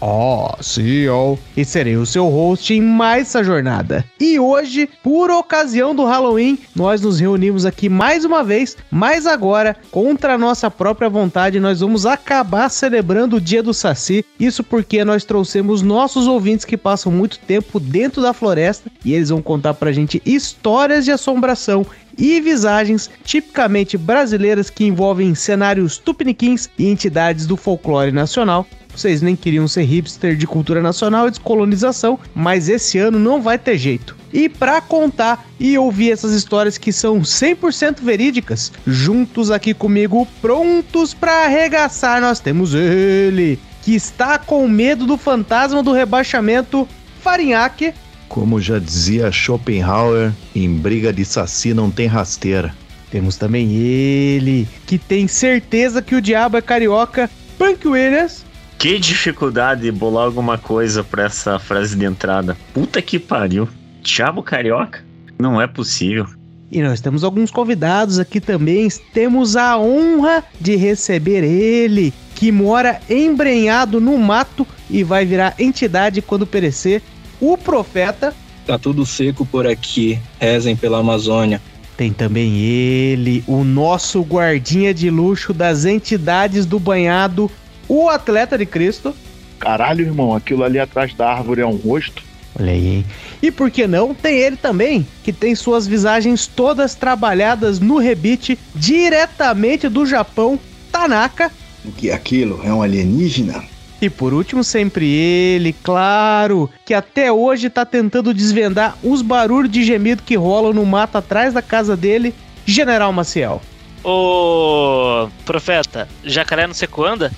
Ó, oh, CEO. E serei o seu host em mais essa jornada. E hoje, por ocasião do Halloween, nós nos reunimos aqui mais uma vez, mas agora, contra a nossa própria vontade, nós vamos acabar celebrando o dia do Saci. Isso porque nós trouxemos nossos ouvintes que passam muito tempo dentro da floresta e eles vão contar pra gente histórias de assombração e visagens tipicamente brasileiras que envolvem cenários tupiniquins e entidades do folclore nacional vocês nem queriam ser hipster de cultura nacional e descolonização, mas esse ano não vai ter jeito. E para contar e ouvir essas histórias que são 100% verídicas, juntos aqui comigo, prontos para arregaçar, nós temos ele, que está com medo do fantasma do rebaixamento, Farinhaque. Como já dizia Schopenhauer, em briga de saci não tem rasteira. Temos também ele, que tem certeza que o diabo é carioca, Punk Williams. Que dificuldade de bolar alguma coisa pra essa frase de entrada. Puta que pariu. Diabo carioca? Não é possível. E nós temos alguns convidados aqui também. Temos a honra de receber ele, que mora embrenhado no mato e vai virar entidade quando perecer. O profeta. Tá tudo seco por aqui. Rezem pela Amazônia. Tem também ele, o nosso guardinha de luxo das entidades do banhado, o atleta de Cristo. Caralho, irmão, aquilo ali atrás da árvore é um rosto. Olha aí, hein? E por que não? Tem ele também, que tem suas visagens todas trabalhadas no rebite diretamente do Japão, Tanaka. O que é aquilo? É um alienígena? E por último, sempre ele, claro, que até hoje tá tentando desvendar os barulhos de gemido que rolam no mato atrás da casa dele, General Maciel. Ô, profeta, jacaré não sei quando?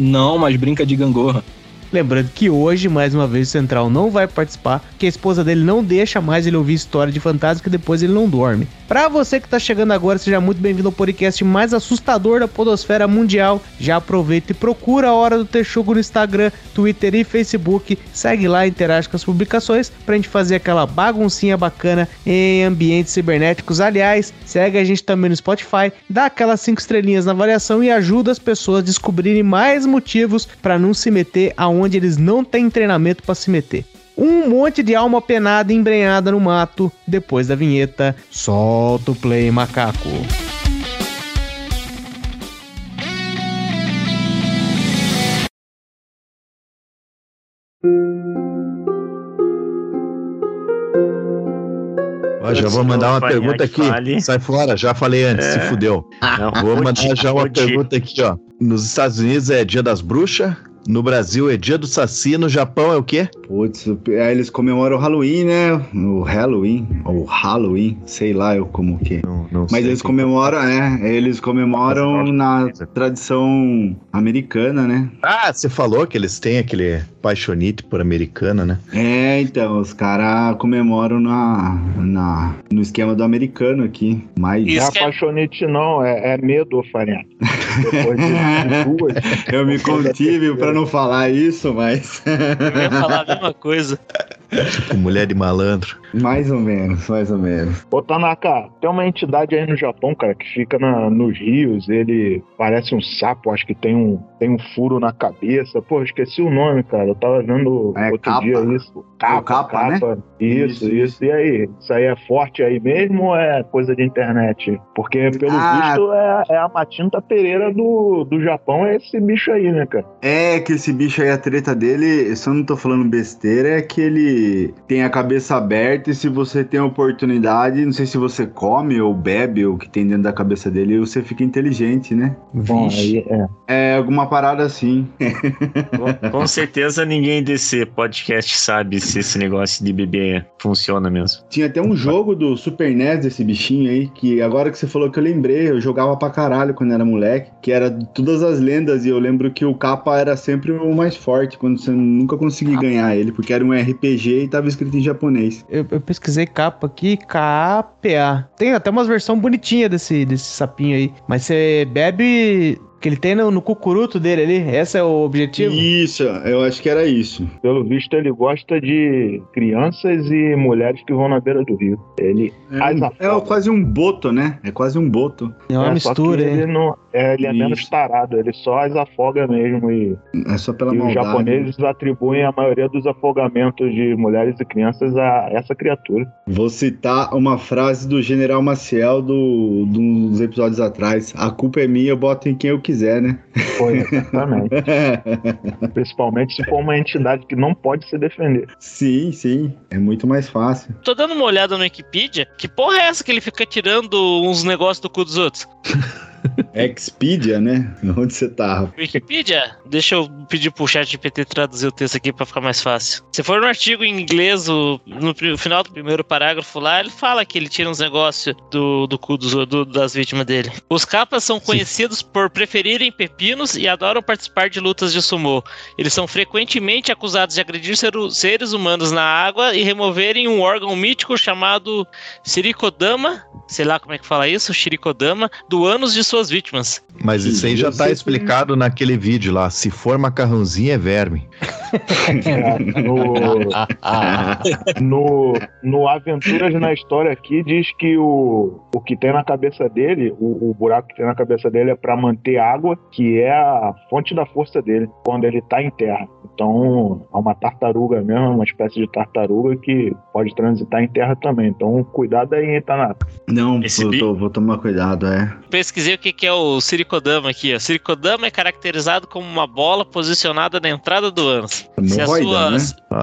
Não, mas brinca de gangorra. Lembrando que hoje, mais uma vez, o Central não vai participar, que a esposa dele não deixa mais ele ouvir história de fantasma, que depois ele não dorme. Pra você que tá chegando agora, seja muito bem-vindo ao podcast mais assustador da podosfera mundial. Já aproveita e procura a Hora do Texugo no Instagram, Twitter e Facebook. Segue lá interage com as publicações pra gente fazer aquela baguncinha bacana em ambientes cibernéticos. Aliás, segue a gente também no Spotify, dá aquelas 5 estrelinhas na avaliação e ajuda as pessoas a descobrirem mais motivos para não se meter aonde onde eles não têm treinamento para se meter. Um monte de alma penada embrenhada no mato. Depois da vinheta, solta o play, macaco. Já vou mandar uma pergunta aqui. Fale. Sai fora, já falei antes, é. se fudeu. Não, vou mandar já uma pergunta aqui, ó. Nos Estados Unidos é dia das bruxas, no Brasil é dia do Saci, no Japão é o quê? Putz, é, eles comemoram o Halloween, né? O Halloween, ou Halloween, sei lá eu como que. Não, não Mas eles comemoram, é, eles comemoram na tradição americana, né? Ah, você falou que eles têm aquele paixonite por americana, né? É, então, os caras comemoram na, na, no esquema do americano aqui. Mas... Não é paixonite não, é, é medo, Farinha. Depois de duas... Eu me contive pra não falar isso, mas... Eu ia falar a mesma coisa. Tipo, mulher de malandro. Mais ou menos, mais ou menos. Ô, Tanaka, tem uma entidade aí no Japão, cara, que fica na, nos rios. Ele parece um sapo, acho que tem um, tem um furo na cabeça. Pô, esqueci o nome, cara. Eu tava vendo é, outro capa. dia isso. Capa, capa, né? capa. Né? Isso, isso, isso, E aí? Isso aí é forte aí mesmo ou é coisa de internet? Porque, pelo ah, visto, é, é a Matinta Pereira do, do Japão, é esse bicho aí, né, cara? É que esse bicho aí, a treta dele, se eu não tô falando besteira, é que ele tem a cabeça aberta e se você tem a oportunidade, não sei se você come ou bebe o que tem dentro da cabeça dele, você fica inteligente, né? Bom, aí é. É alguma parada assim. com, com certeza ninguém desse podcast sabe se esse negócio de beber funciona mesmo. Tinha até um jogo do Super NES desse bichinho aí, que agora que você falou que eu lembrei, eu jogava pra caralho quando era moleque, que era todas as lendas, e eu lembro que o capa era sempre o mais forte, quando você nunca conseguia ganhar ele, porque era um RPG E tava escrito em japonês. Eu, eu pesquisei capa aqui, KPA. Tem até umas versões bonitinhas desse, desse sapinho aí. Mas você bebe que ele tem no, no cucuruto dele ali. Esse é o objetivo? Isso, eu acho que era isso. Pelo visto, ele gosta de crianças e mulheres que vão na beira do rio. Ele é, é quase um boto, né? É quase um boto. É uma é, mistura, ele, não, é, ele é menos tarado, ele só as afoga mesmo. E, é só pela e maldade. os japoneses atribuem a maioria dos afogamentos de mulheres e crianças a essa criatura. Vou citar uma frase do General Maciel do, dos episódios atrás. A culpa é minha, eu boto em quem eu quiser quiser, né? Foi, exatamente. Principalmente se for uma entidade que não pode se defender. Sim, sim. É muito mais fácil. Tô dando uma olhada no Wikipedia. Que porra é essa que ele fica tirando uns negócios do cu dos outros? Expedia, né? Onde você tá? Wikipedia? Deixa eu pedir pro chat GPT traduzir o texto aqui pra ficar mais fácil. Se for no artigo em inglês, o, no final do primeiro parágrafo lá, ele fala que ele tira uns negócios do, do cu dos, do, das vítimas dele. Os capas são conhecidos Sim. por preferirem pepinos e adoram participar de lutas de sumô. Eles são frequentemente acusados de agredir ser, seres humanos na água e removerem um órgão mítico chamado Shirikodama, sei lá como é que fala isso, Shirikodama, do ânus de suas vítimas. Mas isso aí já tá explicado naquele vídeo lá. Se for macarrãozinho, é verme. no, no, no, Aventuras na História aqui diz que o, o que tem na cabeça dele, o, o buraco que tem na cabeça dele é para manter água, que é a fonte da força dele quando ele tá em terra. Então, é uma tartaruga mesmo, uma espécie de tartaruga que pode transitar em terra também. Então, cuidado aí, Tanaka. Não, vou, tô, vou, tomar cuidado, é. Pesquisei o que, que é o Sirikodama aqui. O Sirikodama é caracterizado como uma bola posicionada na entrada do ânus. Se a, sua, né?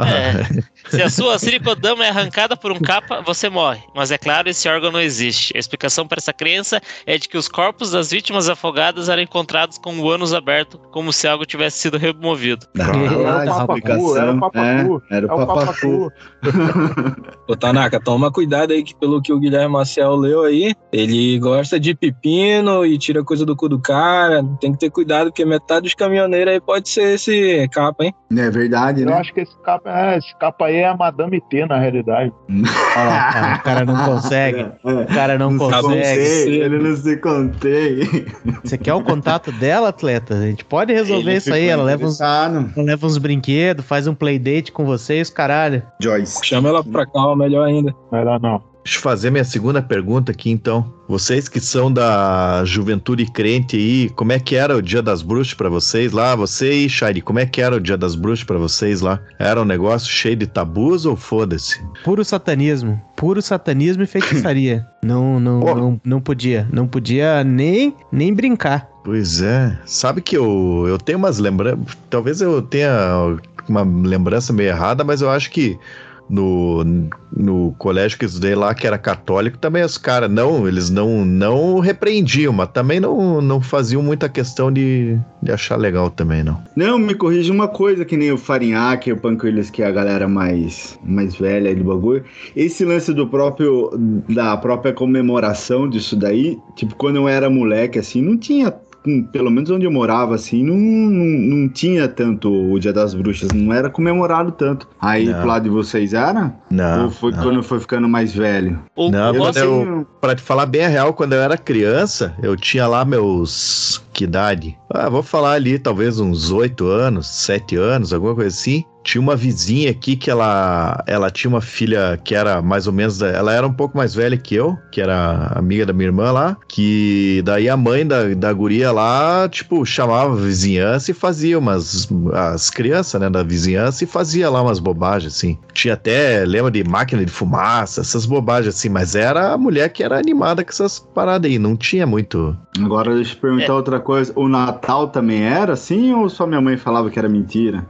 é, se a sua Sirikodama é arrancada por um capa, você morre. Mas é claro, esse órgão não existe. A explicação para essa crença é de que os corpos das vítimas afogadas eram encontrados com o ânus aberto, como se algo tivesse sido removido. Ah, era o papacu, era o papacu. É, era o papacu. Ô, Tanaka, toma cuidado aí que pelo que o Guilherme Marcel leu aí, ele gosta de pepino e tira coisa do cu do cara. Tem que ter cuidado, porque metade dos caminhoneiros aí pode ser esse capa, hein? É verdade, né? Eu acho que esse capa, é, esse capa aí é a Madame T, na realidade. ah, o cara não consegue. O cara não, não consegue. Contei, ele não se contei. Você quer o contato dela, atleta? A gente pode resolver ele isso aí. Ela leva, uns, ela leva uns brinquedos, faz um playdate com vocês, caralho. Joyce. Chama ela pra cá, melhor ainda. Vai lá, não. Deixa eu fazer minha segunda pergunta aqui, então. Vocês que são da juventude crente aí, como é que era o Dia das Bruxas para vocês lá? Você e Shari, como é que era o Dia das Bruxas para vocês lá? Era um negócio cheio de tabus ou foda-se? Puro satanismo. Puro satanismo e feitiçaria. não, não, não, não podia. Não podia nem, nem brincar. Pois é. Sabe que eu, eu tenho umas lembranças. Talvez eu tenha uma lembrança meio errada, mas eu acho que no, no colégio que estudei lá, que era católico, também os caras, não, eles não, não repreendiam, mas também não, não faziam muita questão de, de achar legal também, não. Não, me corrija uma coisa, que nem o Farinhaque, o Panquilhas, que é a galera mais, mais velha do bagulho. Esse lance do próprio, da própria comemoração disso daí, tipo, quando eu era moleque, assim, não tinha pelo menos onde eu morava, assim, não, não, não tinha tanto o Dia das Bruxas, não era comemorado tanto. Aí não. pro lado de vocês era? Não. Ou foi não. quando foi ficando mais velho? Não, eu, assim, eu, pra te falar bem a real, quando eu era criança, eu tinha lá meus. Que idade? Ah, vou falar ali, talvez uns oito anos, sete anos, alguma coisa assim tinha uma vizinha aqui que ela, ela tinha uma filha que era mais ou menos. Ela era um pouco mais velha que eu, que era amiga da minha irmã lá. Que daí a mãe da, da guria lá, tipo, chamava a vizinhança e fazia umas. As crianças, né, da vizinhança e fazia lá umas bobagens, assim. Tinha até, lembra de máquina de fumaça, essas bobagens, assim. Mas era a mulher que era animada com essas paradas aí. Não tinha muito. Agora deixa eu te perguntar é. outra coisa. O Natal também era assim ou só minha mãe falava que era mentira?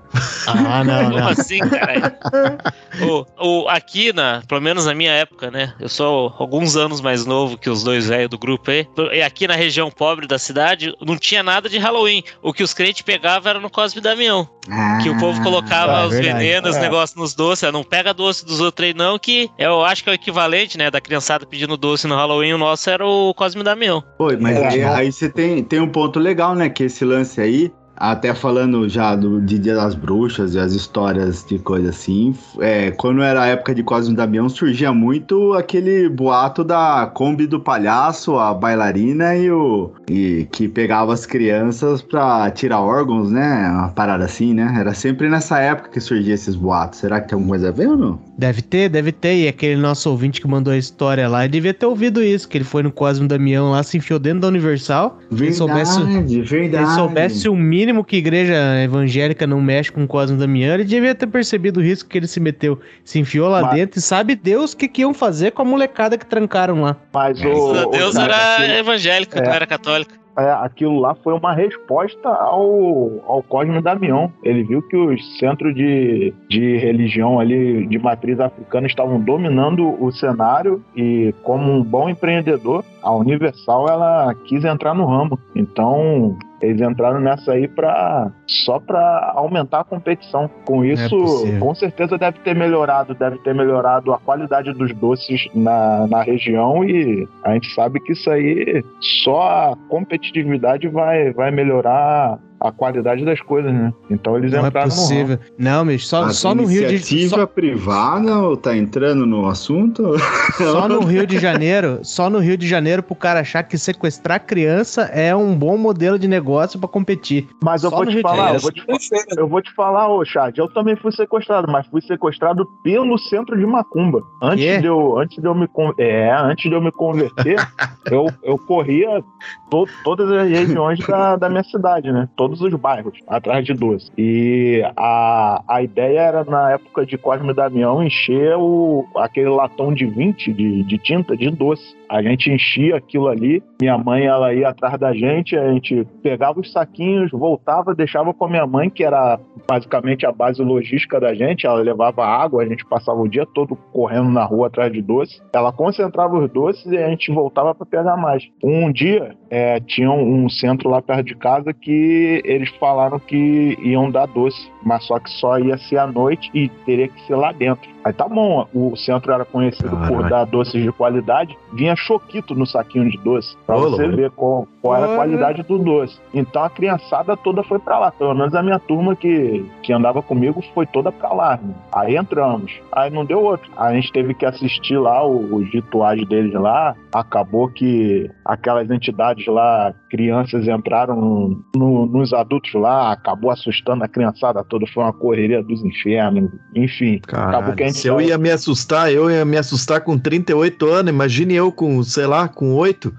Ah, não. Como assim, cara? o, o, aqui, na, pelo menos na minha época, né? Eu sou alguns anos mais novo que os dois velhos do grupo aí. E aqui na região pobre da cidade, não tinha nada de Halloween. O que os crentes pegavam era no Cosme Damião. Ah, que o povo colocava é, os venenos, é. negócios nos doces. Não pega doce dos outros aí, não, que eu acho que é o equivalente, né? Da criançada pedindo doce no Halloween, o nosso era o Cosme Damião. Oi, mas é, aí, aí você tem, tem um ponto legal, né? Que esse lance aí até falando já do de Dia das Bruxas e as histórias de coisa assim, é, quando era a época de Cosme e Damião, surgia muito aquele boato da Kombi do palhaço, a bailarina e o. E que pegava as crianças pra tirar órgãos, né? Uma parada assim, né? Era sempre nessa época que surgia esses boatos. Será que tem alguma coisa a ver ou não? Deve ter, deve ter. E aquele nosso ouvinte que mandou a história lá, ele devia ter ouvido isso, que ele foi no Cosme Damião lá, se enfiou dentro da Universal. Verdade, soubesse, verdade. Se soubesse o mínimo que igreja evangélica não mexe com Cosme Damião, ele devia ter percebido o risco que ele se meteu. Se enfiou lá Mas... dentro e sabe Deus o que, que iam fazer com a molecada que trancaram lá. Mas o. Deus o, era evangélico, é. não era católico é, aquilo lá foi uma resposta ao, ao Cosme Damião. Ele viu que os centros de, de religião ali de matriz africana estavam dominando o cenário e, como um bom empreendedor, a Universal ela quis entrar no ramo. Então, eles entraram nessa aí para só para aumentar a competição. Com é isso, é com certeza deve ter melhorado, deve ter melhorado a qualidade dos doces na, na região e a gente sabe que isso aí só a competitividade vai, vai melhorar a qualidade das coisas, né? Então eles não é entraram é possível. no Não, mas só, só no Rio de Iniciativa privada ou tá entrando no assunto? Só no Rio de Janeiro, só no Rio de Janeiro pro cara achar que sequestrar criança é um bom modelo de negócio para competir. Mas eu vou, te falar, eu vou te falar, eu vou te falar, ô Chad, eu também fui sequestrado, mas fui sequestrado pelo centro de Macumba. Antes de eu, antes de eu me é, antes de eu me converter, eu, eu corria to, todas as regiões da, da minha cidade, né? Todos os bairros, atrás de doce. E a, a ideia era, na época de Cosme e Damião, encher o, aquele latão de 20 de, de tinta de doce. A gente enchia aquilo ali, minha mãe ela ia atrás da gente, a gente pegava os saquinhos, voltava, deixava com a minha mãe, que era basicamente a base logística da gente, ela levava água, a gente passava o dia todo correndo na rua atrás de doce. Ela concentrava os doces e a gente voltava para pegar mais. Um dia é, tinha um centro lá perto de casa que eles falaram que iam dar doce, mas só que só ia ser à noite e teria que ser lá dentro. Aí tá bom, o centro era conhecido Caramba. por dar doces de qualidade, vinha choquito no saquinho de doce, pra Olá. você ver qual, qual era a qualidade do doce. Então a criançada toda foi pra lá, pelo menos a minha turma que, que andava comigo foi toda pra lá. Né? Aí entramos, aí não deu outro. A gente teve que assistir lá os rituais deles lá, acabou que aquelas entidades lá, crianças entraram no, nos adultos lá, acabou assustando a criançada toda, foi uma correria dos infernos, enfim. Caralho. Acabou que a gente Se eu ia me assustar, eu ia me assustar com 38 anos. Imagine eu com, sei lá, com 8.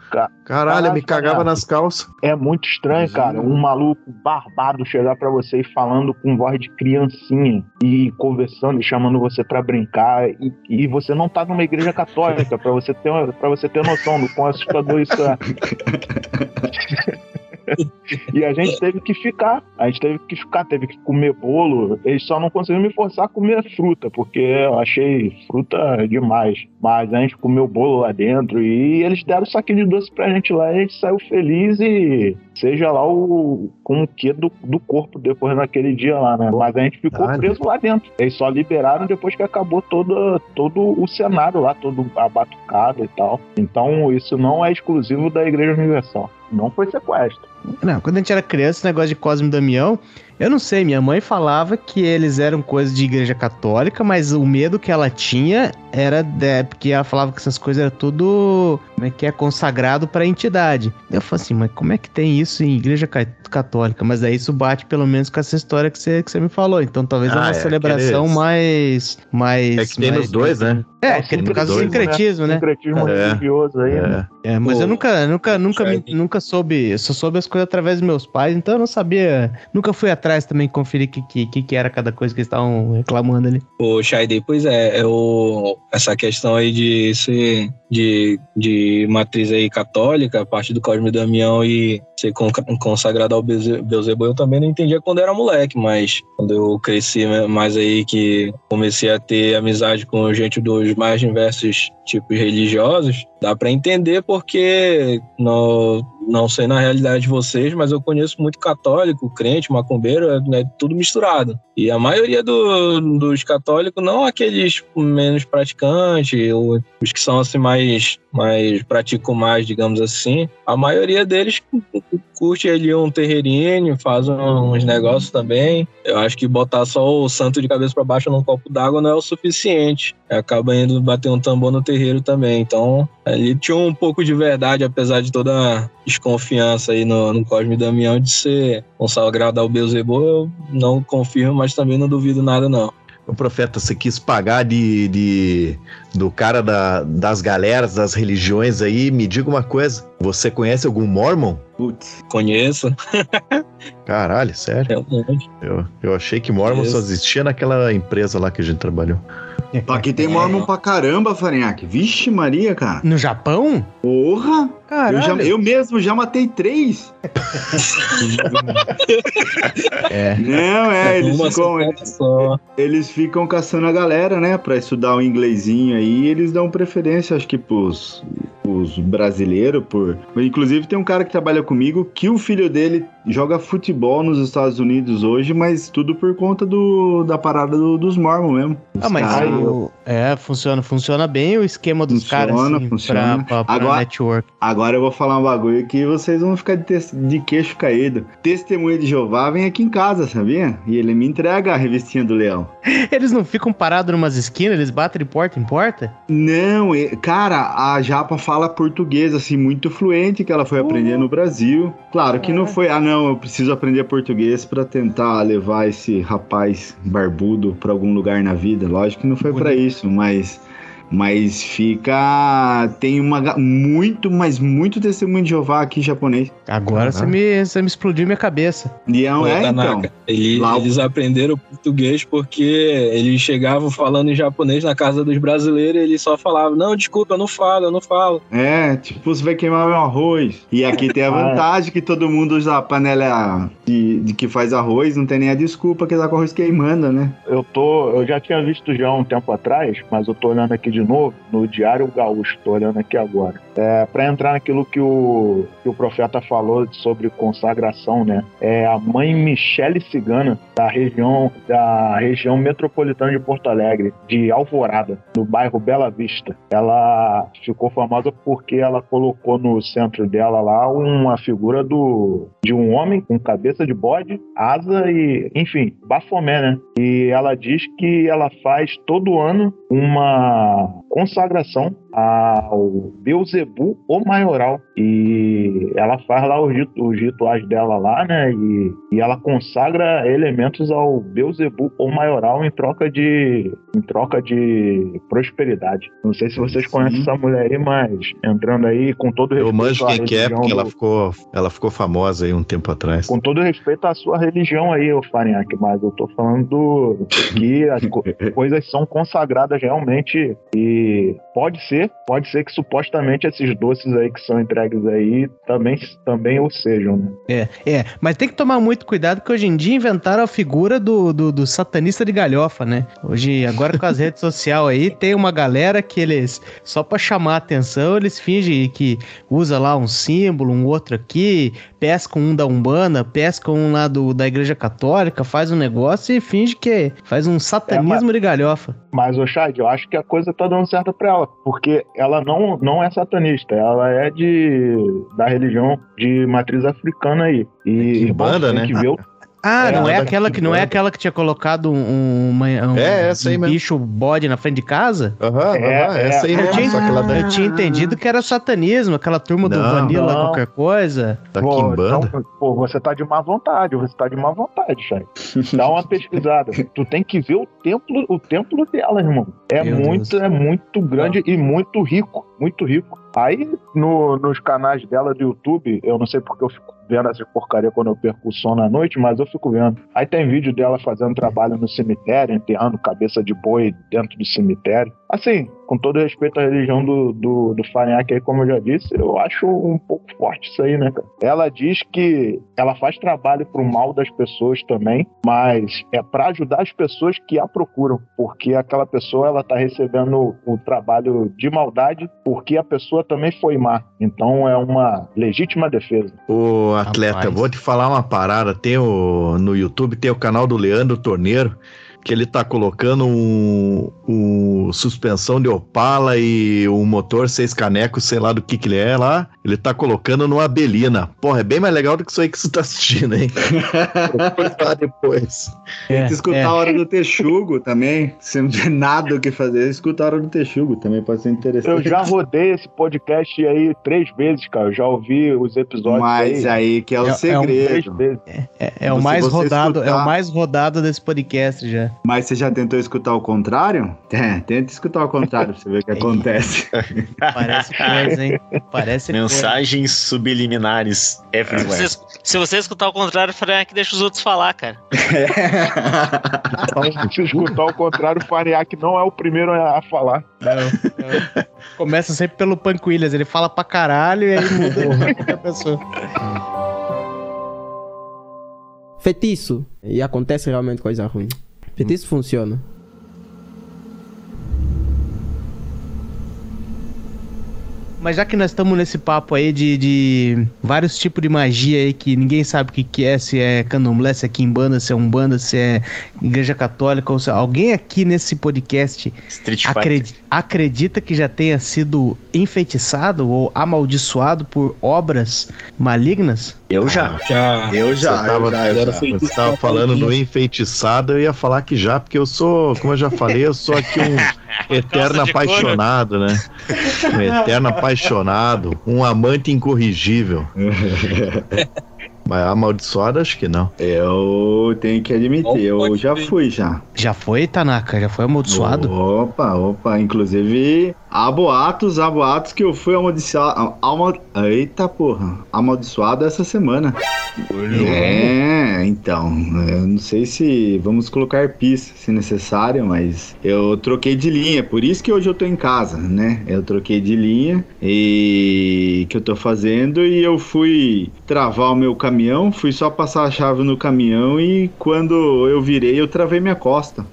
Caralho, eu me cagava nas calças. É muito estranho, cara. Um maluco barbado chegar para você e falando com voz de criancinha e conversando e chamando você para brincar. E, e, você não tá numa igreja católica, para você ter para você ter noção do quão assustador isso é. e a gente teve que ficar. A gente teve que ficar, teve que comer bolo. Eles só não conseguiram me forçar a comer fruta, porque eu achei fruta demais. Mas a gente comeu bolo lá dentro e eles deram o saquinho de doce pra gente lá e a gente saiu feliz e seja lá o com o que do, do corpo depois naquele dia lá, né? Mas a gente ficou preso lá dentro. Eles só liberaram depois que acabou todo, todo o cenário lá, todo a batucada e tal. Então isso não é exclusivo da Igreja Universal. Não foi sequestro. Não, quando a gente era criança, esse negócio de Cosme e Damião, eu não sei, minha mãe falava que eles eram coisas de igreja católica, mas o medo que ela tinha era de, porque ela falava que essas coisas eram tudo como é que é consagrado para a entidade. Eu falei assim, mas como é que tem isso em igreja católica? Mas aí isso bate pelo menos com essa história que você, que você me falou. Então talvez ah, é uma é, celebração aqueles... mais mais É que tem mais, nos dois, né? É, é por causa do sincretismo, né? Sincretismo é. religioso aí, é. Né? É, mas Pô, eu nunca nunca nunca me, nunca soube, eu só soube as coisas através dos meus pais, então eu não sabia, nunca fui atrás também conferir o que, que, que era cada coisa que eles estavam reclamando ali. Ô, Shai, pois é, é o, essa questão aí de ser de, de matriz aí católica, parte do Cosme Damião e ser consagrado ao Beelzebub, eu também não entendia quando era moleque, mas quando eu cresci mais aí, que comecei a ter amizade com gente dos mais diversos tipos religiosos, dá para entender porque no, não sei na realidade de vocês, mas eu conheço muito católico, crente, macumbeiro, é né, tudo misturado. E a maioria do, dos católicos, não aqueles menos praticantes, ou os que são assim mais, mais praticam mais, digamos assim, a maioria deles curte ali um terreirinho, faz uns negócios também. Eu acho que botar só o santo de cabeça para baixo num copo d'água não é o suficiente. Acaba indo bater um tambor no terreiro também. Então, ali tinha um pouco de verdade, apesar de toda a desconfiança aí no, no Cosme Damião de ser um sagrado ao Beelzebub. Eu não confirmo, mas também não duvido nada, não. O profeta, você quis pagar de, de do cara da, das galeras, das religiões aí. Me diga uma coisa: você conhece algum Mormon? Putz, conheço. Caralho, sério? É eu, eu achei que Mormon só existia naquela empresa lá que a gente trabalhou. Aqui tem Mormon pra caramba, Farinhaque. Vixe Maria, cara. No Japão? Porra! Eu, já, eu, mesmo já matei três. é. Não, é, eles ficam, eles ficam caçando a galera, né, pra estudar o inglesinho aí. Eles dão preferência, acho que pros, os brasileiros, por. Inclusive tem um cara que trabalha comigo que o filho dele joga futebol nos Estados Unidos hoje, mas tudo por conta do, da parada do, dos Mormons mesmo. ah, mas aí, o... é, funciona, funciona bem o esquema dos funciona, caras assim, funciona. Pra, agora, network. Agora eu vou falar um bagulho que vocês vão ficar de, te... de queixo caído. Testemunha de Jeová vem aqui em casa, sabia? E ele me entrega a revistinha do leão. Eles não ficam parados numas esquinas, eles batem de porta em porta? Não, cara, a Japa fala português assim muito fluente que ela foi aprender no Brasil. Claro que não foi, ah não, eu preciso aprender português para tentar levar esse rapaz barbudo para algum lugar na vida. Lógico que não foi para isso, mas mas fica. Tem uma. Muito, mas muito testemunho de Jeová aqui em japonês. Agora você, me, você me explodiu minha cabeça. E é, é então. Ele, Lá... Eles aprenderam português porque eles chegavam falando em japonês na casa dos brasileiros e eles só falavam: Não, desculpa, eu não falo, eu não falo. É, tipo, você vai queimar meu arroz. E aqui tem a ah, é. vantagem que todo mundo usa a panela de, de, que faz arroz, não tem nem a desculpa que dá com arroz queimando, né? Eu tô. Eu já tinha visto já um tempo atrás, mas eu tô olhando aqui de de novo no Diário Gaúcho, estou olhando aqui agora. É, para entrar naquilo que o, que o profeta falou sobre consagração, né? É a mãe Michele Cigana, da região, da região metropolitana de Porto Alegre, de Alvorada, no bairro Bela Vista. Ela ficou famosa porque ela colocou no centro dela lá uma figura do, de um homem com cabeça de bode, asa e, enfim, bafomé, né? E ela diz que ela faz todo ano uma consagração ao Beuzebu, o maioral. E ela faz lá os, os rituais dela lá, né? E, e ela consagra elementos ao Beuzebu, o maioral, em troca de, em troca de prosperidade. Não sei se vocês Sim. conhecem essa mulher aí, mas entrando aí com todo respeito. Eu manjo quem que é, porque do... ela, ficou, ela ficou famosa aí um tempo atrás. Com todo respeito à sua religião aí, o Farinhaque, mas eu tô falando do, que as coisas são consagradas realmente e pode ser, pode ser que supostamente esses doces aí que são entregues aí também, também o sejam, né? É, é, mas tem que tomar muito cuidado que hoje em dia inventaram a figura do, do, do satanista de galhofa, né? Hoje, agora com as redes sociais aí, tem uma galera que eles, só para chamar a atenção, eles fingem que usa lá um símbolo, um outro aqui, pesca um da Umbanda, pesca um lá do, da Igreja Católica, faz um negócio e finge que faz um satanismo é, mas, de galhofa. Mas, ô Chad, eu acho que a coisa tá dando certo pra ela, porque ela não, não é satanista, ela é de da religião de matriz africana aí. E, que banda, né? Que ver o, ah, é, não é aquela que não é aquela que tinha colocado um, uma, um, é, essa aí um bicho bode na frente de casa? Aham, uhum, é, essa aí eu, tinha, ah, eu tinha entendido que era satanismo, aquela turma não, do Vanilla, não. qualquer coisa. Tá pô, então, pô, você tá de má vontade, você tá de má vontade, Chay. Dá uma pesquisada. tu tem que ver o templo, o templo dela, irmão. É Meu muito, Deus. é muito grande não. e muito rico, muito rico. Aí no, nos canais dela do YouTube, eu não sei porque eu fico vendo essa porcaria quando eu perco o sono à noite, mas eu fico vendo. Aí tem vídeo dela fazendo trabalho no cemitério, enterrando cabeça de boi dentro do cemitério. Assim, com todo respeito à religião do, do, do Farinhaque aí, como eu já disse, eu acho um pouco forte isso aí, né, cara? Ela diz que ela faz trabalho pro mal das pessoas também, mas é para ajudar as pessoas que a procuram, porque aquela pessoa, ela tá recebendo o trabalho de maldade porque a pessoa também foi má. Então é uma legítima defesa. Ô, atleta, Rapaz. vou te falar uma parada, tem o, no YouTube, tem o canal do Leandro Torneiro, que ele tá colocando um, um, suspensão de Opala e um motor seis canecos, sei lá do que que ele é lá, ele tá colocando numa Belina. Porra, é bem mais legal do que isso aí que você tá assistindo, hein? depois. É, Tem que escutar é. a hora do Texugo também. Se não tiver nada o que fazer, escuta a hora do Texugo também pode ser interessante. Eu já rodei esse podcast aí três vezes, cara. Eu já ouvi os episódios. Mas aí, aí que é o é, segredo. É, é, é o mais rodado, escutar... é o mais rodado desse podcast já. Mas você já tentou escutar o contrário? É, tenta escutar o contrário pra você ver o que acontece. Parece coisa, hein? Parece Mensagens coisa. subliminares everywhere. Se, se você escutar o contrário, Farinhaque deixa os outros falar, cara. É. se escutar o contrário, o Farinhaque não é o primeiro a falar. Não, não. Começa sempre pelo Panquilhas, ele fala pra caralho e aí muda a pessoa. Feitiço. E acontece realmente coisa ruim. Feitiço funciona. Mas já que nós estamos nesse papo aí de, de, vários tipos de magia aí que ninguém sabe o que, que é, se é candomblé, se é quimbanda, se é umbanda, se é igreja católica, ou se alguém aqui nesse podcast acredita, acredita que já tenha sido enfeitiçado ou amaldiçoado por obras malignas? Eu já. já. Eu já. Você tava, eu já, Você tava falando no enfeitiçado, eu ia falar que já, porque eu sou, como eu já falei, eu sou aqui um eterno apaixonado, né? Um eterno apaixonado, um amante incorrigível. Mas amaldiçoado, acho que não. Eu tenho que admitir, eu já fui já. Já foi, Tanaka? Já foi amaldiçoado? Opa, opa. Inclusive, há boatos, há boatos que eu fui amaldiçoado. Alma, eita porra. Amaldiçoado essa semana. É, então. Eu não sei se vamos colocar pis se necessário, mas eu troquei de linha. Por isso que hoje eu tô em casa, né? Eu troquei de linha e que eu tô fazendo e eu fui travar o meu caminhão, fui só passar a chave no caminhão e quando eu virei, eu travei minha costa.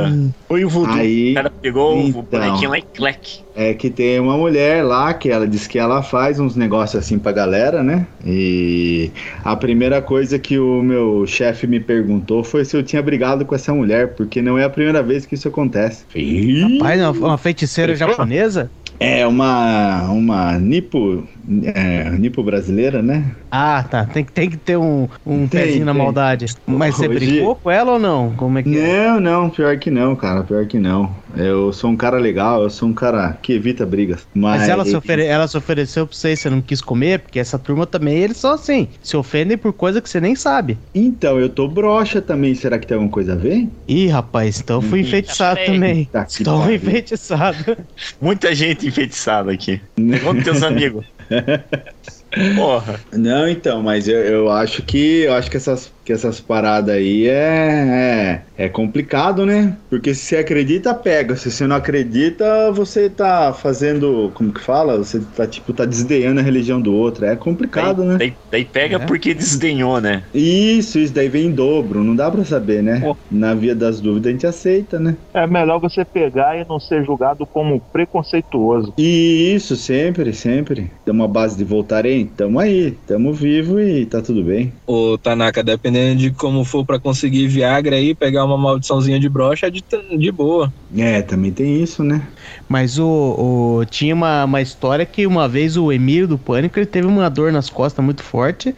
Eita! Foi o voodoo. Aí, o cara pegou então, o bonequinho lá e clec. É que tem uma mulher lá que ela diz que ela faz uns negócios assim pra galera, né? E a primeira coisa que o meu chefe me perguntou foi se eu tinha brigado com essa mulher, porque não é a primeira vez que isso acontece. Rapaz, uma, uma feiticeira japonesa? É uma uma nipo é, nipo brasileira, né? Ah, tá. Tem, tem que ter um, um tem, pezinho tem. na maldade. Mas você Hoje... brincou com ela ou não? Como é que é? Não, é? não, pior que não, cara. Pior que não. Eu sou um cara legal, eu sou um cara que evita brigas. Mas, mas ela, se ofere... ela se ofereceu pra você e você não quis comer, porque essa turma também, eles são assim, se ofendem por coisa que você nem sabe. Então, eu tô broxa também. Será que tem alguma coisa a ver? Ih, rapaz, então fui uhum. enfeitiçado também. Tá, Estou enfeitiçado. Muita gente enfeitiçada aqui. Vamos teus amigos. Porra. Não, então, mas eu, eu acho que eu acho que essas que essas paradas aí é, é, é, complicado, né? Porque se você acredita, pega. Se você não acredita, você tá fazendo. Como que fala? Você tá, tipo, tá desdenhando a religião do outro. É complicado, daí, né? Daí, daí pega é. porque desdenhou, né? Isso, isso daí vem em dobro. Não dá pra saber, né? Pô. Na via das dúvidas a gente aceita, né? É melhor você pegar e não ser julgado como preconceituoso. Isso, sempre, sempre. Tem uma base de voltarem. Tamo aí, tamo vivo e tá tudo bem. Ô, Tanaka, dependendo dependendo de como for para conseguir Viagra aí, pegar uma maldiçãozinha de brocha é de, de boa. É, também tem isso, né? Mas o, o, tinha uma, uma história que uma vez o Emílio do Pânico ele teve uma dor nas costas muito forte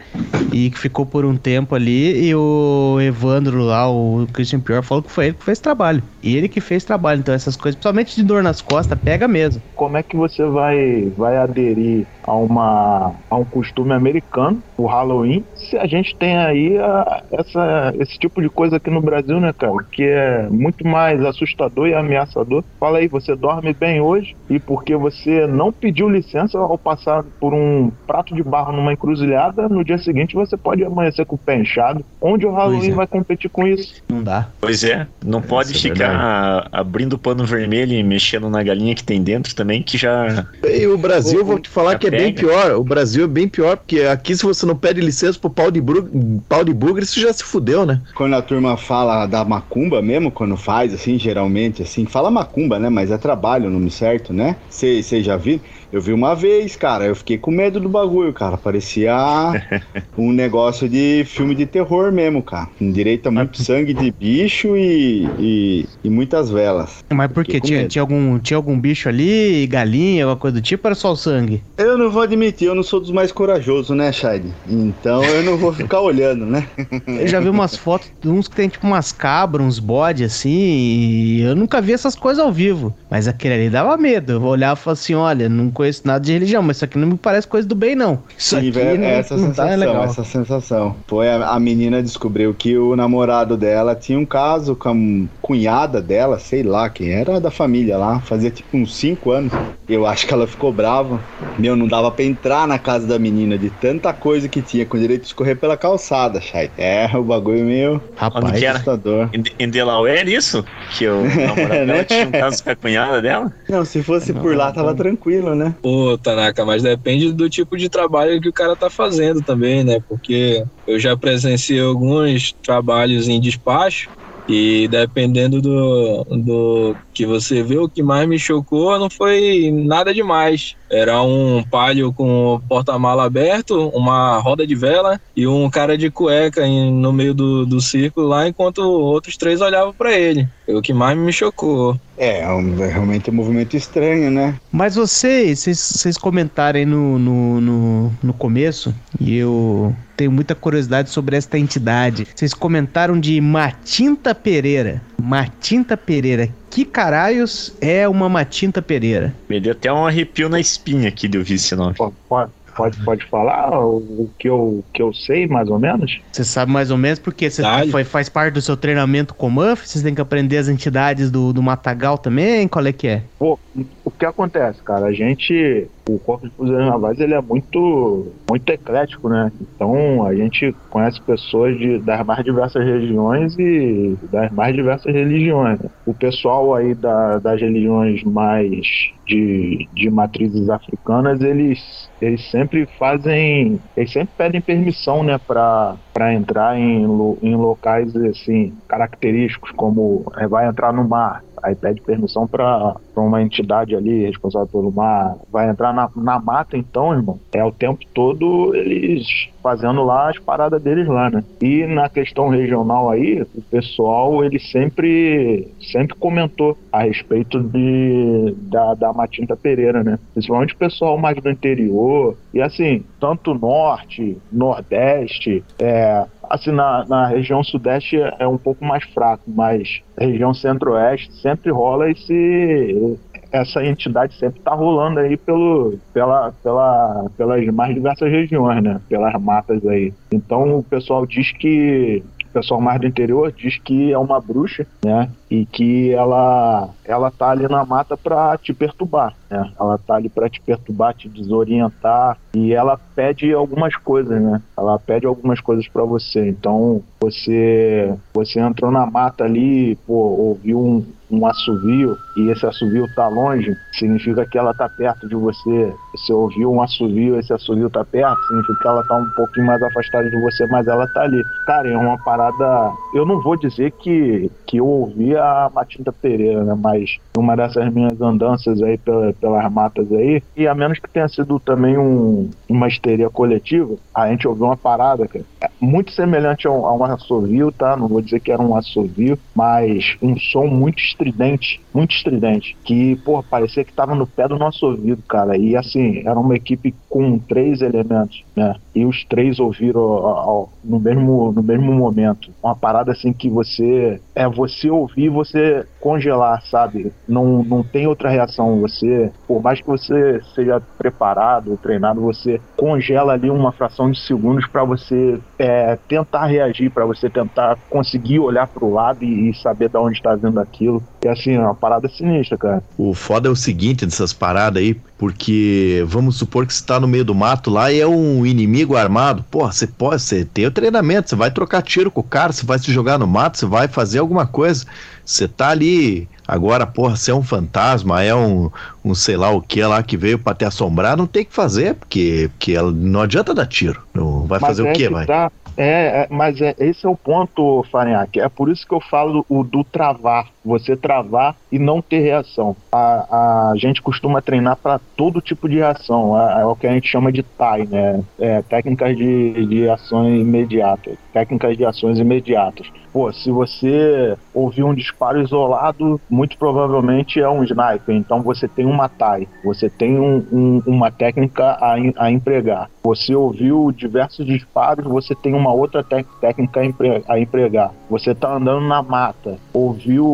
e que ficou por um tempo ali e o Evandro lá, o Christian Pior, falou que foi ele que fez trabalho. E ele que fez trabalho, então essas coisas, principalmente de dor nas costas, pega mesmo. Como é que você vai, vai aderir a, uma, a um costume americano, o Halloween, se a gente tem aí a, essa, essa, esse tipo de coisa aqui no Brasil, né, cara? Que é muito mais assustador e ameaçador. Fala aí, você dorme bem hoje e porque você não pediu licença ao passar por um prato de barro numa encruzilhada, no dia seguinte você pode amanhecer com o pé inchado. Onde o Halloween é. vai competir com isso? Não dá. Pois é, não pode é ficar é abrindo o pano vermelho e mexendo na galinha que tem dentro também, que já. E o Brasil, vou te falar que é bem pior. O Brasil é bem pior, porque aqui se você não pede licença pro pau de, bru... pau de bugre, você já se fudeu, né? Quando a turma fala da macumba mesmo, quando faz, assim, geralmente, assim, fala macumba, né? Mas é trabalho, o nome certo, né? Você já viu? Eu vi uma vez, cara, eu fiquei com medo do bagulho, cara. Parecia um negócio de filme de terror mesmo, cara. Direito a muito sangue de bicho e, e, e muitas velas. Mas por quê? Tinha, tinha, algum, tinha algum bicho ali, galinha, alguma coisa do tipo, ou era só o sangue? Eu não vou admitir, eu não sou dos mais corajosos, né, Shade? Então eu não vou ficar olhando, né? eu já vi umas fotos de uns que tem tipo umas cabras, uns bodes assim, e eu nunca vi essas coisas ao vivo. Mas aquele ali dava medo. Eu olhava e falava assim: olha, não conheço nada de religião, mas isso aqui não me parece coisa do bem, não. Isso Sim, aqui não, essa não tá sensação, tá legal. essa sensação. Foi a, a, menina descobriu que o namorado dela tinha um caso com a cunhada dela, sei lá quem era da família lá, fazia tipo uns 5 anos. Eu acho que ela ficou brava. Meu, não dava pra entrar na casa da menina de tanta coisa que tinha, com direito de escorrer pela calçada, Chay. É, o bagulho meio Rapaz, assustador. Em, Delaware, isso? Que o namorado dela tinha um caso com a cunhada dela? Não, se fosse não, por lá, tava tranquilo, né? Pô, Tanaka, mas depende do tipo de trabalho que o cara tá fazendo também, né? Porque eu já presenciei alguns trabalhos em despacho e dependendo do, do que você vê, o que mais me chocou não foi nada demais. Era um palio com porta-mala aberto, uma roda de vela e um cara de cueca em, no meio do, do círculo lá, enquanto outros três olhavam para ele. Foi o que mais me chocou. É, é, um, é realmente um movimento estranho, né? Mas vocês, vocês, vocês comentaram aí no, no, no, no começo, e eu tenho muita curiosidade sobre esta entidade. Vocês comentaram de Matinta Pereira. Matinta Pereira. Que caralhos é uma Matinta Pereira? Me deu até um arrepio na espinha aqui de ouvir esse nome. Pode, pode, pode falar o que eu, que eu sei, mais ou menos? Você sabe mais ou menos porque você foi, faz parte do seu treinamento com Muff? Vocês têm que aprender as entidades do, do Matagal também? Qual é que é? Pô, o que acontece, cara? A gente o Corpo de Fuzileiros Navais ele é muito, muito eclético, né? Então a gente conhece pessoas de, das mais diversas regiões e das mais diversas religiões. O pessoal aí da, das religiões mais de, de matrizes africanas, eles, eles sempre fazem, eles sempre pedem permissão, né, para entrar em, em locais assim característicos, como é, vai entrar no mar, aí pede permissão para uma entidade ali responsável pelo mar, vai entrar na, na mata, então, irmão, é o tempo todo eles fazendo lá as paradas deles lá, né? E na questão regional aí, o pessoal, ele sempre, sempre comentou a respeito de, da, da Matinta Pereira, né? Principalmente o pessoal mais do interior, e assim, tanto norte, nordeste, é, assim, na, na região sudeste é um pouco mais fraco, mas região centro-oeste sempre rola esse essa entidade sempre está rolando aí pelo, pela, pela, pelas mais diversas regiões, né? Pelas matas aí. Então o pessoal diz que o pessoal mais do interior diz que é uma bruxa, né? E que ela ela tá ali na mata para te perturbar, né? Ela tá ali para te perturbar, te desorientar e ela pede algumas coisas, né? Ela pede algumas coisas para você. Então, você você entrou na mata ali, pô, ouviu um, um assovio e esse assovio tá longe, significa que ela tá perto de você. Você ouviu um assovio, esse assovio tá perto, significa que ela tá um pouquinho mais afastada de você, mas ela tá ali. Cara, é uma parada. Eu não vou dizer que, que eu ouvi a Matinta Pereira, né? Mas uma dessas minhas andanças aí pela, pelas matas aí, e a menos que tenha sido também um, uma histeria coletiva, a gente ouviu uma parada, cara, é muito semelhante a um, a um assovio, tá? Não vou dizer que era um assovio, mas um som muito estranho estridente, muito estridente, que, pô, parecia que tava no pé do nosso ouvido, cara. E assim, era uma equipe com três elementos, né? E os três ouviram ó, no, mesmo, no mesmo momento. Uma parada assim que você. É você ouvir e você congelar, sabe? Não, não tem outra reação. Você, por mais que você seja preparado, treinado, você congela ali uma fração de segundos para você é, tentar reagir, para você tentar conseguir olhar para o lado e, e saber de onde está vindo aquilo. E assim, é uma parada sinistra, cara. O foda é o seguinte dessas paradas aí, porque vamos supor que você tá no meio do mato lá e é um inimigo armado. Porra, você pode, você tem o treinamento, você vai trocar tiro com o cara, você vai se jogar no mato, você vai fazer alguma coisa. Você tá ali. Agora, porra, você é um fantasma, é um, um sei lá o que lá que veio pra te assombrar, não tem que fazer, porque, porque não adianta dar tiro. Não vai Mas fazer é o quê, vai? Tá, é, é, mas é, esse é o ponto, Farinhaque. É por isso que eu falo o do travar. Você travar e não ter reação. A, a gente costuma treinar para todo tipo de reação. É, é, o que a gente chama de TAI, né? É, técnicas de, de ações imediatas. Técnicas de ações imediatas. Pô, se você ouvir um disparo isolado, muito provavelmente é um sniper. Então você tem uma TAI. Você tem um, um, uma técnica a, a empregar. Você ouviu diversos disparos, você tem uma outra técnica a empregar. Você está andando na mata, ouviu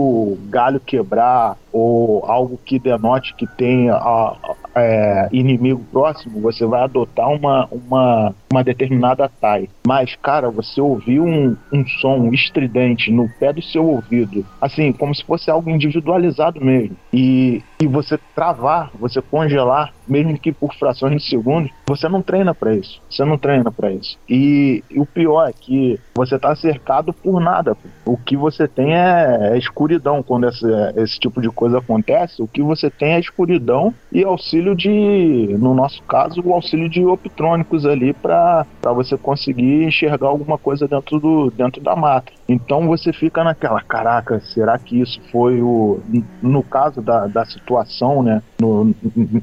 galho quebrar ou algo que denote que tem a, é, inimigo próximo, você vai adotar uma, uma, uma determinada TAI. Mas, cara, você ouviu um, um som estridente no pé do seu ouvido, assim, como se fosse algo individualizado mesmo, e, e você travar, você congelar, mesmo que por frações de segundos, você não treina para isso. Você não treina para isso. E, e, o pior é que você tá cercado por nada. O que você tem é, é escuridão quando esse, esse tipo de coisa acontece. O que você tem é escuridão e auxílio de, no nosso caso, o auxílio de optrônicos ali para você conseguir enxergar alguma coisa dentro, do, dentro da mata. Então você fica naquela, caraca, será que isso foi o. No caso da, da situação, né? No,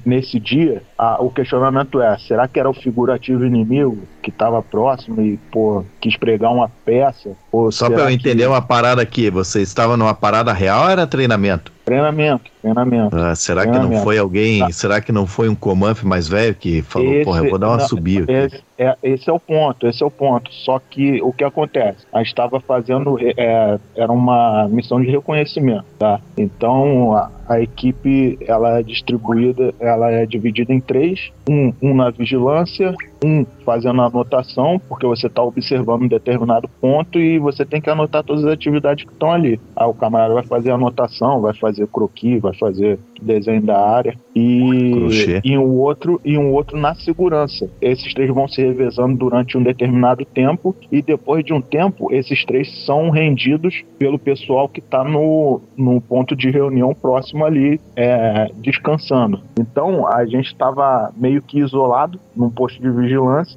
nesse dia, a, o questionamento é: será que era o figurativo inimigo que estava próximo e, pô, quis pregar uma peça? Só para eu entender que... uma parada aqui, você estava numa parada real ou era treinamento? Treinamento, treinamento. Ah, será treinamento. que não foi alguém, ah. será que não foi um comanf mais velho que falou, esse, porra, eu vou dar uma não, subida? Esse, é, esse é o ponto, esse é o ponto. Só que o que acontece? A gente estava fazendo, é, era uma missão de reconhecimento, tá? Então, a, a, equipe, ela é distribuída, ela é dividida em três. Um, um na vigilância, um fazendo a anotação, porque você está observando um determinado ponto e você tem que anotar todas as atividades que estão ali. Aí o camarada vai fazer a anotação, vai fazer croquis, vai fazer desenho da área e, e um outro e um outro na segurança. Esses três vão se revezando durante um determinado tempo e depois de um tempo esses três são rendidos pelo pessoal que está no, no ponto de reunião próximo ali é, descansando. Então a gente estava meio que isolado num posto de vigilância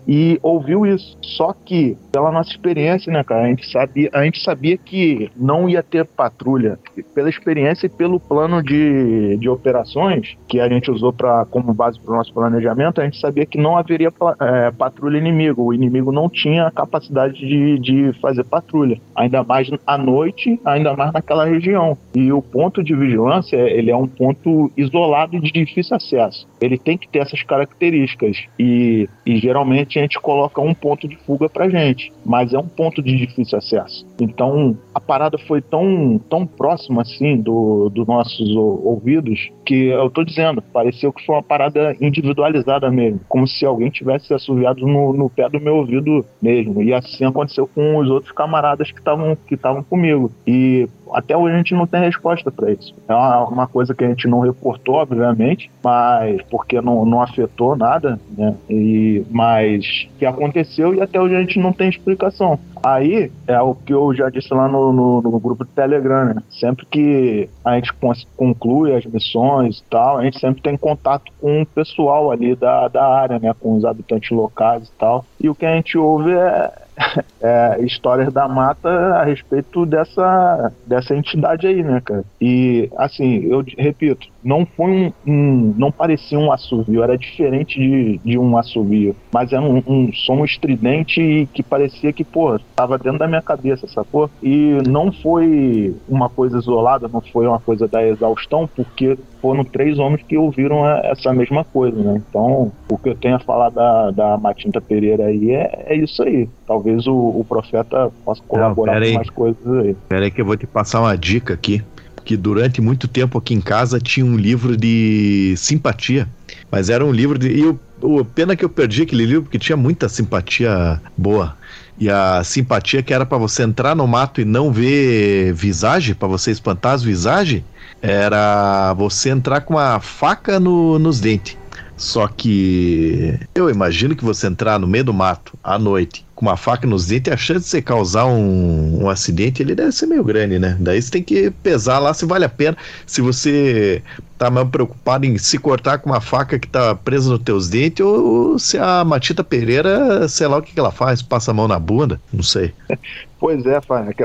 e ouviu isso. Só que pela nossa experiência, né, cara, a gente sabia a gente sabia que não ia ter patrulha pela experiência e pelo plano de, de operações que a gente usou para como base para o nosso planejamento, a gente sabia que não haveria é, patrulha inimigo. O inimigo não tinha a capacidade de, de fazer patrulha, ainda mais à noite, ainda mais naquela região. E o ponto de vigilância ele é um ponto isolado de difícil acesso. Ele tem que ter essas características e, e geralmente a gente coloca um ponto de fuga para gente, mas é um ponto de difícil acesso. Então a parada foi tão, tão próxima assim do, dos nossos ouvidos que eu tô dizendo, pareceu que foi uma parada individualizada mesmo, como se alguém tivesse assoviado no, no pé do meu ouvido mesmo. E assim aconteceu com os outros camaradas que estavam que estavam comigo. E até hoje a gente não tem resposta para isso. É uma, uma, coisa que a gente não reportou, obviamente, mas porque não, não afetou nada, né? E, mas que aconteceu e até hoje a gente não tem explicação. Aí é o que eu já disse lá no, no, no grupo de Telegram, né? Sempre que a gente conclui as missões e tal, a gente sempre tem contato com o pessoal ali da, da área, né? Com os habitantes locais e tal. E o que a gente ouve é, é, histórias da mata a respeito dessa, dessa entidade aí, né, cara? E, assim, eu repito, não foi um, um não parecia um assovio, era diferente de, de um assovio, mas era um, um som estridente que parecia que, pô, tava dentro da minha cabeça, sacou? E não foi uma coisa isolada, não foi uma coisa da exaustão, porque foram três homens que ouviram essa mesma coisa, né? Então, o que eu tenho a falar da, da Matinta Pereira aí é, é isso aí. Talvez o, o profeta possa colaborar não, com mais coisas aí. Pera aí que eu vou te passar uma dica aqui que durante muito tempo aqui em casa tinha um livro de simpatia, mas era um livro de. E o, o pena que eu perdi aquele livro porque tinha muita simpatia boa. E a simpatia que era para você entrar no mato e não ver visagem, para você espantar as visagens, era você entrar com uma faca no, nos dentes. Só que eu imagino que você entrar no meio do mato à noite com uma faca nos dentes, a chance de você causar um, um acidente ele deve ser meio grande, né? Daí você tem que pesar lá se vale a pena. Se você tá mais preocupado em se cortar com uma faca que tá presa nos teus dentes, ou se a Matita Pereira, sei lá o que, que ela faz, passa a mão na bunda, não sei. Pois é,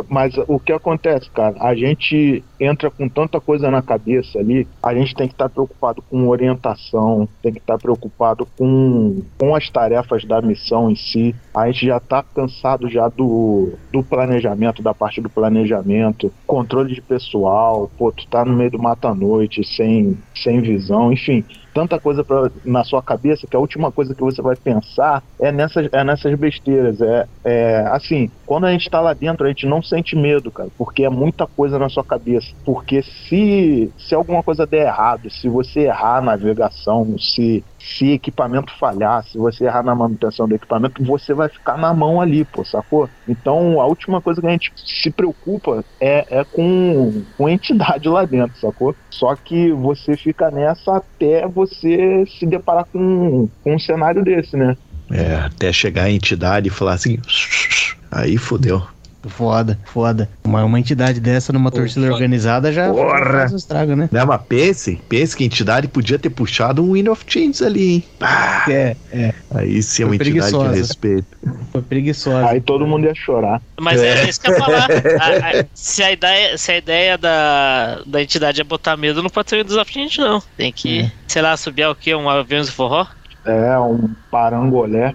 mas o que acontece, cara? A gente entra com tanta coisa na cabeça ali, a gente tem que estar tá preocupado com orientação, tem que estar tá preocupado com, com as tarefas da missão em si. A gente já tá cansado já do, do planejamento, da parte do planejamento, controle de pessoal, pô, tu tá no meio do mata-noite, sem, sem visão, enfim tanta coisa pra, na sua cabeça que a última coisa que você vai pensar é nessas, é nessas besteiras. É, é assim, quando a gente tá lá dentro, a gente não sente medo, cara, porque é muita coisa na sua cabeça. Porque se, se alguma coisa der errado, se você errar a navegação, se se equipamento falhar, se você errar na manutenção do equipamento, você vai ficar na mão ali, pô, sacou? Então a última coisa que a gente se preocupa é, é com, com entidade lá dentro, sacou? Só que você fica nessa até você se deparar com, com um cenário desse, né? É, até chegar a entidade e falar assim, aí fodeu. Foda, foda. Uma, uma entidade dessa numa torcida organizada já Porra. faz um estrago, né? Não, mas pense, pense que a entidade podia ter puxado um Wind of Change ali, hein? Ah, é, é. Aí sim é uma entidade de respeito. Foi preguiçosa. Aí todo mundo ia chorar. Mas é, é isso que eu ia falar. a, a, se, a ideia, se a ideia da, da entidade é botar medo, não pode ser Wind of Change, não. Tem que, é. sei lá, subir o quê? Um avião de forró? É, um parangolé.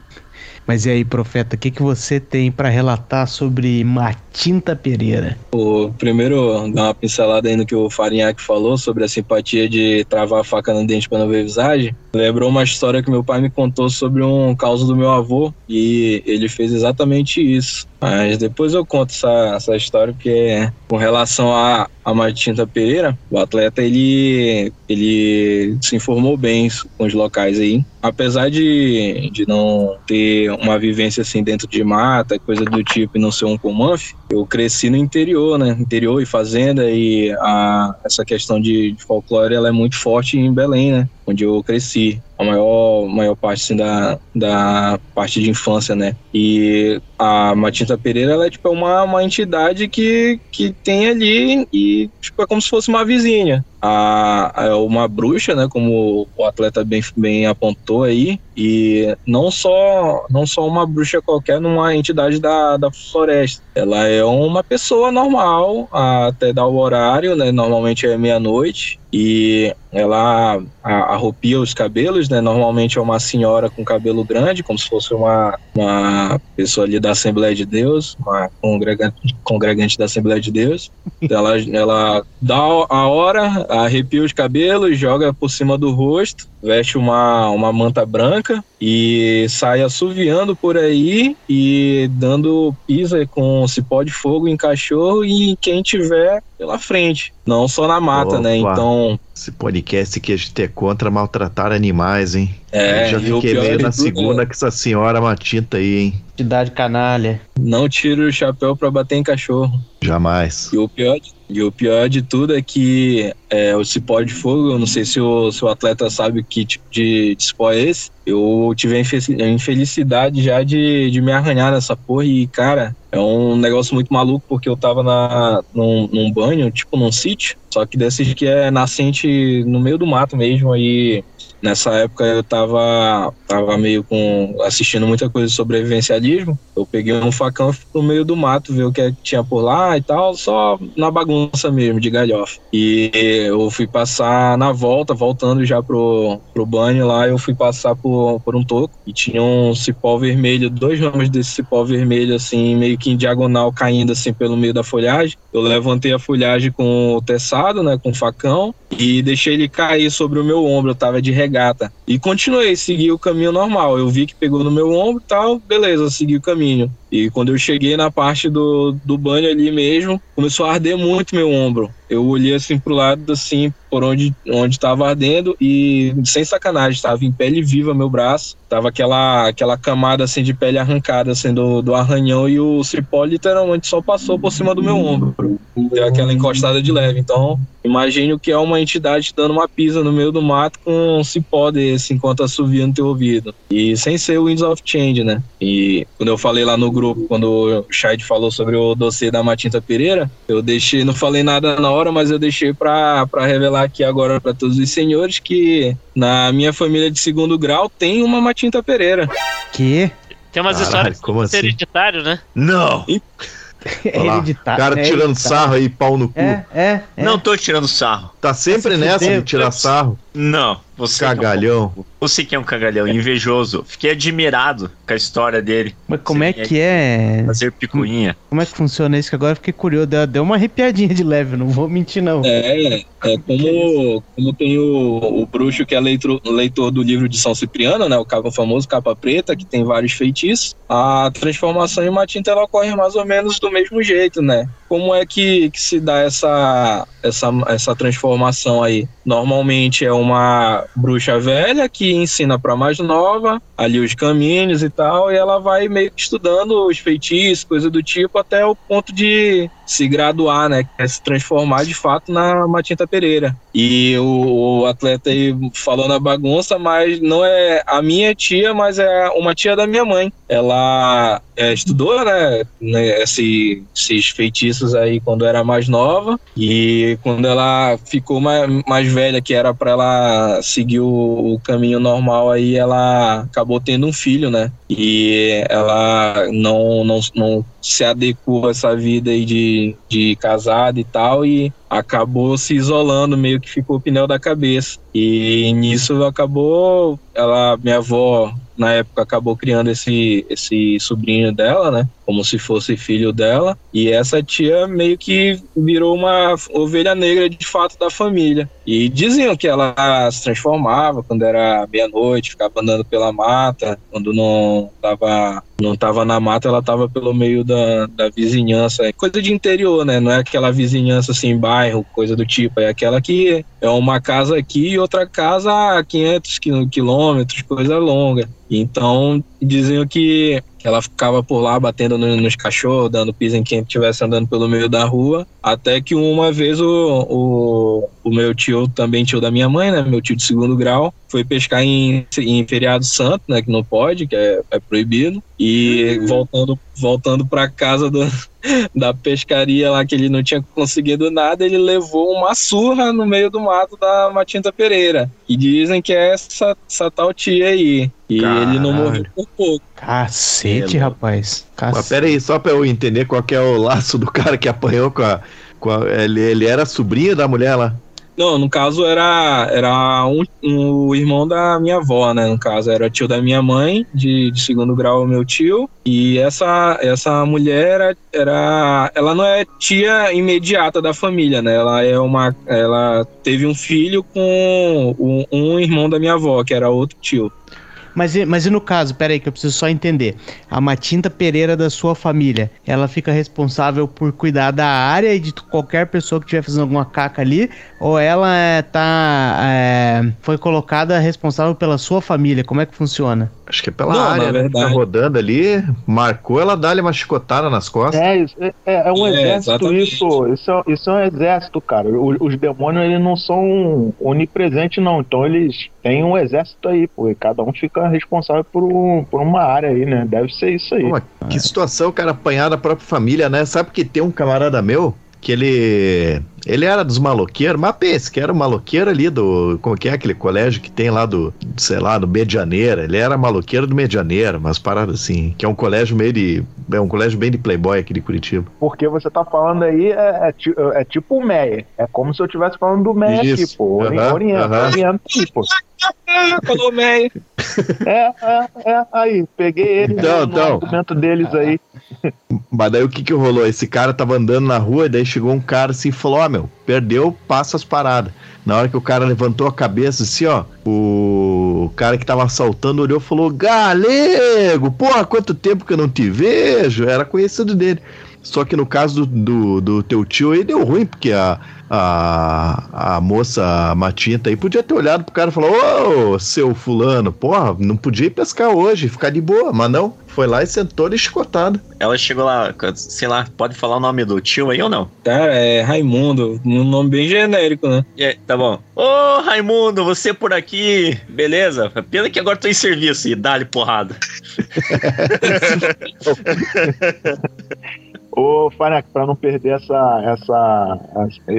Mas e aí, profeta, o que, que você tem para relatar sobre Matinta Pereira? O primeiro, dar uma pincelada aí no que o Farinhaque falou sobre a simpatia de travar a faca no dente para não ver visagem. Lembrou uma história que meu pai me contou sobre um caso do meu avô e ele fez exatamente isso. Mas depois eu conto essa, essa história, porque com relação a, a Martinta Pereira, o atleta ele, ele se informou bem com os locais aí. Apesar de, de não ter uma vivência assim dentro de mata, coisa do tipo, e não ser um comanf, eu cresci no interior, né? Interior e fazenda, e a, essa questão de, de folclore ela é muito forte em Belém, né? Onde eu cresci a maior, maior parte assim, da, da parte de infância, né? E a Matinta Pereira, ela é tipo uma, uma entidade que, que tem ali e tipo, é como se fosse uma vizinha. A, é uma bruxa, né? Como o atleta bem, bem apontou aí, e não só, não só uma bruxa qualquer numa entidade da, da floresta. Ela é uma pessoa normal, até dar o horário, né? Normalmente é meia-noite, e ela arrupia os cabelos, né? Normalmente é uma senhora com cabelo grande, como se fosse uma, uma pessoa ali da Assembleia de Deus, uma congregante, congregante da Assembleia de Deus. Ela, ela dá a hora, arrepia os cabelos, joga por cima do rosto, veste uma, uma manta branca e sai assoviando por aí e dando pisa com cipó de fogo em cachorro e em quem tiver pela frente, não só na mata, né? Opa. né? Então. Esse podcast que a gente é contra maltratar animais, hein? É, eu já fiquei meio na segunda é... que essa senhora matinta aí, hein? Entidade canalha. Não tira o chapéu pra bater em cachorro. Jamais. E o pior de, e o pior de tudo é que é, o cipó de fogo, eu não sei se o, se o atleta sabe que tipo de, de é esse. Eu tive a infelicidade já de, de me arranhar nessa porra e, cara, é um negócio muito maluco porque eu tava na, num, num banho, tipo num sítio, Só que desses que é nascente no meio do mato mesmo, aí Nessa época eu tava, tava meio com. assistindo muita coisa sobre sobrevivencialismo. Eu peguei um facão pro meio do mato ver o que, é que tinha por lá e tal, só na bagunça mesmo, de galhofa. E eu fui passar na volta, voltando já pro, pro banho lá, eu fui passar por, por um toco e tinha um cipó vermelho, dois ramos desse cipó vermelho, assim, meio que em diagonal caindo assim pelo meio da folhagem. Eu levantei a folhagem com o teçado, né, com o facão, e deixei ele cair sobre o meu ombro. Eu tava de regata. E continuei, segui o caminho normal. Eu vi que pegou no meu ombro e tal, beleza, segui o caminho. E quando eu cheguei na parte do, do banho ali mesmo, começou a arder muito meu ombro. Eu olhei assim pro lado, assim, por onde onde estava ardendo e sem sacanagem, estava em pele viva meu braço, tava aquela aquela camada assim de pele arrancada assim do, do arranhão e o cipó literalmente só passou por cima do meu ombro. Deu aquela encostada de leve. Então, imagine o que é uma entidade dando uma pisa no meio do mato com um cipó desse enquanto assovia no teu ouvido. E sem ser o Winds of Change, né? E quando eu falei lá no grupo, quando o Shade falou sobre o dossiê da Matinta Pereira, eu deixei, não falei nada na hora, mas eu deixei para revelar aqui agora para todos os senhores que na minha família de segundo grau tem uma Matinta Pereira. Que? Tem umas Caralho, histórias como assim? hereditário, né? Não! É hereditário. Cara é tirando sarro aí, pau no cu. É, é, é. Não tô tirando sarro. Tá sempre nessa de tirar sarro. Não, você. Cagalhão. Que é um, você que é um cagalhão, invejoso. Fiquei admirado com a história dele. Mas como é que é. Fazer picuinha. Como é que funciona isso? Que agora eu fiquei curioso. Deu, deu uma arrepiadinha de leve, não vou mentir, não. É, é como, como tem o, o bruxo que é leitor, leitor do livro de São Cipriano, né? O, capa, o famoso capa preta, que tem vários feitiços. A transformação em uma tinta ela ocorre mais ou menos do mesmo jeito, né? Como é que, que se dá essa, essa, essa transformação aí? Normalmente é uma bruxa velha que ensina para mais nova ali os caminhos e tal, e ela vai meio que estudando os feitiços, coisa do tipo, até o ponto de se graduar, né? Quer se transformar de fato na Matinta Pereira. E o, o, atleta aí falou na bagunça, mas não é a minha tia, mas é uma tia da minha mãe. Ela é, estudou, né, né esse, esses feitiços aí quando era mais nova e quando ela ficou mais, mais velha, que era para ela seguir o, o, caminho normal aí, ela acabou tendo um filho, né? E ela não, não, não se adequou a essa vida aí de, de casada e tal e acabou se isolando, meio que ficou o pneu da cabeça. E nisso acabou, ela, minha avó na época acabou criando esse, esse sobrinho dela, né? Como se fosse filho dela. E essa tia meio que virou uma ovelha negra de fato da família. E diziam que ela se transformava quando era meia-noite, ficava andando pela mata, quando não tava, não tava na mata, ela tava pelo meio da, da vizinhança. É coisa de interior, né? Não é aquela vizinhança assim, bairro, coisa do tipo. É aquela que é uma casa aqui e outra casa a 500 quilômetros, coisa longa. Então, diziam que ela ficava por lá batendo no, nos cachorros, dando piso em quem estivesse andando pelo meio da rua, até que uma vez o, o, o, meu tio, também tio da minha mãe, né, meu tio de segundo grau, foi pescar em, em feriado santo, né, que não pode, que é, é proibido, e uhum. voltando voltando para casa do, da pescaria lá que ele não tinha conseguido nada, ele levou uma surra no meio do mato da Matinta Pereira. E dizem que é essa, essa tal tia aí. E Caralho. ele não morreu por pouco. Cacete, é, rapaz. Cacete. Mas pera aí, só pra eu entender qual que é o laço do cara que apanhou com a. Com a ele, ele era sobrinho da mulher lá? Não, no caso era, era um, um irmão da minha avó, né? No caso, era tio da minha mãe, de, de segundo grau, meu tio. E essa, essa mulher era, era. Ela não é tia imediata da família, né? Ela é uma. Ela teve um filho com um, um irmão da minha avó, que era outro tio. Mas, mas e no caso, peraí, que eu preciso só entender. A Matinta Pereira da sua família, ela fica responsável por cuidar da área e de qualquer pessoa que estiver fazendo alguma caca ali? Ou ela é, tá. É, foi colocada responsável pela sua família? Como é que funciona? Acho que é pela Não, área, né? Tá rodando ali, marcou, ela dá-lhe uma chicotada nas costas. É, é, é um é, exército isso. Isso é, isso é um exército, cara. Os, os demônios, eles não são onipresentes, não. Então eles têm um exército aí, pô. E cada um fica responsável por, um, por uma área aí, né? Deve ser isso aí. Pô, que situação, cara, apanhar da própria família, né? Sabe que tem um camarada meu que ele Ele era dos maloqueiros, mas pense que era o maloqueiro ali do. Como que é aquele colégio que tem lá do, sei lá, do Medianeira. Ele era maloqueiro do Medianeira, umas paradas assim. Que é um colégio meio de. É um colégio bem de playboy aqui de Curitiba. Porque você tá falando aí, é, é, é tipo o Meia. É como se eu estivesse falando do Meia aqui, pô. Orienta, orienta, orienta, tipo. Falou Meia. É, é, é. Aí, peguei ele então, no, então. argumento deles aí. Mas daí o que que rolou? Esse cara tava andando na rua e daí chegou um cara assim e falou: Ó, oh, meu, perdeu, passa as paradas. Na hora que o cara levantou a cabeça, assim, ó, o cara que tava assaltando olhou e falou: Galego, porra, quanto tempo que eu não te vejo? Era conhecido dele. Só que no caso do, do, do teu tio aí deu ruim, porque a, a, a moça Matinta aí podia ter olhado pro cara e falado: Ô, seu fulano, porra, não podia ir pescar hoje, ficar de boa, mas não. Foi lá e sentou de chicotada. Ela chegou lá, sei lá, pode falar o nome do tio aí ou não? Cara, é Raimundo, um nome bem genérico, né? É, tá bom. Ô, Raimundo, você por aqui, beleza? Pena que agora tô em serviço e dá-lhe porrada. Ô, Fanek, para não perder essa, essa,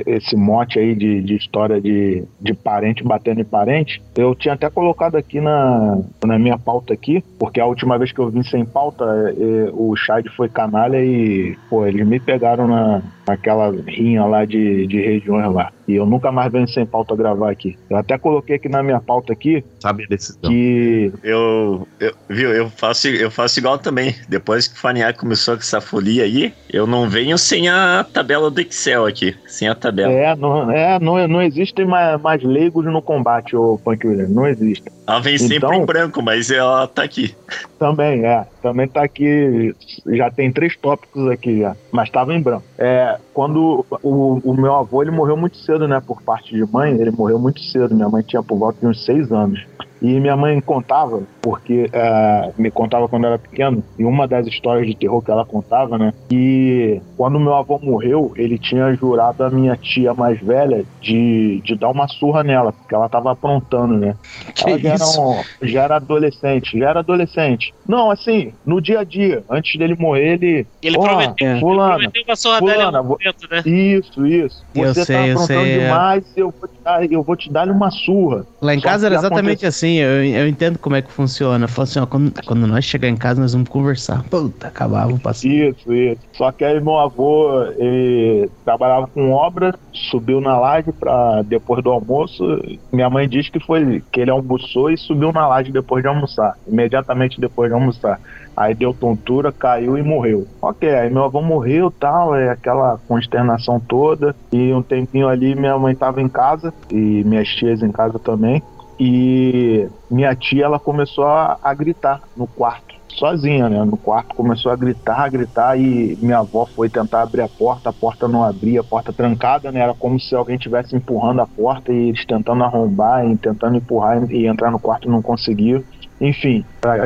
esse mote aí de, de história de, de parente batendo em parente, eu tinha até colocado aqui na, na minha pauta aqui, porque a última vez que eu vim sem pauta, é, o Chad foi canalha e, pô, eles me pegaram na, naquela rinha lá de, de regiões lá. E eu nunca mais venho sem pauta gravar aqui. Eu até coloquei aqui na minha pauta aqui. Sabe a decisão. Que. Eu, eu, viu, eu faço, eu faço igual também. Depois que o Faniac começou com essa folia aí, eu não venho sem a tabela do Excel aqui. Sem a tabela. É, não, é, não, não existem mais, mais leigos no combate, ô Punk William. Não existe. Ela vem então, sempre em branco, mas ela tá aqui. Também, é. Também tá aqui. Já tem três tópicos aqui já. Mas tava em branco. É, quando o, o meu avô ele morreu muito cedo, né? Por parte de mãe, ele morreu muito cedo. Minha mãe tinha por volta de uns seis anos. E minha mãe contava, porque uh, me contava quando era pequeno, e uma das histórias de terror que ela contava, né? Que quando meu avô morreu, ele tinha jurado a minha tia mais velha de, de dar uma surra nela, porque ela tava aprontando, né? Que ela já isso? era, um, já era adolescente, já era adolescente. Não, assim, no dia a dia, antes dele morrer, ele. Ele "Ó, prometeu, fulana, prometeu uma surra dela fulana, vo- momento, né? Isso, isso. Eu Você sei, tá eu aprontando sei, é. demais, eu vou te dar, eu vou te dar uma surra. Lá em Só casa era exatamente acontece- eu, eu entendo como é que funciona. Fala assim, ó, quando, quando nós chegar em casa, nós vamos conversar. Puta, acabava o passeio. Isso, isso. Só que aí meu avô, ele trabalhava com obra, subiu na laje para depois do almoço. Minha mãe diz que foi que ele almoçou e subiu na laje depois de almoçar, imediatamente depois de almoçar. Aí deu tontura, caiu e morreu. Ok, aí meu avô morreu tal, é aquela consternação toda. E um tempinho ali minha mãe tava em casa e minhas tias em casa também. E minha tia ela começou a, a gritar no quarto sozinha, né? No quarto começou a gritar, gritar e minha avó foi tentar abrir a porta, a porta não abria, a porta trancada, né? Era como se alguém estivesse empurrando a porta e eles tentando arrombar e tentando empurrar e entrar no quarto não conseguiu. Enfim,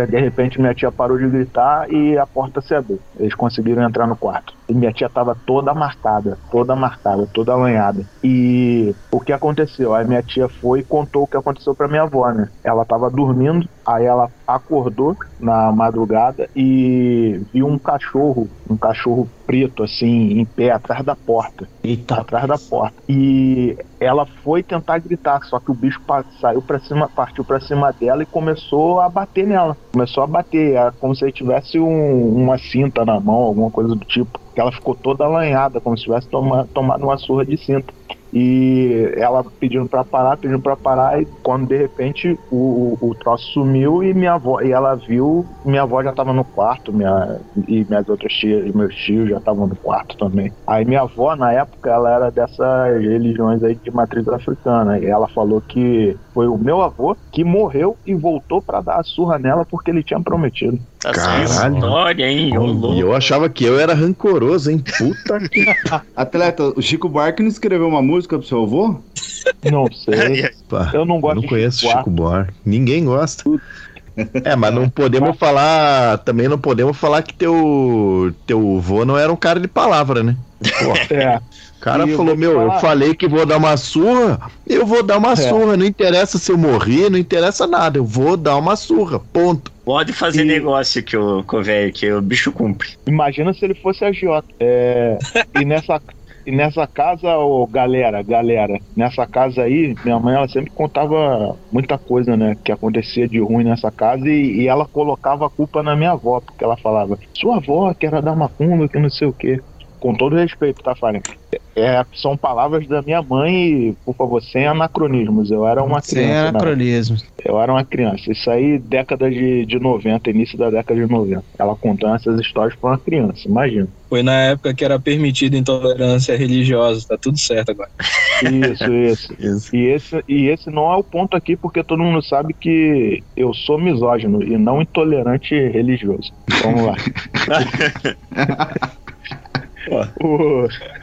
de repente minha tia parou de gritar e a porta se abriu. Eles conseguiram entrar no quarto. Minha tia estava toda marcada, toda marcada, toda alanhada. E o que aconteceu? Aí minha tia foi e contou o que aconteceu para minha avó, né? Ela estava dormindo, aí ela acordou na madrugada e viu um cachorro, um cachorro preto assim, em pé atrás da porta Eita, atrás da porta. E ela foi tentar gritar, só que o bicho saiu para cima, partiu para cima dela e começou a bater nela. Começou a bater, era como se ele tivesse um- uma cinta na mão, alguma coisa do tipo. Que ela ficou toda alanhada, como se tivesse toma, tomado uma surra de cinta. E ela pedindo pra parar, pedindo pra parar, e quando de repente o, o, o troço sumiu e minha avó, e ela viu, minha avó já tava no quarto, minha, e minhas outras tias, meus tios já estavam no quarto também. Aí minha avó, na época, ela era dessas religiões aí de matriz africana, e ela falou que foi o meu avô que morreu e voltou pra dar a surra nela porque ele tinha prometido. Tá Caralho. História, hein? E eu achava que eu era rancoroso, hein? Puta que. Atleta, o Chico Buarque não escreveu uma música pro seu avô? Não sei. Pá, Eu não gosto não de conheço Chico Chico Buarque. Ninguém gosta. É, mas não podemos falar. Também não podemos falar que teu, teu vô não era um cara de palavra, né? Pô, É. o cara E eu falou: te Meu, eu falar- falei que vou dar uma surra, eu vou dar uma É. surra. Não interessa se eu morri, não interessa nada. Eu vou dar uma surra. Ponto. Pode fazer E- negócio que o velho, que o bicho cumpre. Imagina se ele fosse agiota. É, e nessa. E nessa casa, ô, galera, galera, nessa casa aí, minha mãe ela sempre contava muita coisa, né, que acontecia de ruim nessa casa e, e ela colocava a culpa na minha avó, porque ela falava, sua avó que era da macumba, que não sei o quê com todo respeito, tá, Farinha? É, são palavras da minha mãe e, por favor, sem anacronismos. Eu era uma sem criança. Sem anacronismos. Eu era uma criança. Isso aí, década de, de 90, início da década de 90. Ela contando essas histórias para uma criança, imagina. Foi na época que era permitida intolerância religiosa, tá tudo certo agora. Isso, isso. isso. E, esse, e esse não é o ponto aqui, porque todo mundo sabe que eu sou misógino e não intolerante religioso. Vamos lá.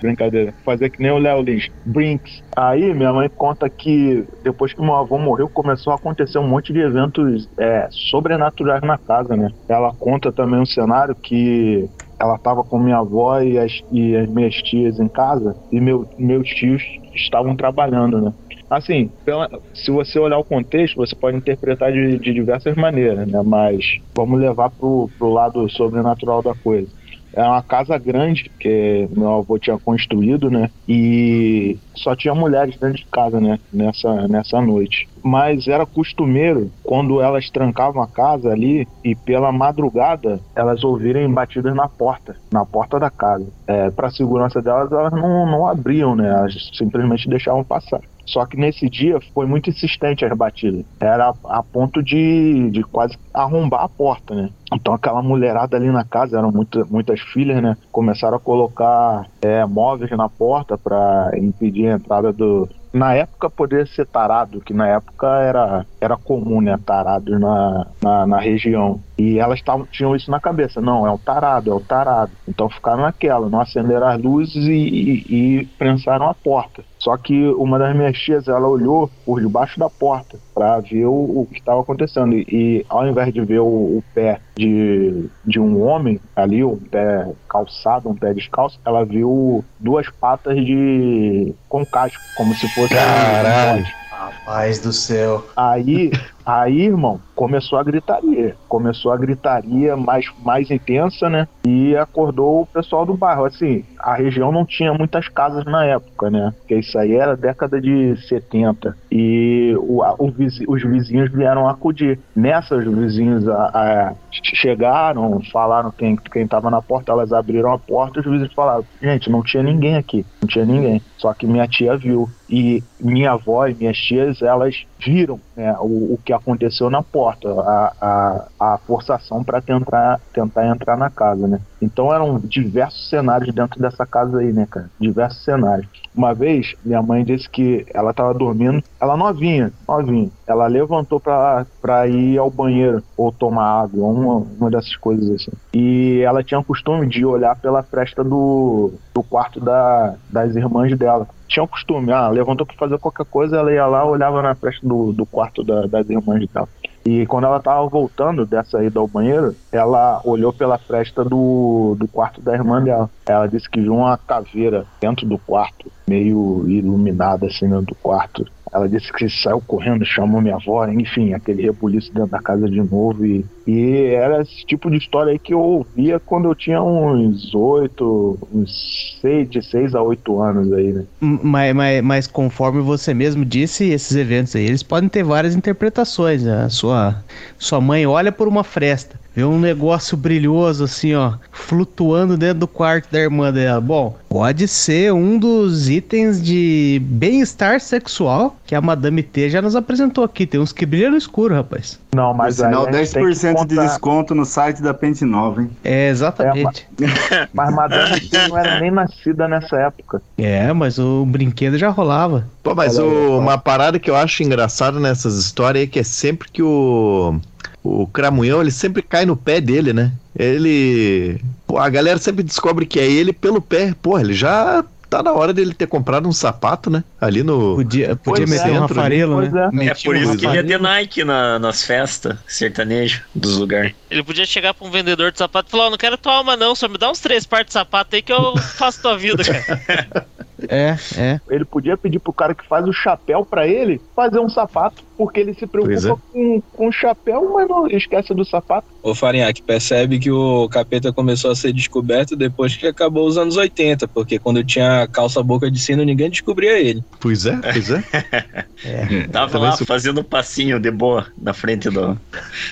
Brincadeira. Fazer que nem o Léo Lins. Brinks. Aí minha mãe conta que depois que meu avô morreu, começou a acontecer um monte de eventos é, sobrenaturais na casa, né? Ela conta também um cenário que ela estava com minha avó e as, e as minhas tias em casa e meu, meus tios estavam trabalhando, né? Assim, pela, se você olhar o contexto, você pode interpretar de, de diversas maneiras, né? Mas vamos levar pro, pro lado sobrenatural da coisa. É uma casa grande que meu avô tinha construído, né? E só tinha mulheres dentro de casa, né? Nessa, nessa noite. Mas era costumeiro, quando elas trancavam a casa ali e pela madrugada elas ouvirem batidas na porta, na porta da casa. É, Para segurança delas, elas não, não abriam, né? Elas simplesmente deixavam passar. Só que nesse dia foi muito insistente as batidas. Era a, ponto de, de quase arrombar a porta, né? Então aquela mulherada ali na casa, eram muita, muitas filhas, né? Começaram a colocar é, móveis na porta para impedir a entrada do, na época poderia ser tarado, que na época era, era comum, né? Tarado na, na, na região. E elas tavam, tinham isso na cabeça. Não, é o tarado, é o tarado. Então ficaram naquela, não acenderam as luzes e, e, e prensaram a porta. Só que uma das minhas tias, ela olhou por debaixo da porta para ver o, o que estava acontecendo. E, e, ao invés de ver o, o, pé de, de um homem ali, um pé calçado, um pé descalço, ela viu duas patas de com casco, como se fosse Caralho. Um Rapaz do céu. Aí, aí, irmão, começou a gritaria. Começou a gritaria mais, mais intensa, né? E acordou o pessoal do bairro. Assim, a região não tinha muitas casas na época, né? Porque isso aí era década de 70. E o, o os vizinhos vieram acudir. Nessas, os vizinhos a, a, chegaram, falaram quem, quem tava na porta, elas abriram a porta e os vizinhos falaram: gente, não tinha ninguém aqui. Não tinha ninguém. Só que minha tia viu. E minha avó e minhas elas viram né, o, o que aconteceu na porta, a, a, a forçação para tentar, tentar entrar na casa, né? Então eram diversos cenários dentro dessa casa aí, né, cara? Diversos cenários. Uma vez, minha mãe disse que ela estava dormindo, ela novinha, novinha. Ela levantou para ir ao banheiro ou tomar água, uma, uma dessas coisas assim. E ela tinha o costume de olhar pela fresta do, do quarto da, das irmãs dela tinha o costume, ah, levantou para fazer qualquer coisa, ela ia lá, olhava na fresta do, do quarto da, das irmãs dela. E quando ela tava voltando dessa ida ao banheiro, ela olhou pela fresta do, do quarto da irmã dela. Ela disse que viu uma caveira dentro do quarto, meio iluminada assim dentro do quarto. Ela disse que saiu correndo, chamou minha avó, enfim, aquele rebuliço dentro da casa de novo. E, e era esse tipo de história aí que eu ouvia quando eu tinha uns oito, uns seis, de seis a oito anos aí, né? Mas, mas, mas conforme você mesmo disse, esses eventos aí, eles podem ter várias interpretações. Né? A sua, sua mãe olha por uma fresta vê um negócio brilhoso assim, ó, flutuando dentro do quarto da irmã dela. Bom, pode ser um dos itens de bem-estar sexual que a Madame T já nos apresentou aqui. Tem uns que brilham no escuro, rapaz. Não, mas Por sinal, 10% de desconto no site da Pente Nova, hein? É, exatamente. É, mas Madame T não era nem nascida nessa época. É, mas o brinquedo já rolava. Pô, mas o, uma parada que eu acho engraçada nessas histórias é que é sempre que o o Cramunhão, ele sempre cai no pé dele, né? Ele. Pô, a galera sempre descobre que é ele pelo pé. Pô, ele já tá na hora dele ter comprado um sapato, né? Ali no. Podia, podia meter um Rafarelo, né? É. é por isso que ele ia ter Nike na, nas festas sertanejo dos lugares. Ele podia chegar pra um vendedor de sapato e falar: oh, não quero tua alma, não, só me dá uns três partes de sapato aí que eu faço tua vida, cara. É, é. Ele podia pedir pro cara que faz o chapéu para ele fazer um sapato. porque ele se preocupa é. com, com o chapéu, mas não esquece do sapato. Ô Farinhaque, percebe que o capeta começou a ser descoberto depois que acabou os anos 80, porque quando tinha calça boca de sino, ninguém descobria ele. Pois é, pois é. é. Tava lá fazendo um passinho de boa na frente do,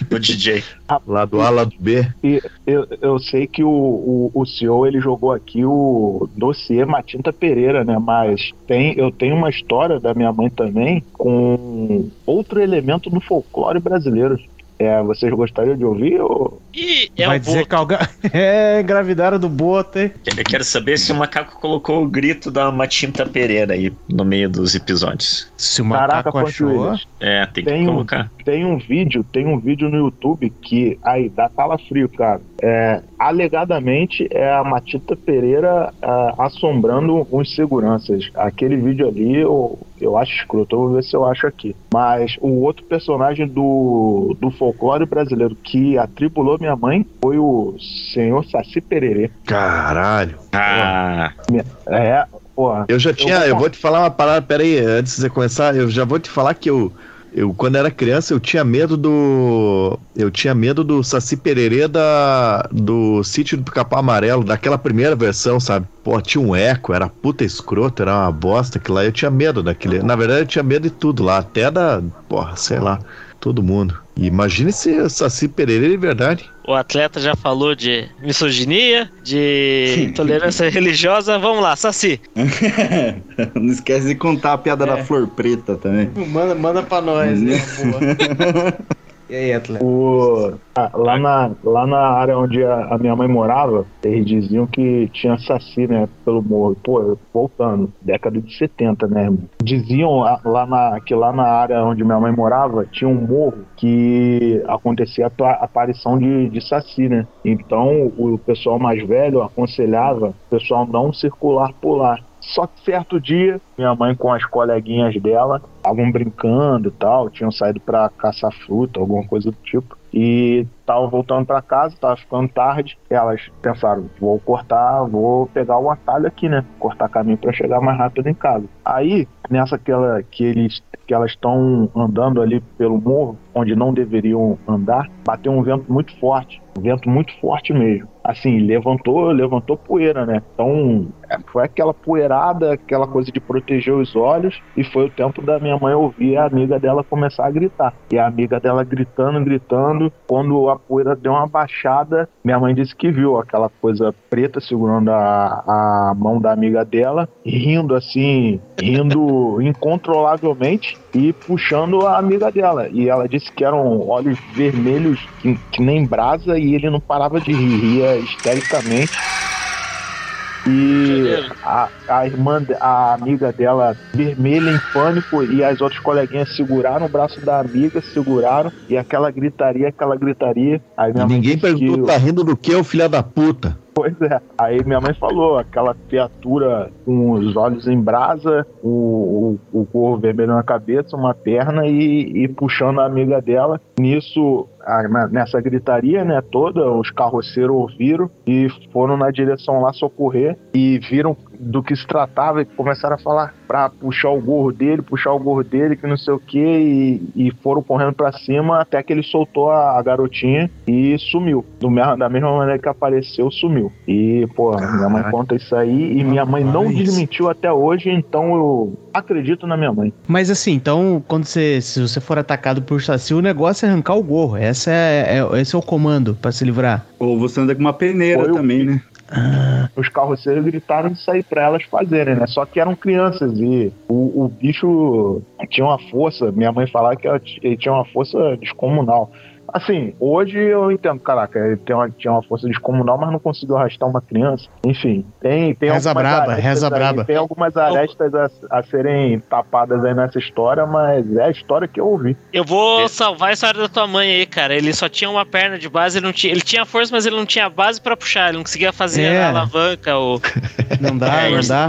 do DJ. Lá do A, lá do B. E eu, eu sei que o, o, o CEO ele jogou aqui o dossiê Matinta Pereira, né? Mas tem, eu tenho uma história da minha mãe também com outro elemento do folclore brasileiro. É, vocês gostariam de ouvir? Ou... Ih, é Vai dizer que alga... é engravidaram do boto, hein? Eu quero saber se o macaco colocou o grito da Matinta Pereira aí no meio dos episódios. Se o macaco Caraca, achou... É, tem, tem que colocar. Um, tem um vídeo, tem um vídeo no YouTube que aí dá tala frio, cara. É, alegadamente é a Matita Pereira é, assombrando os seguranças. Aquele vídeo ali eu, eu acho escroto, eu vou ver se eu acho aqui. Mas o outro personagem do, do folclore brasileiro que atribulou minha mãe foi o senhor Saci Pererê. Caralho. Ah. É, porra. Eu já tinha, eu vou... eu vou te falar uma parada, peraí, antes de você começar, eu já vou te falar que eu eu, quando era criança, eu tinha medo do. Eu tinha medo do Saci Pererê da, do Sítio do Pica-Pau Amarelo, daquela primeira versão, sabe? Pô, tinha um eco, era puta escroto, era uma bosta que lá. Eu tinha medo daquele. Na verdade, eu tinha medo de tudo lá, até da. Porra, sei lá todo mundo. E imagine se Saci Pereira de verdade. O atleta já falou de misoginia, de intolerância religiosa. Vamos lá, Saci. Não esquece de contar a piada é. da flor preta também. Manda, manda pra nós, né? E aí, atleta? O, ah, lá, na, lá na área onde a, a, minha mãe morava, eles diziam que tinha saci, né, pelo morro. Pô, voltando, década de 70, né? Diziam lá na, que lá na área onde minha mãe morava tinha um morro que acontecia a, a aparição de, de saci, né? Então o pessoal mais velho aconselhava o pessoal não circular por lá. Só que certo dia, minha mãe com as coleguinhas dela estavam brincando e tal, tinham saído para caçar fruta, alguma coisa do tipo. E estavam voltando para casa, tava ficando tarde. elas pensaram: vou cortar, vou pegar o atalho aqui, né? Cortar caminho para chegar mais rápido em casa. Aí, nessa que, ela, que eles que elas estão andando ali pelo morro, onde não deveriam andar, bateu um vento muito forte, um vento muito forte mesmo. Assim, levantou, levantou poeira, né? Então, é, foi aquela poeirada, aquela coisa de proteger os olhos, e foi o tempo da minha mãe ouvir a amiga dela começar a gritar. E a amiga dela gritando, gritando, quando a poeira deu uma baixada, minha mãe disse que viu aquela coisa preta segurando a, a mão da amiga dela, rindo assim, rindo incontrolavelmente e puxando a amiga dela. E ela disse que eram olhos vermelhos que, que nem brasa e ele não parava de rir, ria histericamente. E a, a irmã, a amiga dela vermelha em pânico e as outras coleguinhas seguraram o braço da amiga, seguraram e aquela gritaria, aquela gritaria. Aí ninguém perguntou, que... tá rindo do que, o filho da puta? Pois é. Aí minha mãe falou, aquela criatura com os olhos em brasa, o, o, o corpo vermelho na cabeça, uma perna e, e puxando a amiga dela. Nisso, nessa gritaria, né, toda, os carroceiros ouviram e foram na direção lá socorrer e viram do que se tratava e começaram a falar pra puxar o gorro dele, puxar o gorro dele, que não sei o que, e, e foram correndo para cima até que ele soltou a, a garotinha e sumiu. Do, da mesma maneira que apareceu, sumiu. E, pô, Caraca. minha mãe conta isso aí e minha mãe não desmentiu até hoje, então eu acredito na minha mãe. Mas assim, então, quando você, se você for atacado por Saci, o negócio é arrancar o gorro. Essa é, é esse é o comando para se livrar. Ou você anda com uma peneira Foi também, né? Ah. Os carroceiros gritaram de sair para elas fazerem, né? Só que eram crianças e o, o bicho tinha uma força. Minha mãe falava que ele tinha uma força descomunal. Assim, hoje eu entendo, caraca, ele tem uma, tinha uma força descomunal, mas não conseguiu arrastar uma criança. Enfim, tem, tem reza braba, reza aí, braba. Tem algumas arestas a, a, serem tapadas aí nessa história, mas é a história que eu ouvi. Eu vou é. salvar a história da tua mãe aí, cara. Ele só tinha uma perna de base, ele não tinha, ele tinha força, mas ele não tinha base para puxar, ele não conseguia fazer é. a alavanca ou não dá, é, não dá.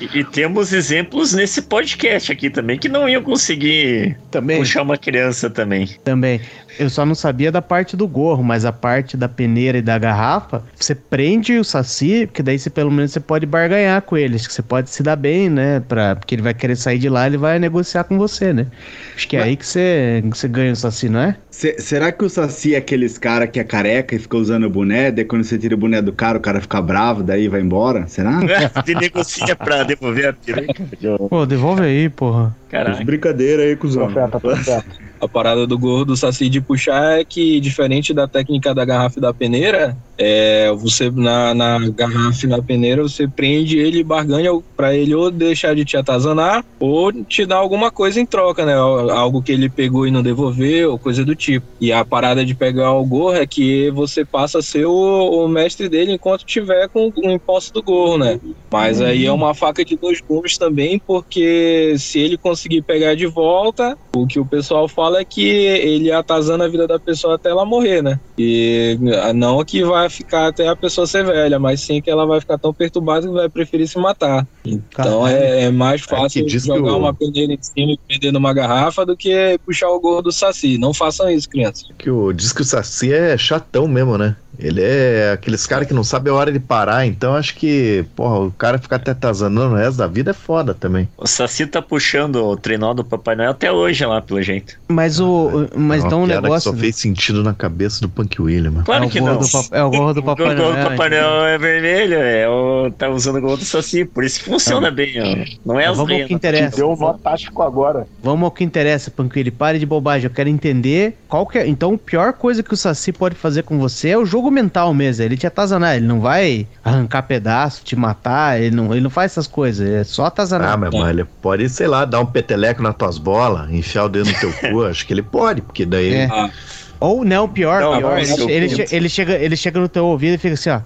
E, e, temos exemplos nesse podcast aqui também que não iam conseguir também. puxar uma criança também. Também. Eu só não sabia da parte do gorro, mas a parte da peneira e da garrafa, você prende o saci, porque daí você pelo menos você pode barganhar com eles, que você pode se dar bem, né? Pra, porque ele vai querer sair de lá, ele vai negociar com você, né? Acho que é mas... aí que você, que você ganha o saci, não é? C será que o saci é aqueles cara que é careca e fica usando o boné, daí quando você tira o boné do cara, o cara fica bravo, daí vai embora? Será? Você negocia pra devolver a peruca. Pô, devolve aí, porra. Caralho. Brincadeira aí, cuzão. Profeta, profeta. A parada do gorro do Saci de puxar é que, diferente da técnica da garrafa e da peneira, é, você na, na garrafa na peneira, você prende ele e barganha para ele ou deixar de te atazanar ou te dar alguma coisa em troca, né? Algo que ele pegou e não devolveu, coisa do tipo. E a parada de pegar o gorro é que você passa a ser o, o mestre dele enquanto tiver com o imposto do gorro, né? Mas aí é uma faca de dois gumes também, porque se ele conseguir pegar de volta, o que o pessoal fala é que ele atazana a vida da pessoa até ela morrer, né? E não que vai ficar até a pessoa ser velha, mas sim que ela vai ficar tão perturbada que vai preferir se matar. Então é, é, mais é fácil é jogar uma peneira em cima e prender numa garrafa do que puxar o gorro do Saci. Não façam isso, crianças. Que o, diz que o Saci é chatão mesmo, né? Ele é aqueles caras que não sabem a hora de parar, então acho que, porra, o cara ficar até atazanando o resto da vida é foda também. O Saci tá puxando o trenó do Papai Noel até hoje lá, pelo jeito. Mas o. Mas é dá um negócio. Que só fez sentido na cabeça do Punk William. Claro é que não. é o gorro do Papai Noel. O gorro do Papai Noel é vermelho, é o, tá usando o gorro do Saci, por isso funciona bem, ó. Não é as Vamos ao que interessa. Deu um nó tático agora. Vamos ao que interessa, Punk William. Pare de bobagem, eu quero entender qual que é. Então, a pior coisa que o Saci pode fazer com você é o jogo mental mesmo ele te atazanar, ele não vai arrancar pedaço, te matar, ele não, ele não faz essas coisas, é só atazanar. Ah, mas, mas ele pode, sei lá, dar um peteleco nas tuas bolas, enfiar o dedo no teu cu, acho que ele pode, porque daí... É. Ah. Ou não, pior, não, pior ele, ele, che ele, chega, ele chega no teu ouvido e fica assim, ó.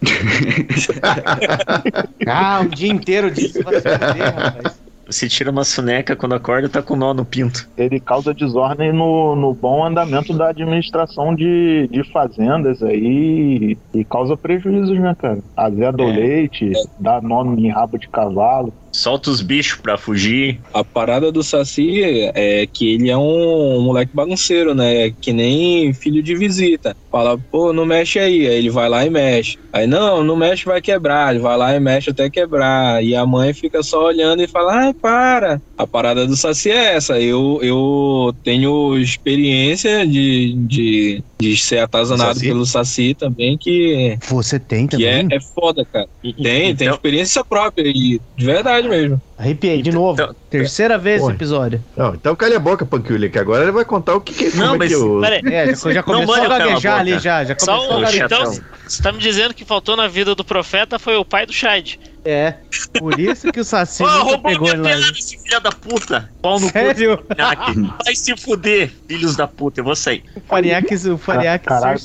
ah, um dia inteiro disso vai se rapaz. Você tira uma soneca quando acorda tá com nó no pinto. Ele causa desordem no, no bom andamento da administração de, de fazendas aí e causa prejuízos, né, cara? Azeda é. o leite, dá nó em rabo de cavalo solta os bichos pra fugir. A parada do Saci é que ele é um moleque bagunceiro, né? Que nem filho de visita. Fala, pô, não mexe aí. Aí ele vai lá e mexe. Aí, não, não mexe, vai quebrar. Ele vai lá e mexe até quebrar. E a mãe fica só olhando e fala, ai, para. A parada do Saci é essa. Eu, eu tenho experiência de, de, de ser atazanado saci? pelo Saci também, que. Você tem também? Que é, é foda, cara. Tem, então... tem experiência própria. E de verdade mesmo. Arrepiei, de novo. Então, Terceira vez esse episódio. Não, então calha a boca, Panquilha, que agora ele vai contar o que, que não, é mas, que o... É, já, já começou não, a gaguejar ali, já. já começou um, a Então, você tá me dizendo que faltou na vida do profeta foi o pai do Shade. É, por isso que o Saci oh, nunca pegou ele lá. esse filho da puta. Pau no Sério? Vai se fuder, filhos da puta, eu vou sair. O Fariac, o Fariac Caralho,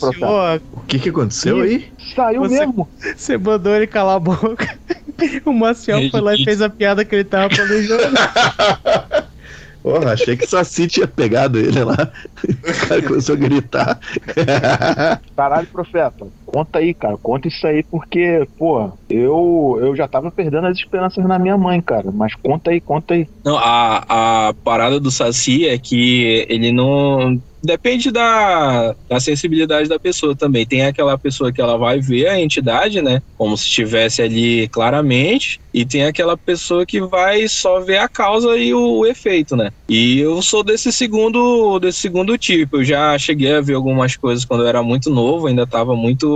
O que que aconteceu aí? Saiu você, mesmo. Você mandou ele calar a boca. O Maciel foi lá e fez a piada que ele tava planejando. Porra, achei que o Saci tinha pegado ele lá. O cara começou a gritar. Caralho, profeta. Conta aí, cara. Conta isso aí, porque, pô, eu, eu já tava perdendo as esperanças na minha mãe, cara. Mas conta aí, conta aí. Não, a, a parada do Saci é que ele não Depende da, da sensibilidade da pessoa também. Tem aquela pessoa que ela vai ver a entidade, né? Como se estivesse ali claramente. E tem aquela pessoa que vai só ver a causa e o, o, efeito, né? E eu sou desse segundo, desse segundo tipo. Eu já cheguei a ver algumas coisas quando eu era muito novo, ainda estava muito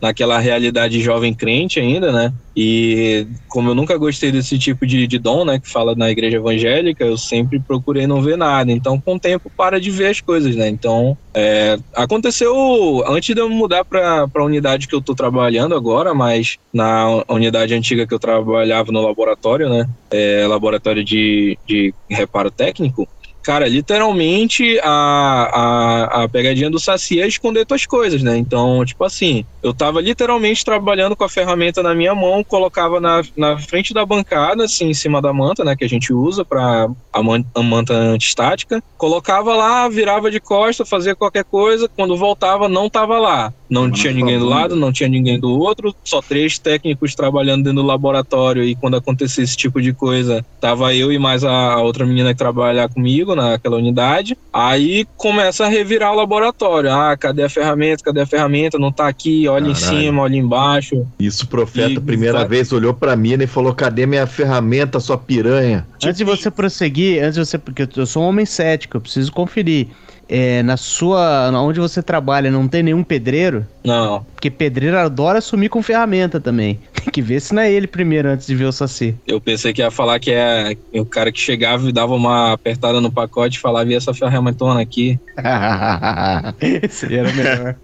naquela realidade jovem crente ainda, né? E como eu nunca gostei desse tipo de, de dom, né, que fala na igreja evangélica, eu sempre procurei não ver nada. Então, com o tempo, para de ver as coisas, né? Então, é, aconteceu antes de eu mudar para a unidade que eu estou trabalhando agora, mas na unidade antiga que eu trabalhava no laboratório, né, é, laboratório de, de reparo técnico, Cara, literalmente a, a, a pegadinha do Saci é esconder tuas coisas, né? Então, tipo assim, eu tava literalmente trabalhando com a ferramenta na minha mão, colocava na, na frente da bancada, assim, em cima da manta, né? Que a gente usa pra a, man, a manta antistática. Colocava lá, virava de costa, fazia qualquer coisa. Quando voltava, não tava lá. Não tinha ninguém do lado, não tinha ninguém do outro, só três técnicos trabalhando dentro do laboratório e quando acontecia esse tipo de coisa, tava eu e mais a, a outra menina que trabalha comigo naquela unidade. Aí começa a revirar o laboratório. Ah, cadê a ferramenta? Cadê a ferramenta? Não tá aqui, olha Caralho. em cima, olha embaixo. Isso, o profeta, e, primeira vai... vez, olhou pra mim e falou: cadê minha ferramenta, sua piranha? Antes de você prosseguir, antes de você. Porque eu sou um homem cético, eu preciso conferir é, na sua. onde você trabalha, não tem nenhum pedreiro? Não. Porque pedreiro adora sumir com ferramenta também. Tem que ver se não é ele primeiro antes de ver o Saci. Eu pensei que ia falar que é o cara que chegava e dava uma apertada no pacote e falava, e essa ferramentona aqui. Seria melhor.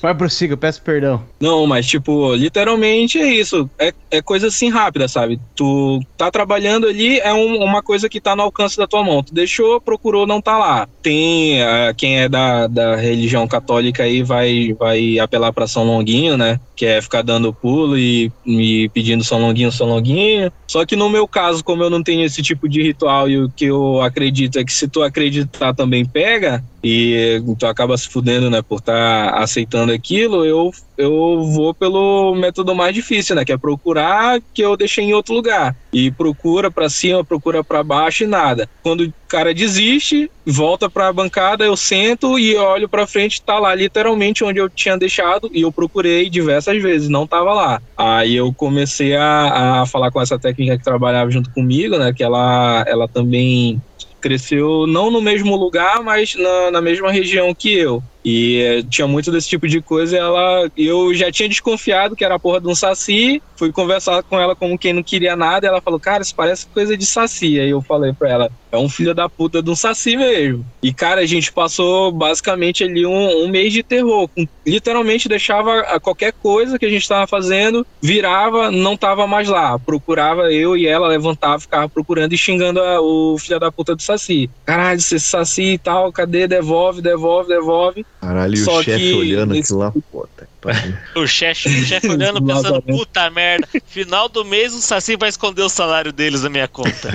Vai prossiga, peço perdão. Não, mas tipo, literalmente é isso. É, é coisa assim rápida, sabe? Tu tá trabalhando ali, é um, uma coisa que tá no alcance da tua mão. Tu deixou, procurou, não tá lá. Tem uh, quem é da, da religião católica aí vai, vai apelar para São Longuinho, né? Que é ficar dando pulo e me pedindo São Longuinho, São Longuinho. Só que no meu caso, como eu não tenho esse tipo de ritual e o que eu acredito é que se tu acreditar também pega, e tu acaba se fudendo, né, por estar tá aceitando aquilo, eu, eu vou pelo método mais difícil, né, que é procurar que eu deixei em outro lugar. E procura para cima, procura para baixo e nada. Quando o cara desiste, volta para a bancada, eu sento e olho para frente, tá lá literalmente onde eu tinha deixado e eu procurei diversas vezes, não tava lá. Aí eu comecei a, a falar com essa técnica que trabalhava junto comigo, né, que ela, ela também cresceu não no mesmo lugar, mas na, na mesma região que eu. E tinha muito desse tipo de coisa. ela, eu já tinha desconfiado que era a porra de um saci. Fui conversar com ela como quem não queria nada. E ela falou, cara, isso parece coisa de saci. Aí eu falei pra ela, é um filho da puta de um saci mesmo. E, cara, a gente passou basicamente ali um, um mês de terror. Literalmente deixava qualquer coisa que a gente tava fazendo, virava, não tava mais lá. Procurava eu e ela, levantava, ficava procurando e xingando a, o filho da puta do saci. Caralho, esse saci e tal, cadê? Devolve, devolve, devolve. Caralho, e o chefe olhando aquilo lá, puta. O chefe o chef olhando, pensando, puta merda, final do mês o Saci vai esconder o salário deles na minha conta.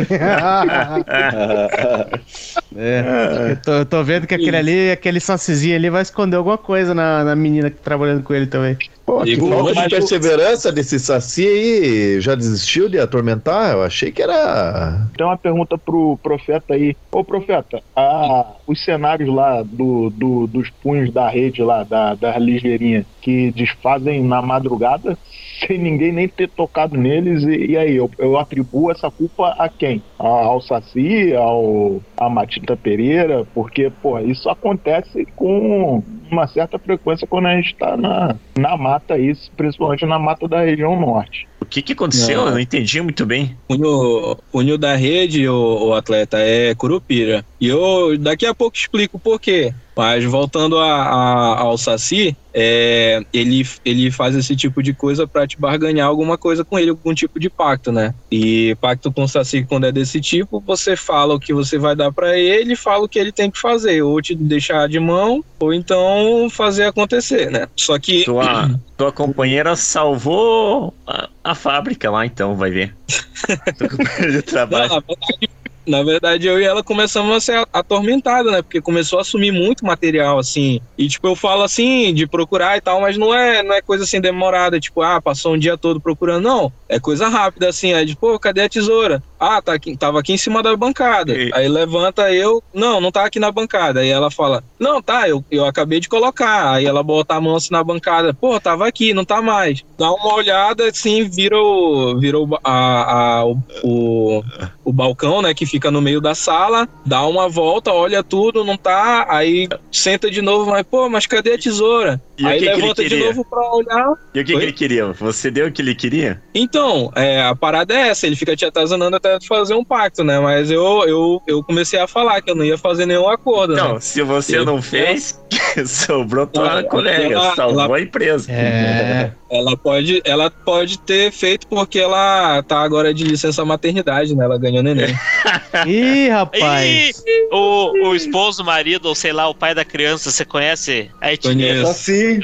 é, eu tô, eu tô, vendo que aquele ali, aquele Sacizinho ali vai esconder alguma coisa na, na menina que tá trabalhando com ele também. Pô, que falta de perseverança desse Saci aí, já desistiu de atormentar? Eu achei que era... Tem uma pergunta pro profeta aí. Ô profeta, a, os cenários lá do, do, dos punhos da rede lá, da, da ligeirinha, que desfazem na madrugada, sem ninguém nem ter tocado neles. E, e aí, eu, eu, atribuo essa culpa a quem? A, ao Saci, ao a Matilda Pereira, porque, pô, isso acontece com uma certa frequência quando a gente está na, na mata, isso, principalmente na mata da região norte. O que, que aconteceu? Não. Eu não entendi muito bem. O punho da rede, o, o atleta, é Curupira. E eu daqui a pouco explico o porquê. Mas voltando a, a, ao Saci, é, ele, ele faz esse tipo de coisa para te barganhar alguma coisa com ele, algum tipo de pacto, né? E pacto com o Saci, quando é desse tipo, você fala o que você vai dar para ele, fala o que ele tem que fazer, ou te deixar de mão, ou então fazer acontecer, né? Só que. Tua, tua companheira salvou a, a fábrica lá, então, vai ver. Não, na verdade, na verdade, eu e ela começamos a ser atormentada, né? Porque começou a assumir muito material, assim. E, tipo, eu falo assim, de procurar e tal, mas não é, não é coisa assim demorada, tipo, ah, passou um dia todo procurando. Não, é coisa rápida, assim. Aí, tipo, pô, cadê a tesoura? Ah, tá aqui, tava aqui em cima da bancada. E... Aí levanta eu, não, não tá aqui na bancada. Aí ela fala, não, tá, eu, eu acabei de colocar. Aí ela bota a mão assim na bancada, pô, tava aqui, não tá mais. Dá uma olhada, assim, vira o, vira o, a, a, o, o, o balcão, né, que fica no meio da sala, dá uma volta, olha tudo, não tá, aí senta de novo, mas pô, mas cadê a tesoura? E aí que levanta que de novo pra olhar. E o que, que, ele queria? Você deu o que ele queria? Então, é, a parada é essa, ele fica te atazanando até fazer um pacto, né? Mas eu, eu, eu comecei a falar que eu não ia fazer nenhum acordo. Não, né? se você eu, não fez, sobrou tua colega, ela, salvou ela, a empresa. É. Ela pode, ela pode ter feito porque ela tá agora de licença maternidade, né? Ela ganhou neném. Ih, rapaz! Ih, o, o esposo, o marido, ou sei lá, o pai da criança, você conhece a etnia? É o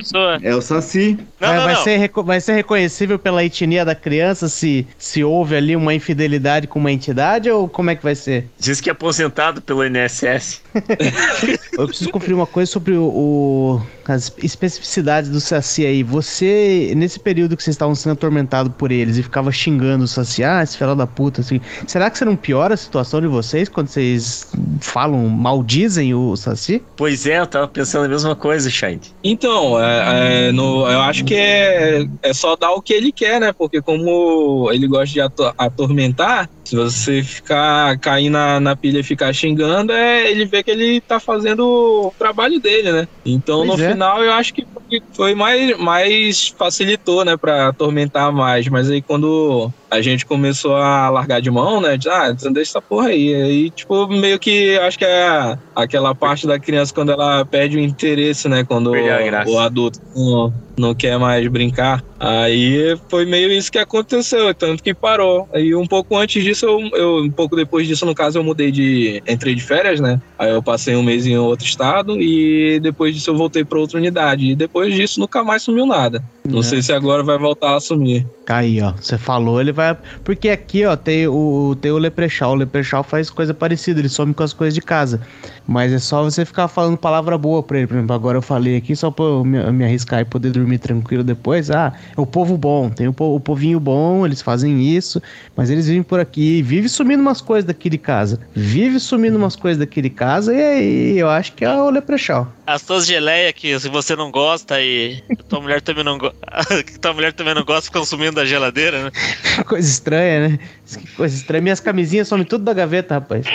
Saci. É o Saci. Não, vai, não, vai, não. Ser, vai ser reconhecível pela etnia da criança se, se houve ali uma infidelidade com uma entidade ou como é que vai ser? Diz que é aposentado pelo INSS. Eu preciso conferir uma coisa sobre o, o as especificidades do Saci aí. Você, nesse período que vocês estavam sendo atormentados por eles e ficava xingando o Saci, ah, esse filho da puta, assim, será que você não piora a situação de vocês quando vocês falam, maldizem o Saci? Pois é, eu tava pensando a mesma coisa, Shine. Então, é, é, no, eu acho que é, é só dar o que ele quer, né? Porque como ele gosta de atormentar, se você ficar cair na, na pilha e ficar xingando, é ele vê que ele tá fazendo o trabalho dele, né? Então pois no é. final eu acho que foi mais, mais facilitou, né, pra atormentar mais. Mas aí quando a gente começou a largar de mão, né? De, ah, deixa essa porra aí. Aí, tipo, meio que acho que é aquela parte da criança quando ela perde o interesse, né? Quando o, o adulto não, não quer mais brincar. Aí foi meio isso que aconteceu, tanto que parou. Aí um pouco antes disso, eu, eu, um pouco depois disso, no caso, eu mudei de. entrei de férias, né? Aí eu passei um mês em outro estado e depois disso eu voltei para outra unidade. E depois disso nunca mais sumiu nada. Não é. sei se agora vai voltar a sumir. Aí, ó, você falou, ele vai. Porque aqui, ó, tem o, tem o Leprechal. O Leprechal faz coisa parecida, ele some com as coisas de casa. Mas é só você ficar falando palavra boa pra ele. Por exemplo, agora eu falei aqui só pra me, me arriscar e poder dormir tranquilo depois. Ah, é o povo bom, tem o, o povinho bom, eles fazem isso, mas eles vivem por aqui, vive sumindo umas coisas daqui de casa. Vive sumindo umas coisas daqui de casa e aí eu acho que é o Leprechal. As tuas geleias que se você não gosta e tua mulher também não gosta, tua mulher também não gosta, ficam sumindo da geladeira, né? coisa estranha, né? Que coisa estranha. Minhas camisinhas somem tudo da gaveta, rapaz.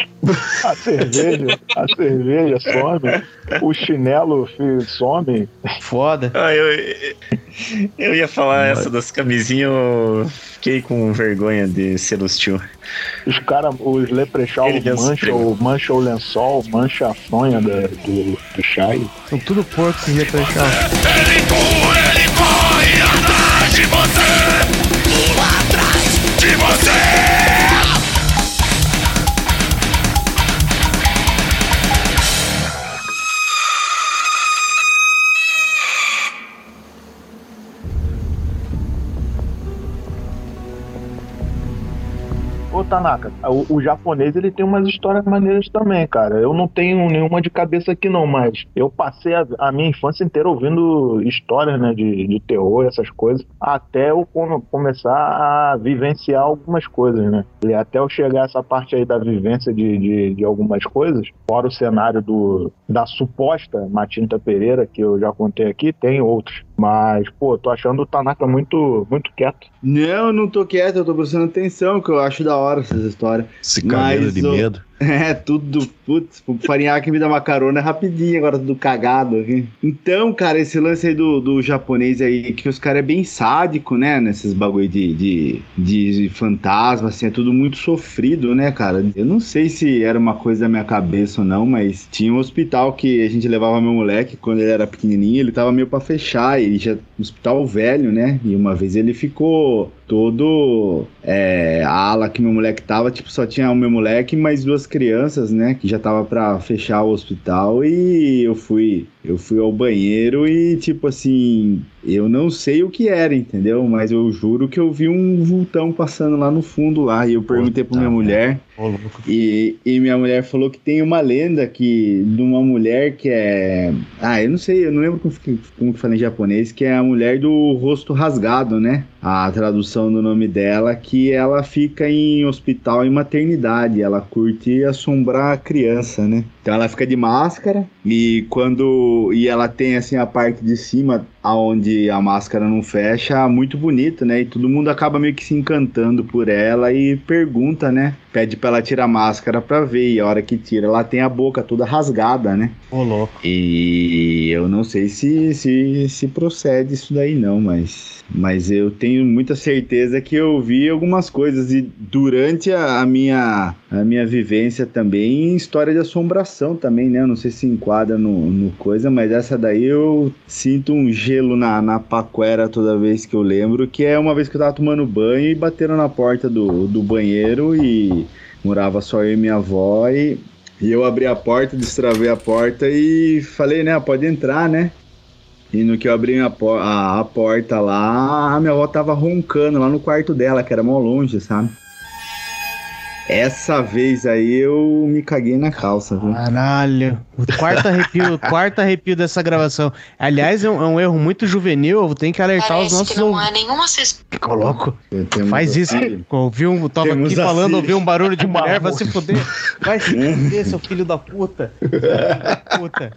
A cerveja, a cerveja some, o chinelo some. Foda. Ah, eu, eu ia falar essa das camisinhas, eu fiquei com vergonha de ser hostil. Os caras, os leprechal mancham mancha o lençol, mancha a fronha da, do, do chai. São tudo porcos esses leprechal. Ele corre, ele corre atrás de você! Pula atrás de você! Tanaka, o, o, japonês ele tem umas histórias maneiras também, cara. Eu não tenho nenhuma de cabeça aqui não, mas eu passei a, a minha infância inteira ouvindo histórias, né, de, de terror, essas coisas, até eu começar a vivenciar algumas coisas, né. E até eu chegar a essa parte aí da vivência de, de, de algumas coisas, fora o cenário do, da suposta Matinta Pereira, que eu já contei aqui, tem outros. Mas, pô, tô achando o Tanaka muito, muito quieto. Não, eu não tô quieto, eu tô prestando atenção, que eu acho da hora essas histórias. Esse cabelo de medo. É, tudo, putz, o farinhaque me dá uma carona rapidinho, agora tudo cagado aqui. Então, cara, esse lance aí do, do japonês aí, que os caras é bem sádico, né, nesses bagulho de, de, de fantasma, assim, é tudo muito sofrido, né, cara? Eu não sei se era uma coisa da minha cabeça ou não, mas tinha um hospital que a gente levava meu moleque quando ele era pequenininho, ele tava meio pra fechar, e já, um hospital velho, né, e uma vez ele ficou todo é, a ala que meu moleque tava, tipo, só tinha o meu moleque e mais duas crianças, né, que já tava para fechar o hospital e eu fui eu fui ao banheiro e, tipo assim, eu não sei o que era, entendeu? Mas eu juro que eu vi um vultão passando lá no fundo lá. E eu perguntei pra minha mulher. E, e minha mulher falou que tem uma lenda que de uma mulher que é. Ah, eu não sei, eu não lembro como, como que fala em japonês, que é a mulher do rosto rasgado, né? A tradução do nome dela, que ela fica em hospital e maternidade. Ela curte assombrar a criança, né? Então ela fica de máscara e quando e ela tem assim a parte de cima aonde a máscara não fecha, muito bonito, né? E todo mundo acaba meio que se encantando por ela e pergunta, né? Pede pra ela tirar a máscara pra ver. E a hora que tira, ela tem a boca toda rasgada, né? Ô, louco. E eu não sei se, se, se procede isso daí, não, mas. Mas eu tenho muita certeza que eu vi algumas coisas. E durante a, a minha, a minha vivência também, história de assombração também, né? Eu não sei se enquadra no, no coisa, mas essa daí eu sinto um gelo na, na paquera toda vez que eu lembro, que é uma vez que eu tava tomando banho e bateram na porta do, do banheiro e morava só eu e minha avó e, e eu abri a porta, destravei a porta e falei, né, pode entrar, né? E no que eu abri a, a, a porta lá, a minha avó tava roncando lá no quarto dela, que era mó longe, sabe? Essa vez aí eu me caguei na calça, viu? Caralho. O quarto arrepio, quarto arrepio dessa gravação. Aliás, é um, é um erro muito juvenil. Eu tenho que alertar Parece os nossos. Que não é nenhuma Coloco. Faz isso. Ouvi um, tava Temos aqui falando, ouvi um barulho de mulher, vai se fuder. Vai se fuder, seu filho da puta. Puta.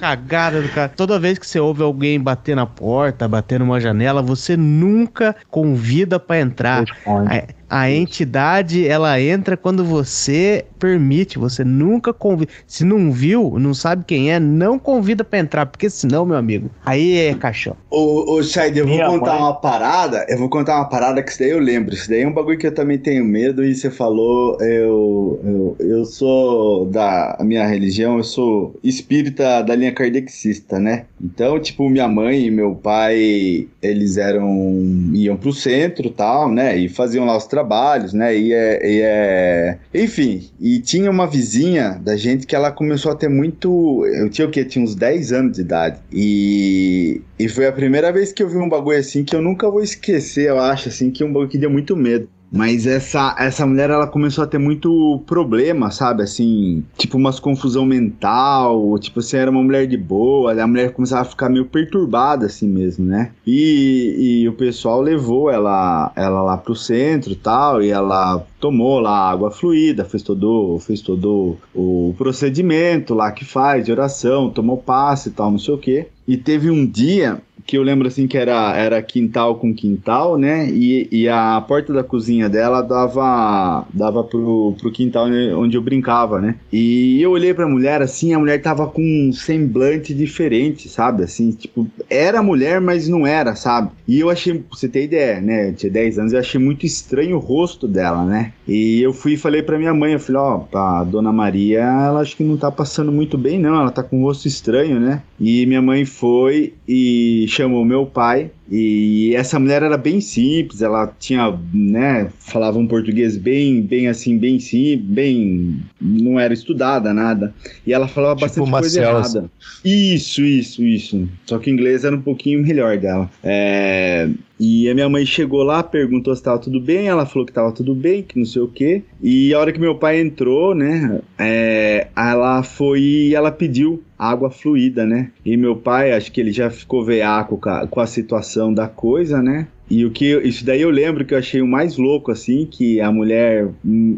Cagada do cara. Toda vez que você ouve alguém bater na porta, bater numa janela, você nunca convida para entrar. A, a entidade, ela entra quando você permite, você nunca convida. Se não viu, não sabe quem é, não convida para entrar, porque senão, meu amigo, aí é caixão. Ô, ô Shaid, eu vou Minha contar mãe. uma parada, eu vou contar uma parada que isso daí eu lembro. Isso daí é um bagulho que eu também tenho medo e você falou, eu, eu, eu sou da minha religião, eu sou espírita da linha kardecista, né? Então, tipo, minha mãe e meu pai, eles eram, iam pro centro tal, né? E faziam lá os trabalhos, né? E é, e é... enfim, e e tinha uma vizinha da gente que ela começou a ter muito. Eu tinha o quê? Tinha uns 10 anos de idade. E, e foi a primeira vez que eu vi um bagulho assim que eu nunca vou esquecer, eu acho, assim, que é um bagulho que deu muito medo. Mas essa, essa mulher, ela começou a ter muito problema, sabe? Assim, tipo umas confusão mental, tipo assim, era uma mulher de boa, a mulher começava a ficar meio perturbada assim mesmo, né? E, e o pessoal levou ela, ela lá pro centro tal, e ela tomou lá água fluida, fez todo, fez todo o procedimento lá que faz de oração, tomou passe e tal, não sei o quê. E teve um dia que eu lembro assim que era, era quintal com quintal, né? E, e a porta da cozinha dela dava dava pro, pro quintal onde eu brincava, né? E eu olhei pra mulher assim, a mulher tava com um semblante diferente, sabe? Assim, tipo, era mulher, mas não era, sabe? E eu achei, pra você ter ideia, né? Eu tinha 10 anos, eu achei muito estranho o rosto dela, né? E eu fui e falei pra minha mãe, eu falei, ó, oh, a dona Maria, ela acho que não tá passando muito bem, não, ela tá com um rosto estranho, né? E minha mãe foi e chamou meu pai e essa mulher era bem simples, ela tinha, né, falava um português bem, bem assim, bem simples, bem, não era estudada, nada. E ela falava tipo bastante coisa errada. Isso, isso, isso. Só que o inglês era um pouquinho melhor dela. É, e a minha mãe chegou lá, perguntou se estava tudo bem, ela falou que estava tudo bem, que não sei o quê. E a hora que meu pai entrou, né, é, ela foi e ela pediu água fluida, né? E meu pai, acho que ele já ficou veaco com a situação da coisa, né? E o que isso daí eu lembro que eu achei o mais louco assim, que a mulher,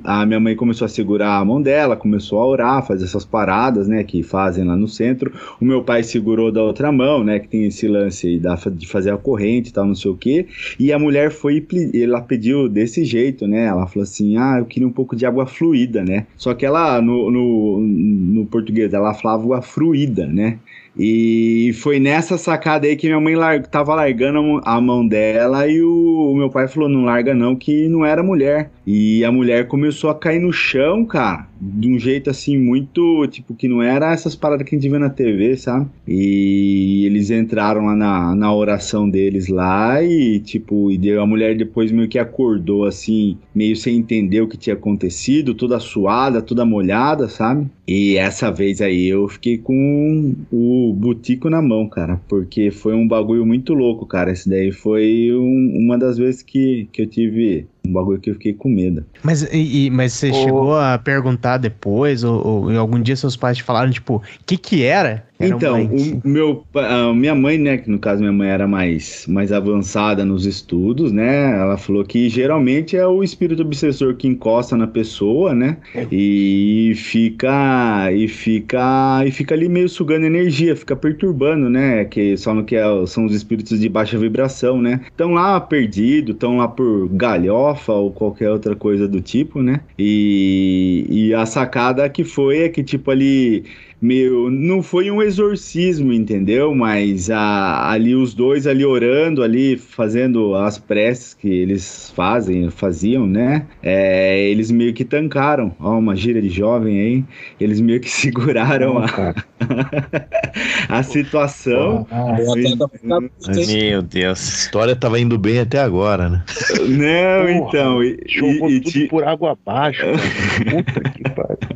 a minha mãe começou a segurar a mão dela, começou a orar, fazer essas paradas, né, que fazem lá no centro. O meu pai segurou da outra mão, né, que tem esse lance aí de fazer a corrente e tal, não sei o quê. E a mulher foi, ela pediu desse jeito, né? Ela falou assim: "Ah, eu queria um pouco de água fluida, né?" Só que ela no, no, no português ela falava água fruída, né? E foi nessa sacada aí que minha mãe lar tava largando a mão dela e o, o, meu pai falou: não larga não, que não era mulher. E a mulher começou a cair no chão, cara, de um jeito assim muito, tipo, que não era essas paradas que a gente vê na TV, sabe? E eles entraram lá na, na oração deles lá e, tipo, e deu, a mulher depois meio que acordou assim, meio sem entender o que tinha acontecido, toda suada, toda molhada, sabe? E essa vez aí eu fiquei com o butico na mão, cara, porque foi um bagulho muito louco, cara. Esse daí foi um, uma das vezes que, que eu tive um bagulho que eu fiquei com medo. Mas, e, mas você chegou a perguntar depois, ou, ou algum dia seus pais te falaram, tipo, o que que era? era então, o meu, a minha mãe, né, que no caso minha mãe era mais, mais avançada nos estudos, né, ela falou que geralmente é o espírito obsessor que encosta na pessoa, né, e fica, e fica, e fica ali meio sugando energia, fica perturbando, né, que só no que é, são os espíritos de baixa vibração, né, estão lá perdido, estão lá por galhofa, ou qualquer outra coisa do tipo, né? E, e a sacada que foi é que, tipo, ali meio. Não foi um exorcismo, entendeu? Mas a, ali os dois ali orando, ali fazendo as preces que eles fazem, faziam, né? É, eles meio que tancaram. Ó, uma gira de jovem aí. Eles meio que seguraram a, a situação. Meu Deus. A história tava indo bem até agora, né? Não, Porra, então. E, jogou e, tudo e, por água abaixo. Puta que pariu.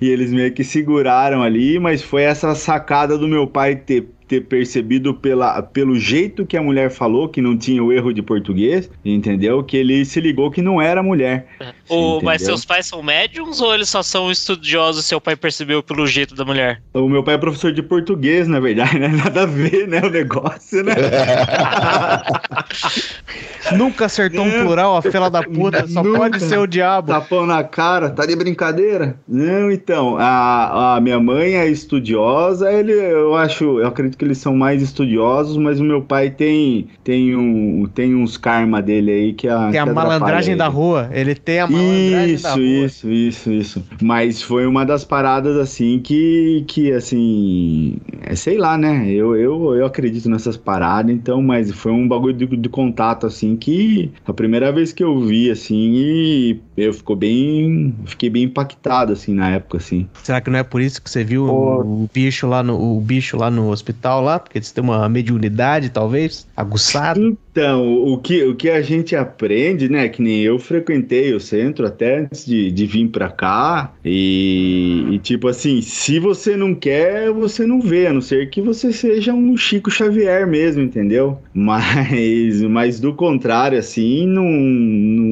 E eles meio que seguraram ali mas foi essa sacada do meu pai ter ter percebido pela, pelo jeito que a mulher falou, que não tinha o erro de português, entendeu? Que ele se ligou que não era mulher. O, mas seus pais são médiums ou eles só são estudiosos seu pai percebeu pelo jeito da mulher? O meu pai é professor de português, na verdade, né? Nada a ver, né? O negócio, né? Nunca acertou um plural, a fela da puta, só Nunca. pode ser o diabo. Tapão na cara, tá de brincadeira? Não, então, a, a minha mãe é estudiosa, ele, eu acho, eu acredito que eles são mais estudiosos, mas o meu pai tem, tem, um, tem uns karma dele aí que a. Tem a malandragem da rua. Ele tem a malandragem da Isso, rua. isso, isso, isso. Mas foi uma das paradas assim que, que assim, é, sei lá, né? Eu, eu, eu acredito nessas paradas, então, mas foi um bagulho de, de contato assim que a primeira vez que eu vi assim e eu ficou bem, fiquei bem impactado assim na época assim. Será que não é por isso que você viu Pô. o bicho lá no o bicho lá no hospital lá? Porque eles têm uma mediunidade, talvez, aguçada. Então, o que, o que a gente aprende, né? Que nem eu frequentei o centro até antes de, de vir pra cá. E, e, tipo assim, se você não quer, você não vê, a não ser que você seja um Chico Xavier mesmo, entendeu? Mas, mas do contrário, assim, não, não,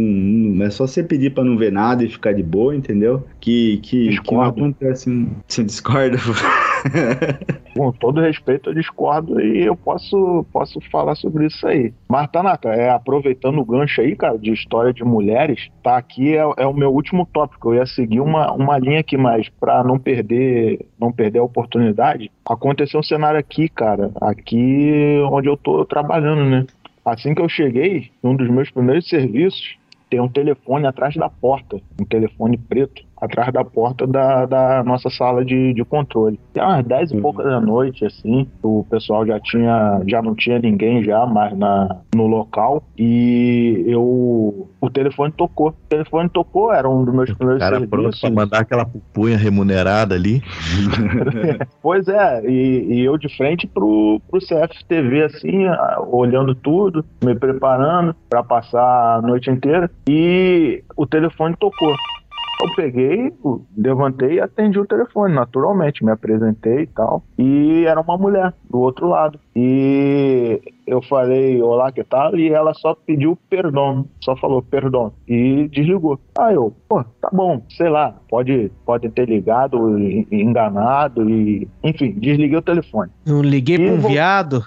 não- é só você pedir pra não ver nada e ficar de boa, entendeu? Que, que, que não acontece. Você discorda? Com todo respeito, eu discordo e eu posso, posso falar sobre isso aí. Mas, Tanaka, é, aproveitando o gancho aí, cara, de história de mulheres, tá aqui é, é o meu último tópico. Eu ia seguir uma, uma linha aqui, mas para não perder, não perder a oportunidade, aconteceu um cenário aqui, cara, aqui onde eu tô trabalhando, né? Assim que eu cheguei, um dos meus primeiros serviços, tem um telefone atrás da porta, um telefone preto, atrás da porta da, da nossa sala de, de controle. E umas 10 e poucas da noite, assim, o pessoal já tinha, já não tinha ninguém já mais na, no local e eu, o telefone tocou. O telefone tocou, era um dos meus primeiros Cara pronto serviços. pra mandar aquela pupunha remunerada ali. Pois é, e, e eu de frente pro, pro CFTV, assim, olhando tudo, me preparando para passar a noite inteira, e o telefone tocou. Eu peguei, levantei e atendi o telefone, naturalmente, me apresentei e tal. E era uma mulher do outro lado. E eu falei, olá, que tal? E ela só pediu perdão, só falou perdão e desligou. Aí eu, pô, tá bom, sei lá, pode, pode ter ligado, e- e enganado e, enfim, desliguei o telefone. Não liguei pra um E vou- viado.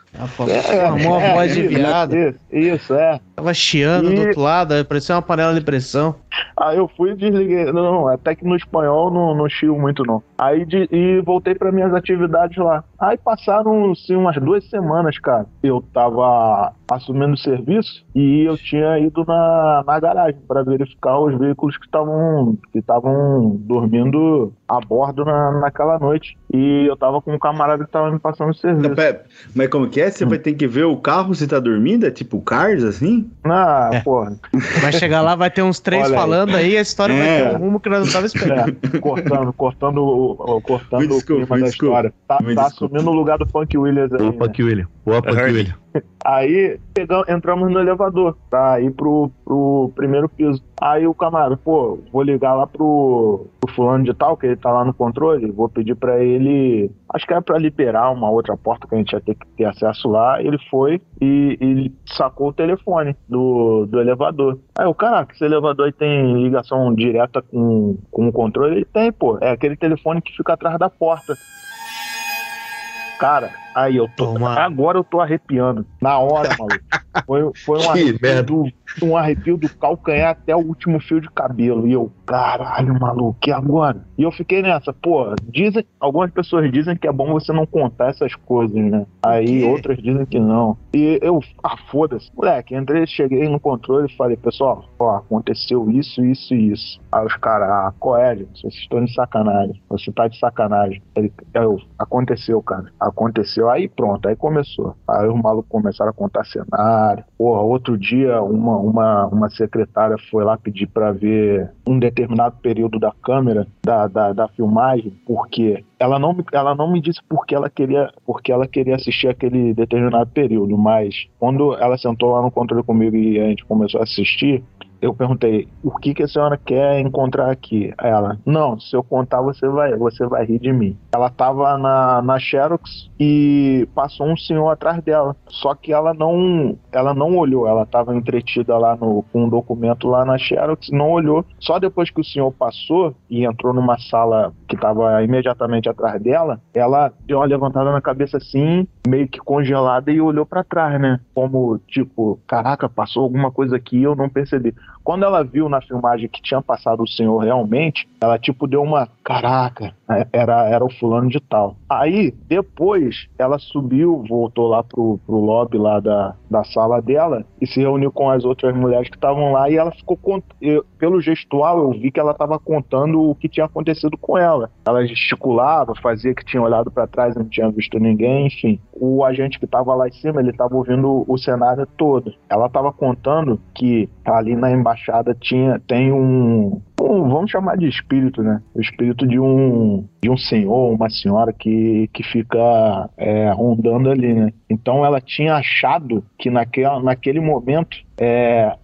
Chamou a é, voz de isso, viado. Isso, isso, é. Tava chiando do E- outro lado, parecia uma panela de pressão. Aí eu fui e desliguei. Não, não, até que no espanhol não, não chio muito, não. Aí de- e voltei para minhas atividades lá. Aí passaram assim, umas duas semanas, cara. Eu tava assumindo serviço e eu tinha ido na, na garagem para verificar os veículos que estavam que estavam dormindo a bordo na, naquela noite. E eu tava com um camarada que tava me passando serviço. Não, pera, mas como que é? Você vai ter que ver o carro se tá dormindo? É tipo Cars, assim? Ah, É. porra. Vai chegar lá, vai ter uns três Olha aí. falando aí, a história vai É. ter um rumo que nós não tava esperando. É, cortando, cortando, o- o- cortando Me o desculpa, clima da desculpa. história. Tá, tá desculpa. assumindo o lugar do Funk Williams aí. Opa, né? que William. Opa, que Uhum. William. Aí pegamos, entramos no elevador pra ir pro, pro primeiro piso. Aí o camarada, pô, vou ligar lá pro, pro fulano de tal, que ele tá lá no controle, vou pedir pra ele. Acho que era pra liberar uma outra porta que a gente ia ter que ter acesso lá. Ele foi e, e sacou o telefone do, do elevador. Aí o caraca, esse elevador aí tem ligação direta com, com o controle? Ele tem, pô. É aquele telefone que fica atrás da porta. Cara, aí eu tô. Toma. Agora eu tô arrepiando. Na hora, maluco. Foi, foi um, Que merda. do, um arrepio do calcanhar até o último fio de cabelo. E eu, caralho, maluco, e agora? E eu fiquei nessa, pô, dizem, algumas pessoas dizem que é bom você não contar essas coisas, né? Aí outras dizem que não. E eu, ah, foda-se. Moleque, entrei, cheguei no controle e falei, pessoal, ó, aconteceu isso, isso e isso. Aí os caras, ah, Coelho, vocês estão de sacanagem. Você tá de sacanagem. Ele, eu, aconteceu, cara. Aconteceu. Aí pronto, aí começou. Aí os malucos começaram a contar cenário. Porra, outro dia uma, uma, uma secretária foi lá pedir pra ver um determinado período da câmera, da, da, da filmagem, porque ela não, ela não me disse porque ela queria porque ela queria assistir aquele determinado período, mas quando ela sentou lá no controle comigo e a gente começou a assistir, eu perguntei, o que, que a senhora quer encontrar aqui? Ela, não, se eu contar, você vai, você vai rir de mim. Ela tava na, na Xerox e passou um senhor atrás dela. Só que ela não, ela não olhou, ela tava entretida lá no, com um documento lá na Xerox, não olhou. Só depois que o senhor passou e entrou numa sala que tava imediatamente atrás dela, ela deu uma levantada na cabeça assim, meio que congelada e olhou para trás, né? Como tipo, caraca, passou alguma coisa aqui e eu não percebi. Quando ela viu na filmagem que tinha passado o senhor realmente, ela tipo deu uma caraca, é, era, era o fulano de tal. Aí, depois, ela subiu, voltou lá pro, pro lobby lá da, da sala dela e se reuniu com as outras mulheres que estavam lá e ela ficou eu, pelo gestual eu vi que ela estava contando o que tinha acontecido com ela. Ela gesticulava, fazia que tinha olhado para trás, não tinha visto ninguém, enfim. O agente que estava lá em cima, ele estava ouvindo o cenário todo. Ela estava contando que ali na embaixada tinha tem um, um, vamos chamar de espírito, né? O espírito de um de um senhor, uma senhora que, que fica é, rondando ali, né? Então ela tinha achado que naquela, naquele momento é,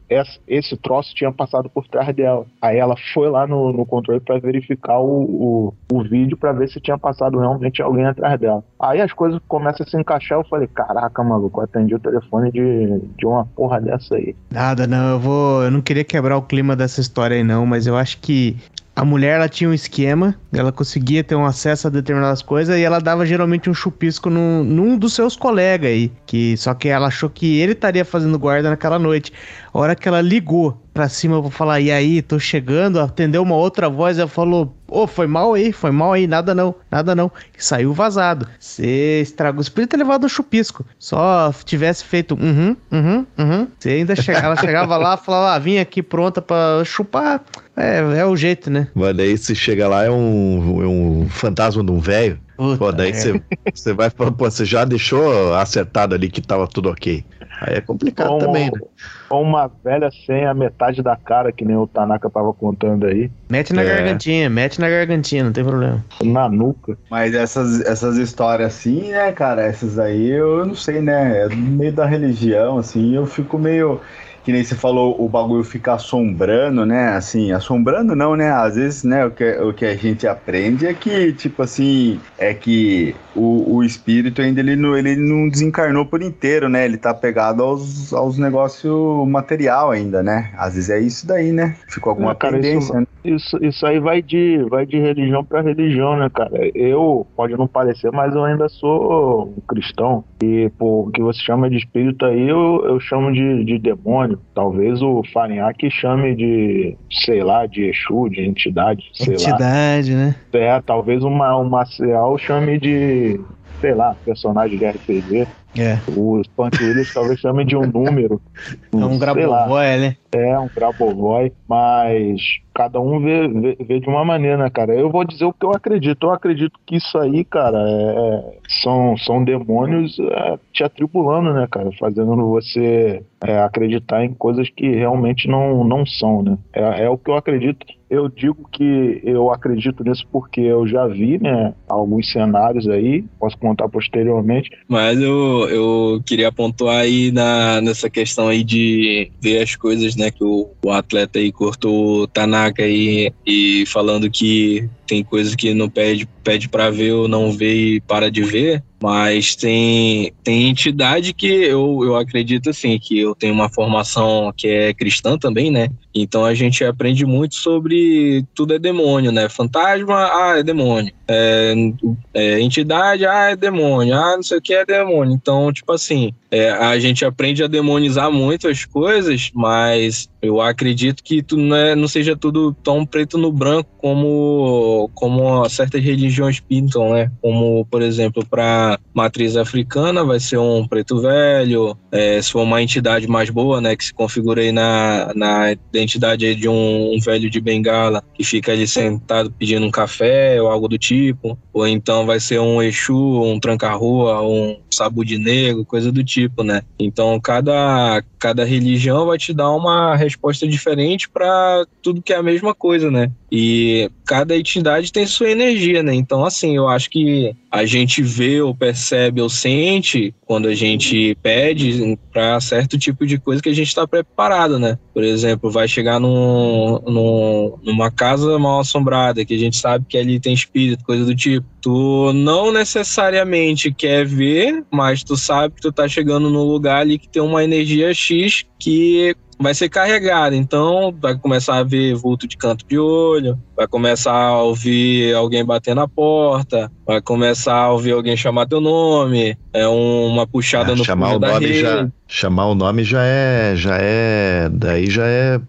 esse troço tinha passado por trás dela. Aí ela foi lá no, no controle para verificar o, o, o vídeo para ver se tinha passado realmente alguém atrás dela. Aí as coisas começam a se encaixar. Eu falei: Caraca, maluco, atendi o telefone de, de uma porra dessa aí. Nada, não. Eu vou. Eu não queria quebrar o clima dessa história aí, não, mas eu acho que a mulher ela tinha um esquema, ela conseguia ter um acesso a determinadas coisas e ela dava geralmente um chupisco no, num dos seus colegas aí, que só que ela achou que ele estaria fazendo guarda naquela noite. A hora que ela ligou pra cima pra falar, e aí, tô chegando, atendeu uma outra voz, ela falou, ô, oh, foi mal aí, foi mal aí, nada não, nada não. E saiu vazado. Você estragou, você podia ter levado um chupisco. Só tivesse feito, uhum, uhum, uhum. Você ainda chegava, ela chegava lá, falava, ah, vim aqui pronta pra chupar. É, é o jeito, né? Mas daí se chega lá é um, é um fantasma de um velho. Pô, daí você vai, pô, você já deixou acertado ali que tava tudo ok. Aí é complicado ou, também, né? Ou uma velha sem a metade da cara, que nem o Tanaka tava contando aí. Mete na é. gargantinha, mete na gargantinha, não tem problema. Na nuca. Mas essas, essas histórias assim, né, cara, essas aí eu não sei, né? É meio da religião, assim, eu fico meio que nem você falou, o bagulho fica assombrando, né? Assim, assombrando não, né? Às vezes, né, o que, o que a gente aprende é que, tipo assim, é que o, o espírito ainda ele não, ele não desencarnou por inteiro, né? Ele tá pegado aos, aos negócios material ainda, né? Às vezes é isso daí, né? Ficou alguma é, cara, tendência, isso, né? Isso, isso aí vai de, vai de religião para religião, né, cara? Eu, pode não parecer, mas eu ainda sou um cristão. E, pô, o que você chama de espírito aí, eu, eu chamo de, de demônio. Talvez o Farinhaque chame de, sei lá, de Exu, de entidade, sei entidade, lá. né? É, talvez uma, o Marcial chame de, sei lá, personagem de RPG. É. Os Punk Williams talvez chamem de um número. É um Grabovoi, né? É, um Grabovoi, mas cada um vê, vê, vê, de uma maneira, né, cara? Eu vou dizer o que eu acredito. Eu acredito que isso aí, cara, é, é são, são demônios é, te atribulando, né, cara? Fazendo você é, acreditar em coisas que realmente não, não são, né? É, é o que eu acredito. Eu digo que eu acredito nisso porque eu já vi, né, alguns cenários aí, posso contar posteriormente. Mas eu, eu queria pontuar aí na, nessa questão aí de ver as coisas, né, que o, o atleta aí cortou o Tanaka aí e falando que tem coisas que não pede, pede para ver ou não vê e para de ver. Mas tem, tem entidade que eu, eu acredito assim, que eu tenho uma formação que é cristã também, né? Então a gente aprende muito sobre tudo é demônio, né? Fantasma, ah, é demônio. É, é, entidade, ah, é demônio. Ah, não sei o que é demônio. Então, tipo assim, é, a gente aprende a demonizar muito as coisas, mas eu acredito que tu não, é, não seja tudo tão preto no branco como, como certas religiões pintam, né? Como, por exemplo, para matriz africana vai ser um preto velho, é, se for uma entidade mais boa, né, que se configura aí na, na identidade de um, um velho de bengala que fica ali sentado pedindo um café ou algo do tipo, ou então vai ser um Exu, um tranca-rua, um sabude negro, coisa do tipo, né? Então cada cada religião vai te dar uma resposta diferente para tudo que é a mesma coisa, né? E cada entidade tem sua energia, né? Então, assim, eu acho que a gente vê ou percebe ou sente quando a gente pede para certo tipo de coisa que a gente está preparado, né? Por exemplo, vai chegar num, num, numa casa mal assombrada, que a gente sabe que ali tem espírito, coisa do tipo. Tu não necessariamente quer ver, mas tu sabe que tu tá chegando num lugar ali que tem uma energia X que vai ser carregada. Então, vai começar a ver vulto de canto de olho, vai começar a ouvir alguém bater na porta, vai começar a ouvir alguém chamar teu nome, é uma puxada é, no chamar o nome já Chamar o nome já é, já é, daí já é,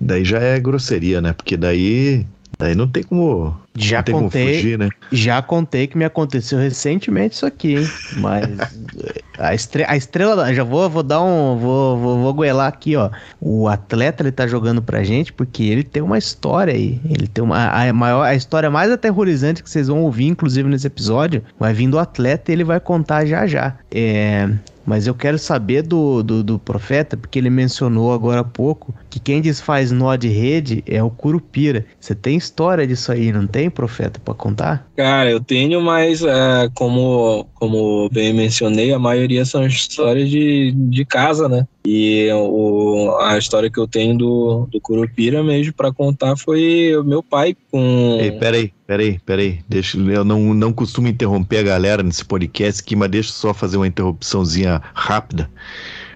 daí já é grosseria, né? Porque daí Daí não tem como. Já contei. Fugir, né? Já contei que me aconteceu recentemente isso aqui, hein? Mas a, estre a estrela. Já vou, vou dar um. Vou, vou, vou goelar aqui, ó. O atleta ele tá jogando pra gente porque ele tem uma história aí. Ele tem uma. A, maior, a história mais aterrorizante que vocês vão ouvir, inclusive, nesse episódio, vai vir do atleta e ele vai contar já já. É. Mas eu quero saber do, do, do, profeta, porque ele mencionou agora há pouco que quem desfaz nó de rede é o Curupira. Você tem história disso aí, não tem, profeta, para contar? Cara, eu tenho, mas é, como, como bem mencionei, a maioria são histórias de, de casa, né? E o, a história que eu tenho do, do Curupira mesmo para contar foi o meu pai com. Ei, peraí, peraí, peraí. Deixa, eu não, não costumo interromper a galera nesse podcast aqui, mas deixa eu só fazer uma interrupçãozinha rápida.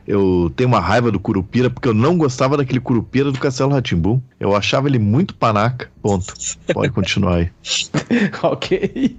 Eu tenho uma raiva do Curupira porque eu não gostava daquele Curupira do Castelo Ratimbum. Eu achava ele muito panaca. Ponto. Pode continuar aí. ok.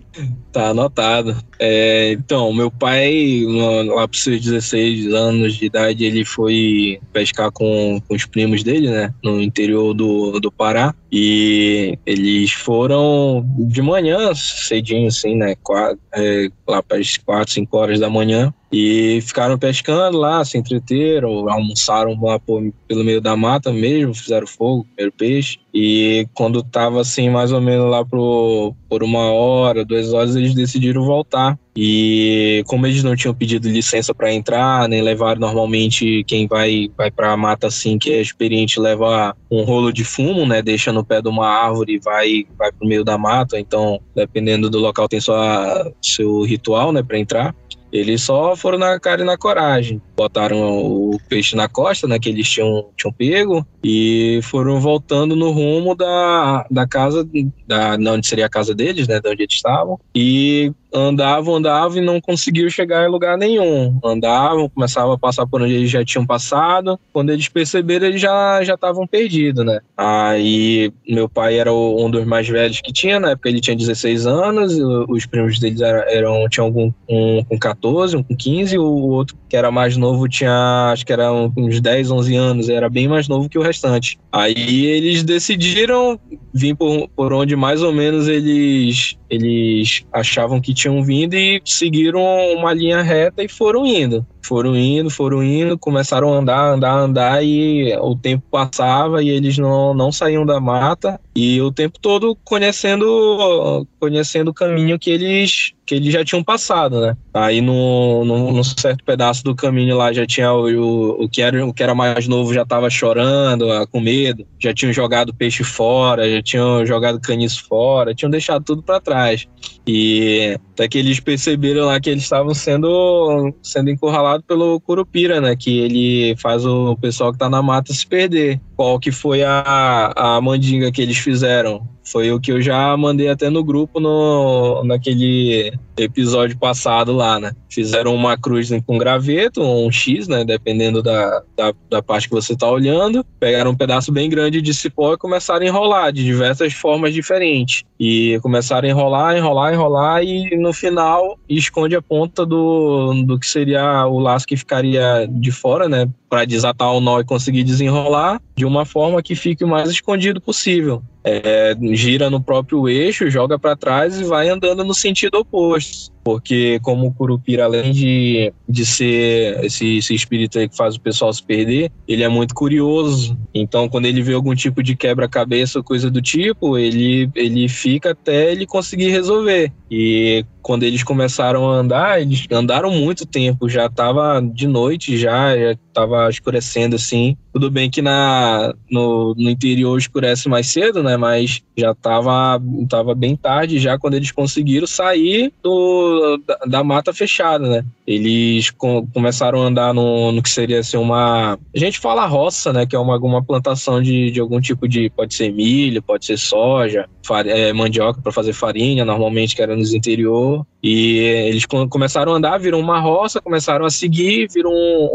Tá anotado. É, então, meu pai, lá para seus 16 anos de idade, ele foi pescar com, com os primos dele, né? No interior do, do Pará. E eles foram de manhã, cedinho, assim, né? Quatro, é, lá para as 4, 5 horas da manhã. E ficaram pescando lá, se entreteram, almoçaram lá por, pelo meio da mata mesmo, fizeram fogo, comeram peixe. E quando tava assim, mais ou menos lá pro, por uma hora, duas horas, eles decidiram voltar. E como eles não tinham pedido licença para entrar, nem levar normalmente quem vai vai para mata assim, que é experiente, leva um rolo de fumo, né, deixa no pé de uma árvore e vai vai pro meio da mata, então dependendo do local tem sua seu ritual, né, para entrar. Eles só foram na cara e na coragem. Botaram o peixe na costa, né, que eles tinham, tinham pego, e foram voltando no rumo da, da casa, da, onde seria a casa deles, né, de onde eles estavam. E andavam, andavam e não conseguiam chegar em lugar nenhum. Andavam, começavam a passar por onde eles já tinham passado. Quando eles perceberam, eles já estavam perdidos, né? Aí meu pai era um dos mais velhos que tinha, na época ele tinha 16 anos, os primos deles eram, eram tinham um, um com 14, um com 15, o outro que era mais novo tinha, acho que era uns 10, 11 anos, era bem mais novo que o restante. Aí eles decidiram vir por, por onde mais ou menos eles eles achavam que tinham vindo e seguiram uma linha reta e foram indo. Foram indo, foram indo, começaram a andar, andar, andar e o tempo passava e eles não, não saíam da mata e o tempo todo conhecendo conhecendo o caminho que eles que eles já tinham passado, né? Aí no, no, num certo pedaço do caminho lá já tinha o, o, que era o que era mais novo já estava chorando, com medo, já tinham jogado peixe fora, já tinham jogado caniço fora, tinham deixado tudo para trás. E até que eles perceberam lá que eles estavam sendo sendo encurralados pelo Curupira, né? Que ele faz o pessoal que tá na mata se perder. Qual que foi a, a mandinga que eles fizeram? Foi o que eu já mandei até no grupo no, naquele episódio passado lá, né? Fizeram uma cruz com graveto, um X, né? Dependendo da, da, da, parte que você tá olhando. Pegaram um pedaço bem grande de cipó e começaram a enrolar de diversas formas diferentes. E começaram a enrolar, enrolar, enrolar e no final esconde a ponta do, do que seria o laço que ficaria de fora, né? Para desatar o nó e conseguir desenrolar de uma forma que fique o mais escondido possível é, gira no próprio eixo, joga para trás e vai andando no sentido oposto. Porque, como o Curupira, além de, de ser esse, esse espírito aí que faz o pessoal se perder, ele é muito curioso. Então, quando ele vê algum tipo de quebra-cabeça ou coisa do tipo, ele, ele fica até ele conseguir resolver. E quando eles começaram a andar, eles andaram muito tempo, já tava de noite já, já tava escurecendo assim. Tudo bem que na, no, no interior escurece mais cedo, né? Mas já tava, tava bem tarde já quando eles conseguiram sair do, da, da mata fechada, né? Eles com, começaram a andar no, no que seria assim, uma. A gente fala roça, né? Que é uma, alguma plantação de, de algum tipo de. Pode ser milho, pode ser soja, é, mandioca para fazer farinha, normalmente que era nos interior. E eles começaram a andar, viram uma roça, começaram a seguir, viram um,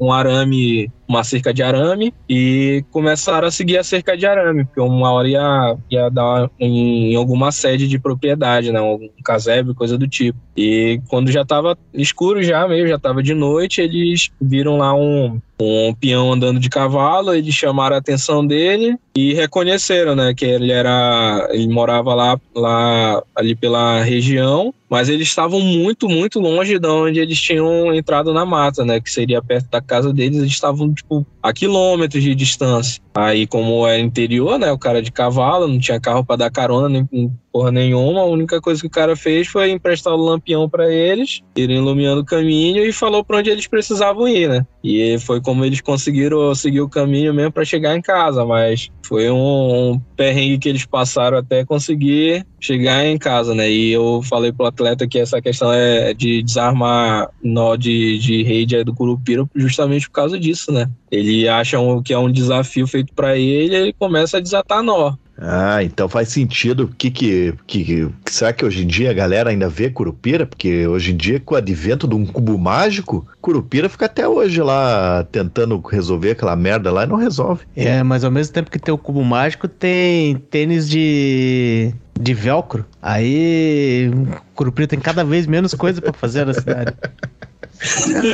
um, um arame uma cerca de arame e começaram a seguir a cerca de arame, porque uma hora ia, ia dar em, em alguma sede de propriedade, né, um casebre, coisa do tipo. E quando já estava escuro já meio, já estava de noite, eles viram lá um, um peão andando de cavalo, eles chamaram a atenção dele e reconheceram, né, que ele era, ele morava lá, lá ali pela região, mas eles estavam muito, muito longe de onde eles tinham entrado na mata, né, que seria perto da casa deles, eles estavam tipo a quilômetros de distância. Aí, como era interior, né, o cara de cavalo, não tinha carro para dar carona, nem porra nenhuma. A única coisa que o cara fez foi emprestar o lampião para eles, irem iluminando o caminho e falou para onde eles precisavam ir, né? E foi como eles conseguiram seguir o caminho mesmo para chegar em casa, mas foi um, um, perrengue que eles passaram até conseguir chegar em casa, né? E eu falei pro atleta que essa questão é de desarmar nó de, de rede do Curupira justamente por causa disso, né? Ele acha que é um desafio feito para ele, ele começa a desatar nó. Ah, então faz sentido. Que, que, que, que, será que hoje em dia a galera ainda vê Curupira? Porque hoje em dia, com o advento de um cubo mágico, Curupira fica até hoje lá tentando resolver aquela merda lá e não resolve. É, mas ao mesmo tempo que tem o cubo mágico, tem tênis de, de velcro. Aí Curupira tem cada vez menos coisa para fazer na cidade.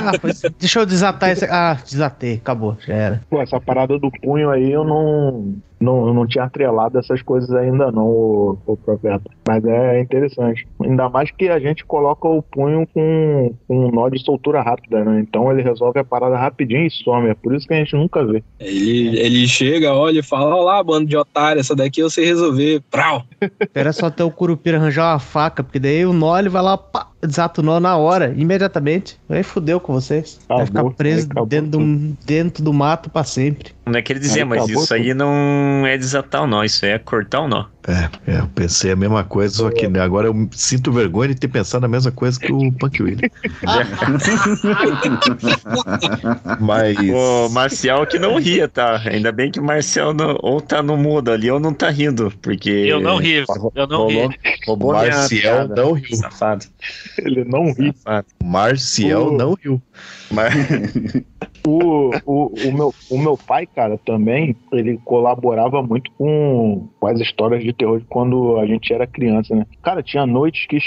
Ah, pois, deixa eu desatar esse. Ah, desatei, acabou, já era. Pô, essa parada do punho aí eu não não, não tinha atrelado essas coisas ainda não, o, o profeta. Mas é interessante. Ainda mais que a gente coloca o punho com, com um nó de soltura rápida, né? Então ele resolve a parada rapidinho e some. É por isso que a gente nunca vê. Ele, ele chega, olha e fala: Olha lá, bando de otário, essa daqui eu sei resolver. Prau! Espera só até o Curupira arranjar uma faca, porque daí o nó ele vai lá, pá, desata o nó na hora, imediatamente. Aí fudeu com vocês. Acabou, vai ficar preso dentro do, dentro do mato pra sempre. Não é que ele dizia, mas isso aí não é desatar o nó, isso é cortar o nó. É, é, eu pensei a mesma coisa, só que agora eu sinto vergonha de ter pensado a mesma coisa que o Punk William. Mas. O Marcial que não ria, tá? Ainda bem que o Marcial não, ou tá no mudo ali ou não tá rindo, porque. Eu não ri, eu não ri. Roubou Marcial não riu. Safado. Ele não ri. Marcial não riu. Mas... o, o, meu, o meu pai, cara, também, ele colaborava muito com, com as histórias de terror quando a gente era criança, né? Cara, tinha noites que,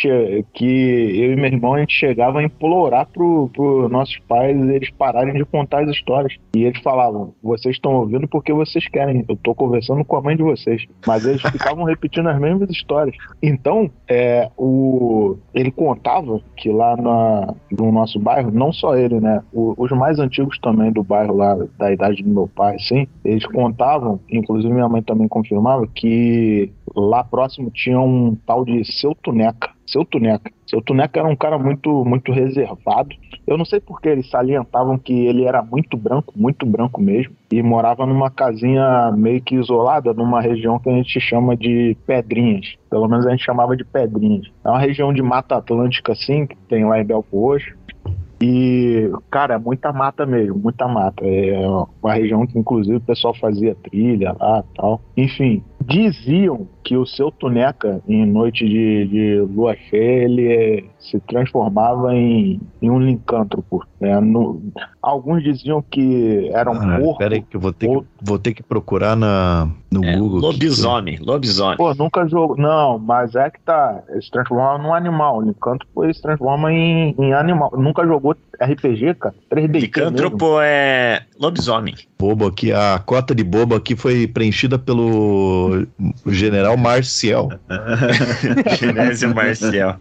que eu e meu irmão a gente chegava a implorar pro, pro nossos pais eles pararem de contar as histórias. E eles falavam: vocês estão ouvindo porque vocês querem, eu tô conversando com a mãe de vocês. Mas eles ficavam repetindo as mesmas histórias. Então, é, o, ele contava que lá na, no nosso bairro, não só ele, né? O, os mais antigos também do bairro lá, da idade do meu pai, sim, eles contavam, inclusive minha mãe também confirmava, que lá próximo tinha um tal de Seu Tuneca. Seu Tuneca. Seu Tuneca era um cara muito, muito reservado. Eu não sei porque eles salientavam que ele era muito branco, muito branco mesmo, e morava numa casinha meio que isolada, numa região que a gente chama de Pedrinhas. Pelo menos a gente chamava de Pedrinhas. É uma região de Mata Atlântica, assim, que tem lá em Belfo Roxo. E, cara, muita mata mesmo, muita mata. É uma região que, inclusive, o pessoal fazia trilha lá tal. Enfim, diziam que o seu Tuneca, em noite de, de lua cheia, ele é, se transformava em, em um lincântropo. Né? No, alguns diziam que era um ah, porco. Peraí, que eu vou ter, ou... que, vou ter que procurar na, no é, Google. Lobisomem, que... lobisomem. Pô, nunca jogou. Não, mas é que tá. Ele se transformava num animal. O lincântropo ele se transforma em, em animal. Nunca jogou RPG, cara? 3D. Licântropo é lobisomem. Bobo aqui, a cota de bobo aqui foi preenchida pelo general Marcial. Genésio Marcial.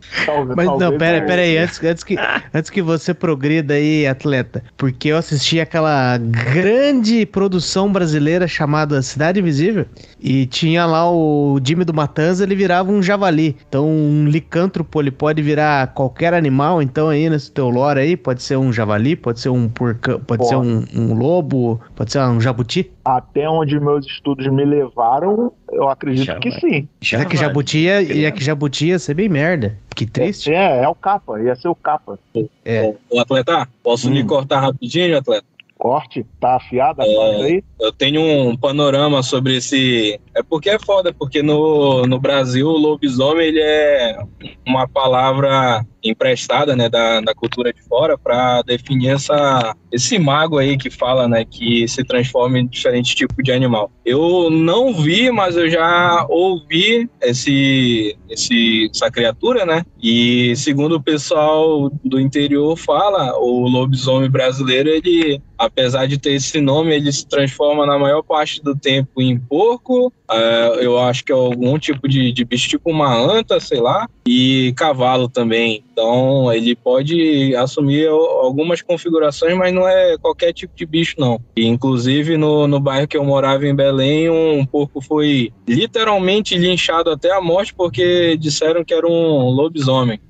Mas não, pera, pera aí, antes, antes, que, antes que você progrida aí, atleta, porque eu assisti aquela grande produção brasileira chamada Cidade Invisível e tinha lá o Jimmy do Matanza, ele virava um javali. Então, um licântropo, ele pode virar qualquer animal, então aí nesse teu lore aí, pode ser um javali, pode ser um porcão, pode, pode. ser um, um lobo, pode ser um jabuti. Até onde meus estudos me levaram, eu acredito Já que sim. Já que jabuti ia, ia que jabuti ia ser bem merda. Que triste. É, é, é o capa, ia ser o capa. É. O atleta, posso hum. me cortar rapidinho, atleta? corte? Tá afiada a é, aí? Eu tenho um panorama sobre esse. É porque é foda, porque no, no Brasil o lobisomem ele é uma palavra emprestada, né, da, da cultura de fora para definir essa, esse mago aí que fala, né, que se transforma em diferentes tipos de animal. Eu não vi, mas eu já ouvi esse, esse essa criatura, né, e segundo o pessoal do interior fala, o lobisomem brasileiro, ele, apesar de ter esse nome, ele se transforma na maior parte do tempo em porco, uh, eu acho que é algum tipo de, de bicho, tipo uma anta, sei lá, e cavalo também. Então, ele pode assumir algumas configurações, mas não é qualquer tipo de bicho, não. E, inclusive, no, no bairro que eu morava, em Belém, um porco foi literalmente linchado até a morte porque disseram que era um lobisomem.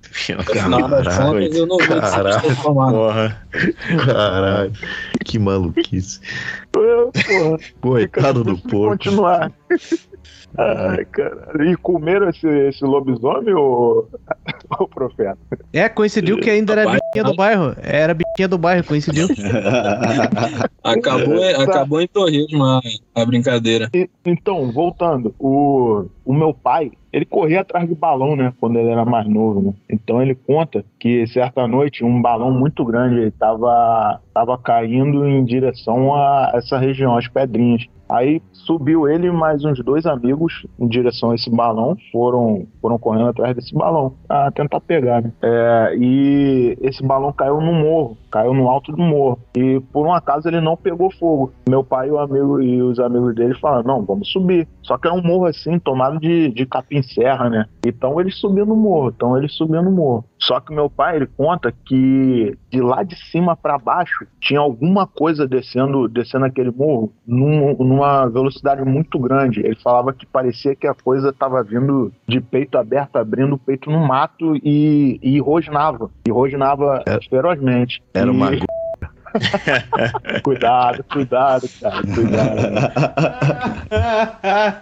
Caralho, eu não vi Caralho, porra. Caralho, que maluquice. Porra, Coitado do porco. Continuar. Ai, caralho. E comeram esse, esse lobisomem, ou o profeta? É, coincidiu que ainda era biquinha do bairro. Era biquinha do bairro, coincidiu. acabou, acabou em torresmo a, a brincadeira. E, então, voltando, o, o meu pai, ele corria atrás de balão, né? Quando ele era mais novo, né? Então ele conta que certa noite um balão muito grande estava tava caindo em direção a essa região, as pedrinhas. Aí subiu ele e mais uns dois amigos em direção a esse balão, foram, foram correndo atrás desse balão, a tentar pegar, né? É, e esse balão caiu no morro, caiu no alto do morro. E por um acaso ele não pegou fogo. Meu pai e, o amigo, e os amigos dele falaram: não, vamos subir. Só que é um morro assim, tomado de, de capim-serra, né? Então eles subiam no morro, então eles subiam no morro. Só que meu pai, ele conta que de lá de cima para baixo tinha alguma coisa descendo, descendo aquele morro num, numa velocidade muito grande. Ele falava que parecia que a coisa estava vindo de peito aberto, abrindo o peito no mato e, e rosnava. E rosnava era, ferozmente. Era e... cuidado, cuidado, cara, cuidado.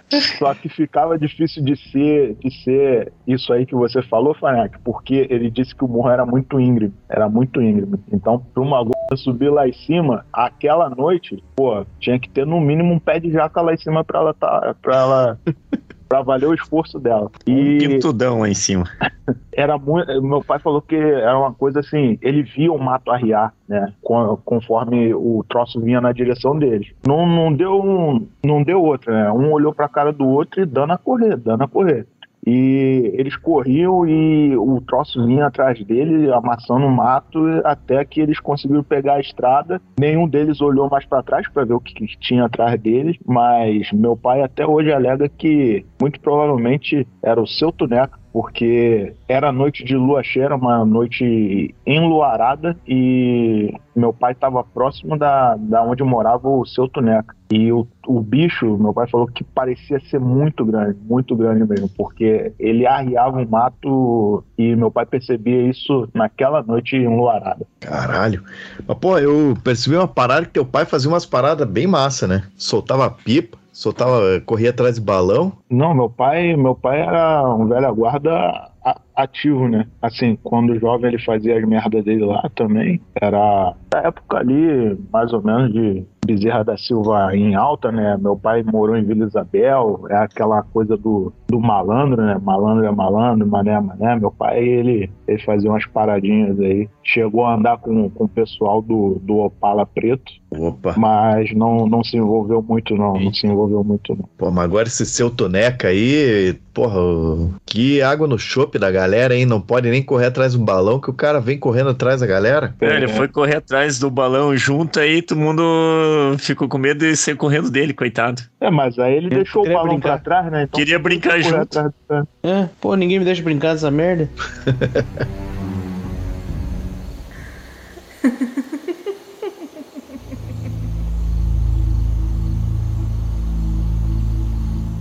Só que ficava difícil de ser, de ser isso aí que você falou, Fanac, porque ele disse que o morro era muito íngreme, era muito íngreme. Então, para uma subir lá em cima, aquela noite, pô, tinha que ter no mínimo um pé de jaca lá em cima para ela tá, para ela para valer o esforço dela. E um pintudão lá em cima. era muito, meu pai falou que era uma coisa assim, ele via o mato arriar, né, conforme o troço vinha na direção dele. Não, não deu um, não deu outra, né? Um olhou para a cara do outro e dando a correr, dando a correr. E eles corriam e o troço vinha atrás dele, amassando o mato, até que eles conseguiram pegar a estrada. Nenhum deles olhou mais para trás para ver o que, tinha atrás deles, mas meu pai até hoje alega que muito provavelmente era o seu Tuneca porque era noite de lua cheia, uma noite enluarada e meu pai estava próximo da, da onde morava o seu Tuneca. E o, o bicho, meu pai falou que parecia ser muito grande, muito grande mesmo, porque ele arriava um mato e meu pai percebia isso naquela noite enluarada. Caralho. Mas, pô, eu percebi uma parada que teu pai fazia umas paradas bem massa, né? Soltava pipa, soltava, corria atrás de balão? Não, meu pai, meu pai era um velho guarda ativo, né? Assim, quando jovem ele fazia as merdas dele lá também. Era da época ali, mais ou menos, de Bezerra da Silva em alta, né? Meu pai morou em Vila Isabel, é aquela coisa do, do malandro, né? Malandro é malandro, mané é mané. Meu pai, ele, ele fazia umas paradinhas aí. Chegou a andar com, com o pessoal do, do Opala Preto. Opa. Mas não, não se envolveu muito, não. Não se envolveu muito, não. Pô, mas agora esse seu Toneca aí, porra, que água no chope da galera, hein? Não pode nem correr atrás do balão, que o cara vem correndo atrás da galera. É, ele foi correr atrás do balão junto aí, todo mundo ficou com medo de ser correndo dele, coitado. É, mas aí ele Eu deixou o balão brincar. pra trás, né? Então Queria brincar junto. É, pô, ninguém me deixa brincar dessa merda.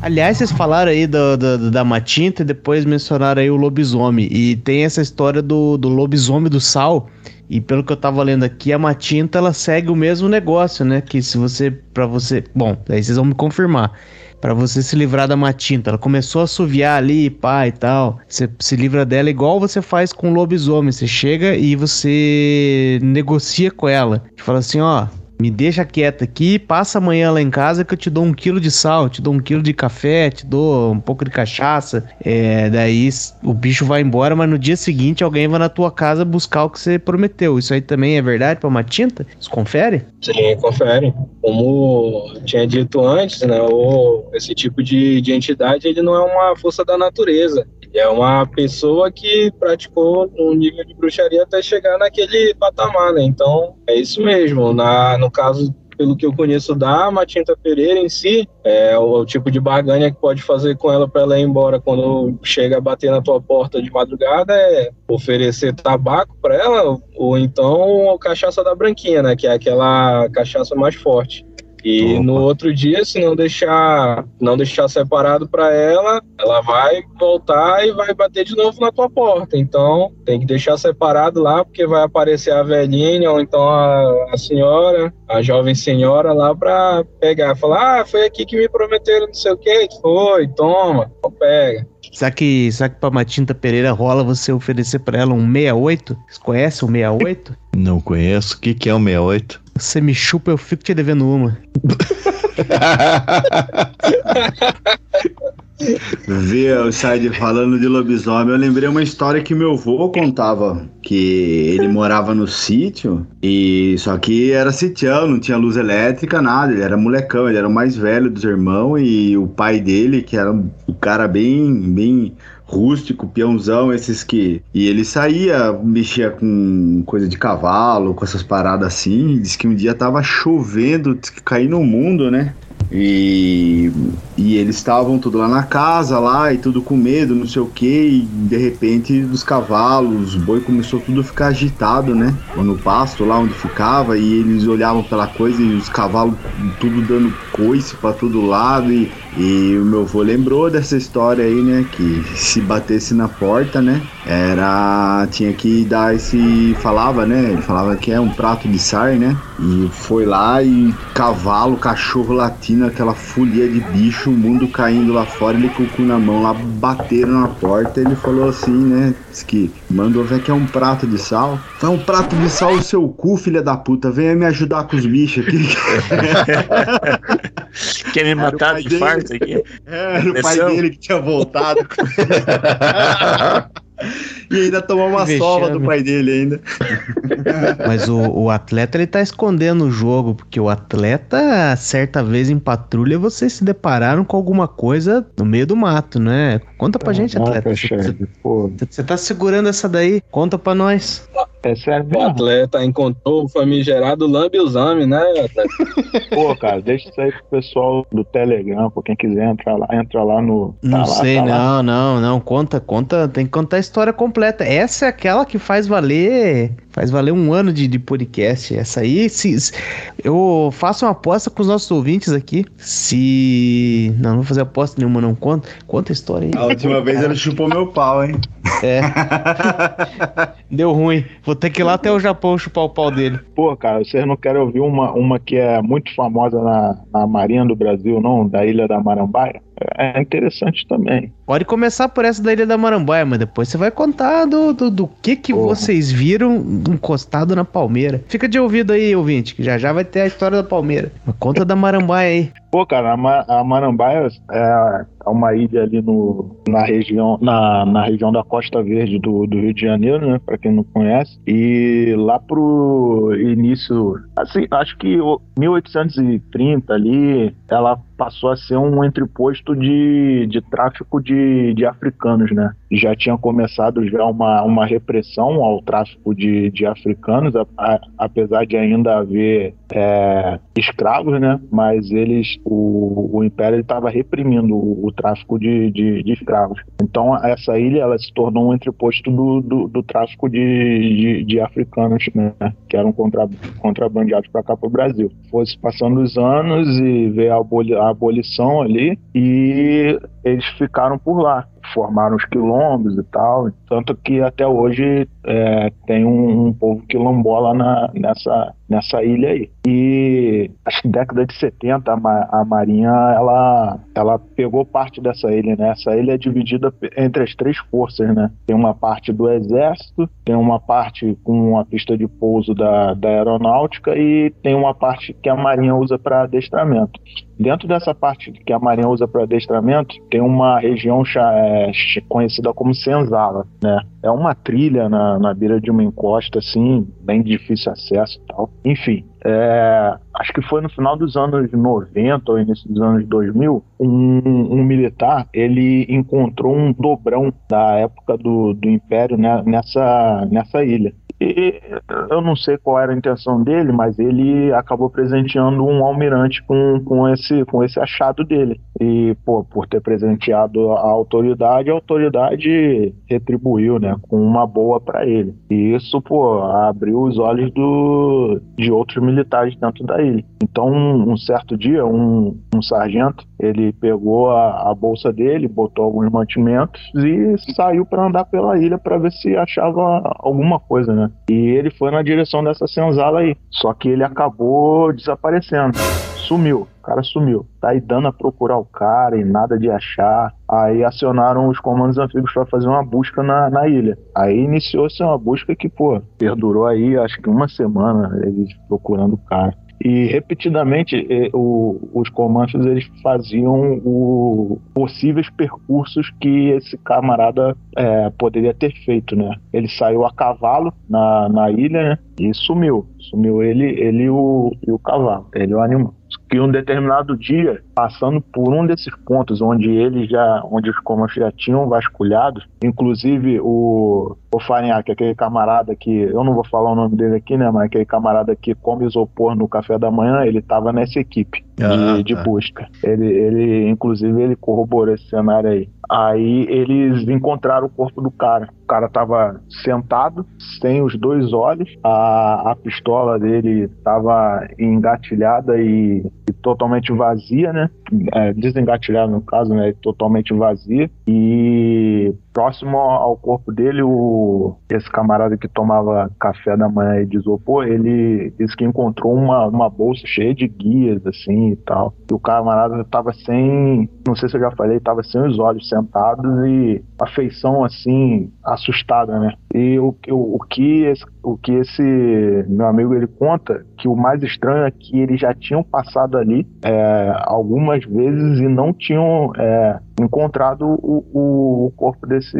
Aliás, vocês falaram aí do, do- da Matinta e depois mencionaram aí o lobisomem. E tem essa história do, do lobisomem do sal. E pelo que eu tava lendo aqui, a Matinta ela segue o mesmo negócio, né? Que se você. Pra você. Bom, aí vocês vão me confirmar. Pra você se livrar da Matinta. Ela começou a assoviar ali, pá e tal. Você se livra dela igual você faz com o lobisomem. Você chega e você negocia com ela. Fala assim, ó. Me deixa quieta aqui, passa amanhã lá em casa que eu te dou um quilo de sal, te dou um quilo de café, te dou um pouco de cachaça. É, daí o bicho vai embora, mas no dia seguinte alguém vai na tua casa buscar o que você prometeu. Isso aí também é verdade pra uma tinta? Você confere? Sim, confere. Como tinha dito antes, né, o, esse tipo de, de entidade ele não é uma força da natureza. É uma pessoa que praticou um nível de bruxaria até chegar naquele patamar, né? Então, é isso mesmo. Na, no caso, pelo que eu conheço da Matinta Pereira em si, é o, o tipo de barganha que pode fazer com ela para ela ir embora quando chega a bater na tua porta de madrugada é oferecer tabaco para ela ou então cachaça da branquinha, né, que é aquela cachaça mais forte. E Opa. no outro dia, se não deixar, não deixar separado para ela, ela vai voltar e vai bater de novo na tua porta. Então, tem que deixar separado lá, porque vai aparecer a velhinha ou então a, a senhora, a jovem senhora lá para pegar, falar: "Ah, foi aqui que me prometeram não sei o quê". Foi, toma, pega. Será que, será que pra Matinta Pereira rola você oferecer pra ela um 68? Vocês conhecem o 68? Não conheço. O que, que é o 68? Você me chupa, eu fico te devendo uma. Viu, o Side falando de lobisomem, eu lembrei uma história que meu avô contava, que ele morava no sítio, e só que era sitião, não tinha luz elétrica, nada, ele era molecão, ele era o mais velho dos irmãos, e o pai dele, que era um cara bem, bem rústico, peãozão, esses que... E ele saía, mexia com coisa de cavalo, com essas paradas assim, disse que um dia tava chovendo, disse que no mundo, né? E, e eles estavam tudo lá na casa, lá, e tudo com medo, não sei o que, e de repente os cavalos, os boi começou tudo a ficar agitado, né? No pasto, lá onde ficava, e eles olhavam pela coisa e os cavalos tudo dando coice pra todo lado, e, e o meu avô lembrou dessa história aí, né? Que se batesse na porta, né? Era. Tinha que dar esse. Falava, né? Ele falava que é um prato de sar, né? E foi lá e cavalo, cachorro latino, aquela folia de bicho, o mundo caindo lá fora, ele com o cu na mão lá, bateram na porta. Ele falou assim, né? Diz que mandou ver que é um prato de sal. É um prato de sal o seu cu, filha da puta. Venha me ajudar com os bichos aqui. Quer me matar de farto aqui? É, Era o pai dele que tinha voltado. e ainda tomou uma Vexame. sova do pai dele ainda. Mas o, o atleta ele tá escondendo o jogo, porque o atleta, certa vez em patrulha, vocês se depararam com alguma coisa no meio do mato, né? Conta pra gente, atleta. Você- tá segurando essa daí? Conta pra nós. é sério O atleta encontrou o famigerado lambiosame, né, atleta? Pô, cara, deixa isso aí pro pessoal do Telegram, pô, quem quiser entrar lá, entra lá no. tá Não lá, sei, tá lá. não, não, não. Conta, conta. Tem que contar a história completa. Essa é aquela que faz valer. Faz valer um ano de, de podcast. Essa aí, se, se- eu faço uma aposta com os nossos ouvintes aqui. Se. Não, não vou fazer aposta nenhuma, não. Conta, conta a história aí. A última vez ele chupou meu pau, hein? É. Deu ruim. Vou ter que ir lá até o Japão chupar o pau dele. Pô, cara, vocês não querem ouvir uma, uma que é muito famosa na, na Marinha do Brasil, não? Da Ilha da Marambaia? É interessante também. Pode começar por essa da Ilha da Marambaia, mas depois você vai contar do, do, do que que Porra. vocês viram encostado na palmeira. Fica de ouvido aí, ouvinte, que já já vai ter a história da palmeira. Mas conta da Marambaia aí. Pô, cara, a, Marambaia é, é uma ilha ali no, na, região, na, na região da Costa Verde do, do Rio de Janeiro, né? Pra quem não conhece. E lá pro início, assim, acho que 1830 ali, ela passou a ser um entreposto de, de tráfico de, de africanos, né? Já tinha começado já uma, uma repressão ao tráfico de, de africanos, a, a, apesar de ainda haver é, escravos, né? Mas eles, o, o Império estava reprimindo o, o tráfico de, de, de, escravos. Então essa ilha ela se tornou um entreposto do, do, do tráfico de, de, de, africanos, né? Que eram contra, contrabandeados para cá para o Brasil. Fosse passando os anos e veio a, aboli, a abolição ali e eles ficaram por lá formaram os quilombos e tal, tanto que até hoje é, tem um, um, povo quilombola na, nessa, nessa ilha aí. E acho que década de 70 a, Marinha ela, ela pegou parte dessa ilha, né? Essa ilha é dividida entre as três forças, né? Tem uma parte do exército, tem uma parte com a pista de pouso da, da aeronáutica e tem uma parte que a Marinha usa para adestramento. Dentro dessa parte que a Marinha usa para adestramento, tem uma região é, conhecida como Senzala, né? É uma trilha na, na beira de uma encosta, assim, bem difícil acesso e tal. Enfim, é, acho que foi no final dos anos 90 ou início dos anos 2000, um, um, militar ele encontrou um dobrão da época do, do Império né, nessa, nessa ilha. E eu não sei qual era a intenção dele, mas ele acabou presenteando um almirante com, com, esse, com esse achado dele. E, pô, por ter presenteado a autoridade, a autoridade retribuiu, né, com uma boa para ele. E isso, pô, abriu os olhos do, de outros militares dentro da ilha. Então, um, certo dia, um, um sargento, ele pegou a, a bolsa dele, botou alguns mantimentos e saiu para andar pela ilha para ver se achava alguma coisa, né? E ele foi na direção dessa senzala aí. Só que ele acabou desaparecendo. Sumiu. O cara sumiu. Tá aí dando a procurar o cara e nada de achar. Aí acionaram os comandos antigos para fazer uma busca na, na ilha. Aí iniciou-se uma busca que, pô, perdurou aí acho que uma semana eles procurando o cara. E repetidamente o, os comanches eles faziam o, possíveis percursos que esse camarada é, poderia ter feito, né? Ele saiu a cavalo na, na ilha, né? E sumiu. Sumiu ele, ele o, e o cavalo, ele o animal que um determinado dia, passando por um desses pontos onde ele já, onde os comandos já tinham vasculhado, inclusive o, o Farinhaque, aquele camarada que, eu não vou falar o nome dele aqui, né, mas aquele camarada que come isopor no café da manhã, ele estava nessa equipe de, ah, de tá. busca. Ele, ele, inclusive, ele corroborou esse cenário aí. Aí eles encontraram o corpo do cara. Cara estava sentado, sem os dois olhos, a, a pistola dele estava engatilhada e, e, totalmente vazia, né? É, desengatilhada no caso, né? Totalmente vazia. E próximo ao corpo dele, o, esse camarada que tomava café da manhã e de ele disse que encontrou uma, uma bolsa cheia de guias, assim, e tal. E o camarada estava sem, não sei se eu já falei, estava sem os olhos sentados e a feição, assim, assustada, né? E o, o, o, que esse, o que esse meu amigo ele conta, que o mais estranho é que eles já tinham passado ali é, algumas vezes e não tinham é, encontrado o, o corpo desse,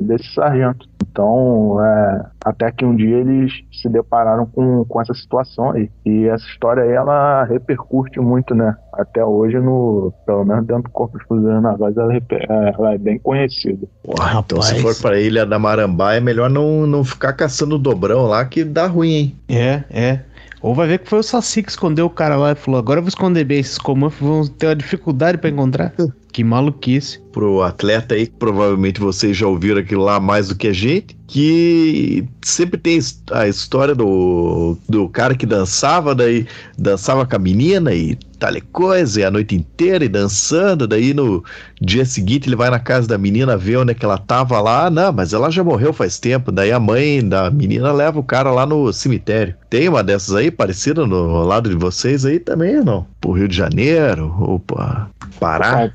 desse sargento. Então, é, até que um dia eles se depararam com, com essa situação aí. E essa história aí, ela repercute muito, né? Até hoje, no, pelo menos dentro do Corpo de Fuzileiros Navais, ela, ela é bem conhecida. Porra, então se for para a Ilha da Marambá, é melhor não, não ficar caçando dobrão lá, que dá ruim, hein? É, é. Ou vai ver que foi o Saci que escondeu o cara lá e falou: agora eu vou esconder bem esses comandos, vão ter uma dificuldade para encontrar. que maluquice. Pro atleta aí, que provavelmente vocês já ouviram aquilo lá mais do que a gente, que sempre tem a história do, do cara que dançava, daí dançava com a menina e tal coisa, e a noite inteira e dançando, daí no dia seguinte ele vai na casa da menina ver onde é que ela tava lá, não, mas ela já morreu faz tempo, daí a mãe da menina leva o cara lá no cemitério. Tem uma dessas aí, parecida no lado de vocês aí também, não? Pro Rio de Janeiro, ou pra Pará,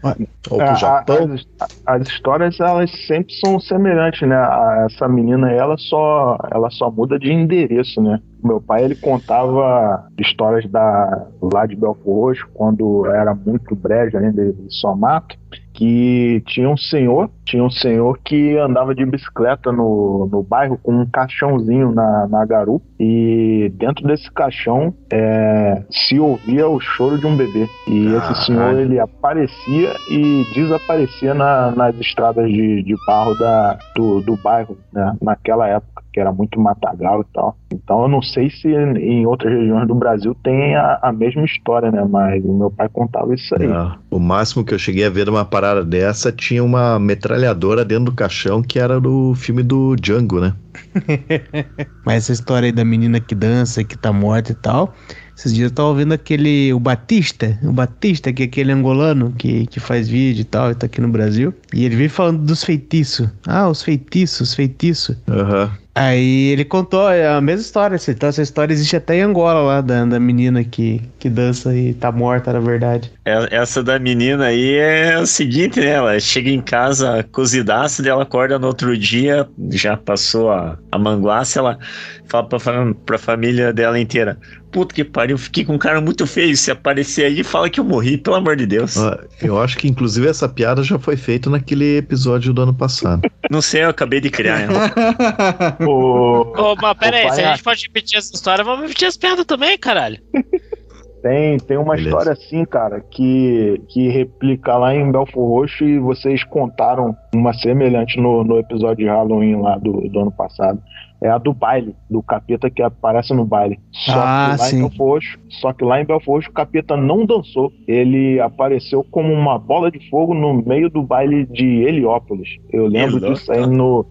ou pro Japão? As, as, histórias, elas sempre são semelhantes, né? essa menina, ela só, ela só muda de endereço, né? Meu pai ele contava histórias da lá de Belfort Roxo quando era muito brejo ainda só mato que tinha um senhor, tinha um senhor que andava de bicicleta no, no bairro com um caixãozinho na, na garupa. E dentro desse caixão é, se ouvia o choro de um bebê. E esse senhor ele aparecia e desaparecia na, nas estradas de, de barro da, do, do bairro, né, naquela época que era muito matagal e tal. Então eu não sei se em outras regiões do Brasil tem a, a mesma história, né? Mas o meu pai contava isso aí. Não, o máximo que eu cheguei a ver numa parada dessa tinha uma metralhadora dentro do caixão que era do filme do Django, né? Mas essa história aí da menina que dança, que tá morta e tal. Esses dias eu tava ouvindo aquele. O Batista. O Batista, que é aquele angolano que, que faz vídeo e tal, e tá aqui no Brasil. E ele veio falando dos feitiços. Ah, os feitiços, feitiços. Aham. Uhum. Aí ele contou é a mesma história. Então essa história existe até em Angola lá, da, da menina que, que dança e tá morta, na verdade. É, essa da menina aí é o seguinte, né? Ela chega em casa cozidaça, ela acorda no outro dia, já passou a, a manguaça, ela fala pra, pra família dela inteira: Puta que pariu, fiquei com um cara muito feio. Se aparecer aí, fala que eu morri, pelo amor de Deus. Eu acho que inclusive essa piada já foi feita naquele episódio do ano passado. Não sei, eu acabei de criar ela. Ô, mas pera aí, se a gente pode repetir essa história, vamos repetir as piadas também, caralho. Tem, tem uma Beleza. história assim, cara, que, que replica lá em Belfort Roxo e vocês contaram uma semelhante no, no episódio de Halloween lá do, do ano passado é a do baile, do capeta que aparece no baile. Só ah, que lá sim. em Belfort, só que lá em Belfort o capeta não dançou. Ele apareceu como uma bola de fogo no meio do baile de Heliópolis. Eu lembro Exato. disso aí no,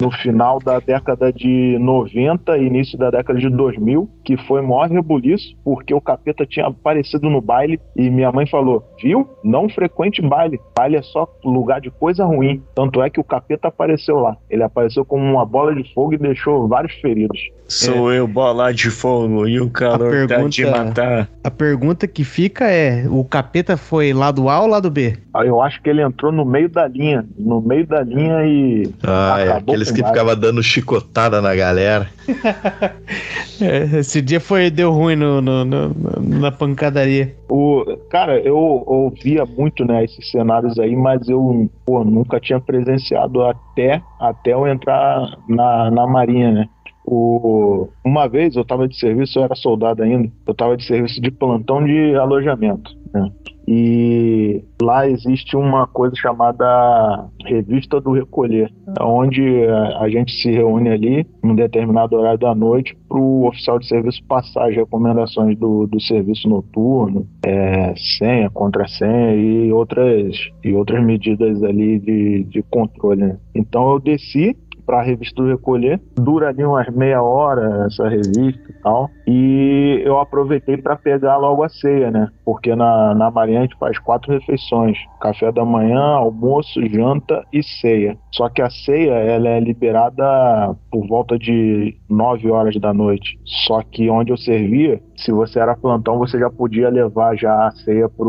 no final da década de 90 e início da década de 2000, que foi maior rebuliço, porque o capeta tinha aparecido no baile e minha mãe falou: Viu? Não frequente baile. Baile é só lugar de coisa ruim. Tanto é que o capeta apareceu lá. Ele apareceu como uma bola de fogo e deixou deixou vários feridos. Sou é. eu, bola de fogo, e o calor pergunta, tá de matar. A pergunta que fica é: o capeta foi lado A ou lado B? Ah, eu acho que ele entrou no meio da linha. No meio da linha e. Ah, é aqueles que ficavam dando chicotada na galera. é, esse dia foi, deu ruim no, no, no, na pancadaria. O, cara, eu ouvia muito né, esses cenários aí, mas eu pô, nunca tinha presenciado até, até eu entrar na, na Marinha, né? O, uma vez eu estava de serviço, eu era soldado ainda, eu estava de serviço de plantão de alojamento. Né? E lá existe uma coisa chamada Revista do Recolher, onde a gente se reúne ali num determinado horário da noite para o oficial de serviço passar as recomendações do, do serviço noturno, é, senha, contrassenha e outras, e outras medidas ali de, de controle. Né? Então eu desci para a revista recolher. Dura ali umas meia hora essa revista e tal. E eu aproveitei para pegar logo a ceia, né? Porque na, na Marinha a gente faz quatro refeições: café da manhã, almoço, janta e ceia. Só que a ceia ela é liberada por volta de 9 horas da noite. Só que onde eu servia, se você era plantão, você já podia levar já a ceia para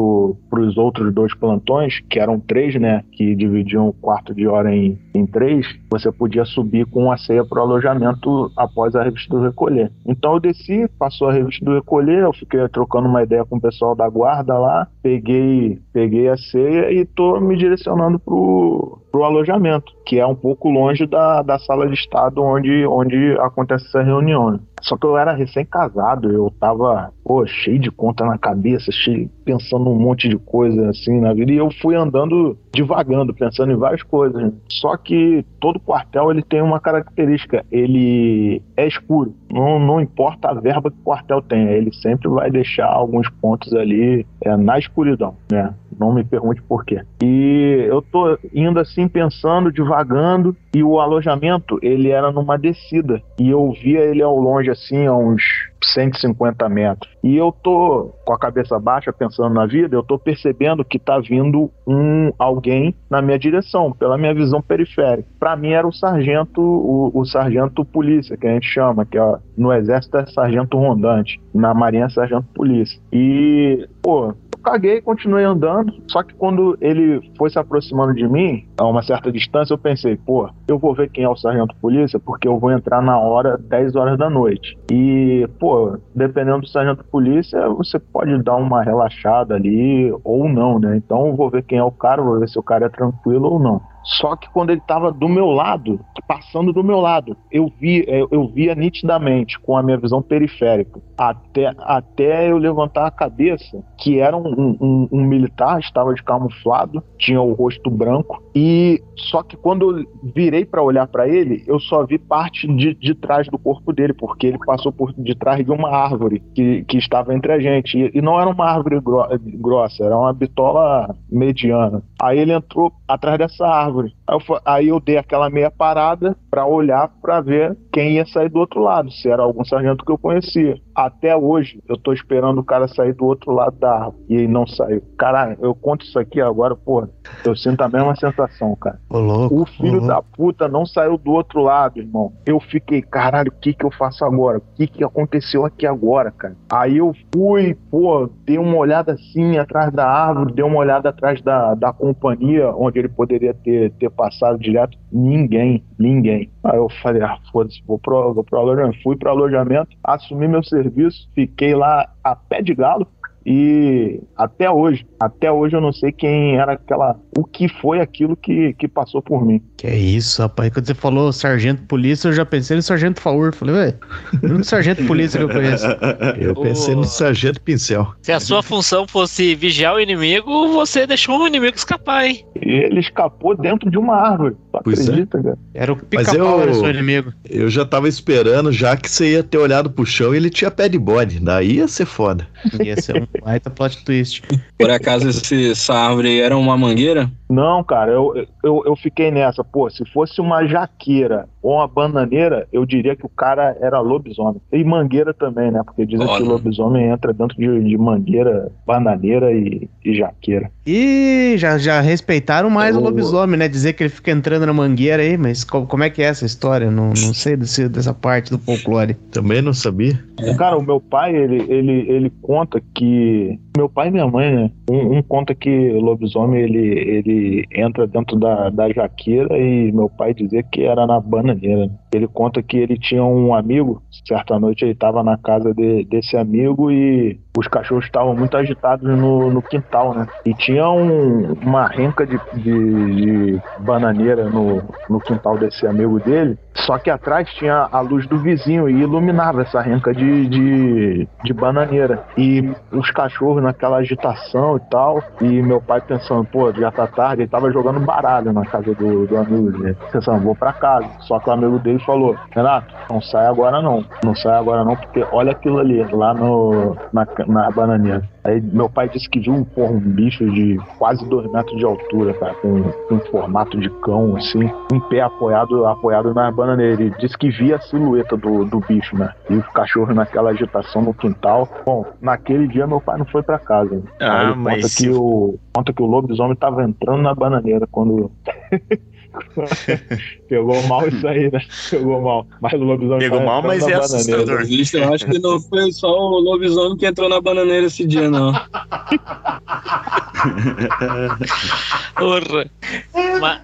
os outros dois plantões, que eram três, né? Que dividiam o quarto de hora em, em três. Você podia subir com a ceia para o alojamento após a revista do recolher. Então eu desci, passou a revista do recolher, eu fiquei trocando uma ideia com o pessoal da guarda lá, peguei, peguei a ceia e tô me direcionando pro pro alojamento, que é um pouco longe da, da sala de estado onde, onde acontece essa reunião. Só que eu era recém-casado, eu tava, pô, cheio de conta na cabeça, cheio, pensando um monte de coisa assim na vida, e eu fui andando devagando, pensando em várias coisas. Só que todo quartel ele tem uma característica, ele é escuro. Não, não importa a verba que o quartel tenha, ele sempre vai deixar alguns pontos ali é, na escuridão, né? Não me pergunte por quê. E eu tô indo assim pensando, devagando, e o alojamento ele era numa descida e eu via ele ao longe assim, a uns 150 metros. E eu tô com a cabeça baixa pensando na vida, eu tô percebendo que tá vindo um alguém na minha direção, pela minha visão periférica. Para mim era o sargento, o, o, sargento polícia, que a gente chama, que é, no exército é sargento rondante, na marinha é sargento polícia. E, pô, caguei, continuei andando. Só que quando ele foi se aproximando de mim, a uma certa distância, eu pensei, pô, eu vou ver quem é o sargento polícia, porque eu vou entrar na hora 10 horas da noite. E, pô, dependendo do sargento polícia, você pode dar uma relaxada ali ou não, né? Então eu vou ver quem é o cara, vou ver se o cara é tranquilo ou não. Só que quando ele estava do meu lado, passando do meu lado, eu vi, é, eu via nitidamente com a minha visão periférica, até, até eu levantar a cabeça, que era um, um, um militar, estava de camuflado, tinha o rosto branco, e só que quando eu virei para olhar para ele, eu só vi parte de, de trás do corpo dele, porque ele passou por detrás de uma árvore que, que estava entre a gente. E, e não era uma árvore gro grossa, era uma bitola mediana. Aí ele entrou atrás dessa árvore. Aí eu, aí eu dei aquela meia parada para olhar para ver quem ia sair do outro lado, se era algum sargento que eu conhecia. Até hoje, eu tô esperando o cara sair do outro lado da árvore e ele não saiu. Caralho, eu conto isso aqui agora, porra, eu sinto a mesma sensação, cara. Ô, louco, o filho da puta não saiu do outro lado, irmão. Eu fiquei, caralho, o que que eu faço agora? O que que aconteceu aqui agora, cara? Aí eu fui, pô, dei uma olhada assim atrás da árvore, dei uma olhada atrás da, da companhia onde ele poderia ter, ter passado direto. Ninguém, ninguém. Aí eu falei, ah, foda-se, vou pro, vou pro alojamento. Fui pro alojamento, assumi meu serviço, fiquei lá a pé de galo, e até hoje, até hoje eu não sei quem era aquela. O que foi aquilo que, que passou por mim. Que é isso, rapaz. Quando você falou sargento polícia, eu já pensei no sargento Faur. Falei, ué, no sargento polícia que eu conheço. Eu pensei no sargento pincel. Se a sua função fosse vigiar o inimigo, você deixou o inimigo escapar, hein? Ele escapou dentro de uma árvore. Pois é. acredita, é. cara? Era o pica-pau, era o seu inimigo. Eu já tava esperando já que você ia ter olhado pro chão e ele tinha pé de bode. Daí ia ser foda. Ia ser um baita plot twist. Por acaso esse, essa árvore era uma mangueira? Não, cara, eu, eu, eu fiquei nessa. Pô, se fosse uma jaqueira ou uma bananeira, eu diria que o cara era lobisomem. E mangueira também, né? Porque dizem Olha. que o lobisomem entra dentro de, de mangueira, bananeira e, e jaqueira. E já, já respeitaram mais eu... o lobisomem, né? Dizer que ele fica entrando na mangueira aí, mas como, como é que é essa história? Não, não sei desse, dessa parte do folclore. Também não sabia. Cara, o meu pai, ele, ele, ele conta que. Meu pai e minha mãe, né? Um, um conta que o lobisomem ele, ele entra dentro da, da jaqueira e meu pai dizia que era na bananeira. Ele conta que ele tinha um amigo, certa noite ele estava na casa de, desse amigo e os cachorros estavam muito agitados no, no quintal, né? E tinha um, uma renca de, de, de, bananeira no, no quintal desse amigo dele, só que atrás tinha a luz do vizinho e iluminava essa renca de, de, de bananeira. E os cachorros naquela agitação e tal, e meu pai pensando, pô, já tá tarde, ele tava jogando baralho na casa do, do amigo dele. Pensando, vou pra casa. Só que o amigo dele falou: Renato, não sai agora não. Não sai agora não, porque olha aquilo ali, lá no, na, na bananeira. Aí meu pai disse que viu porra, um bicho de quase dois metros de altura, cara, com, com um formato de cão, assim, em pé apoiado, apoiado na bananeira. Ele disse que via a silhueta do, do bicho, né? E o cachorro naquela agitação no quintal. Bom, naquele dia meu pai não foi para casa. Ah, mas. Conta, que o, conta que o lobisomem tava entrando na bananeira quando. Pegou mal isso aí, né? Pegou mal. Mas o lobisomem. Pegou mal, mas é assustador. Eu acho que não foi só o lobisomem que entrou na bananeira esse dia, não. Porra. Mas,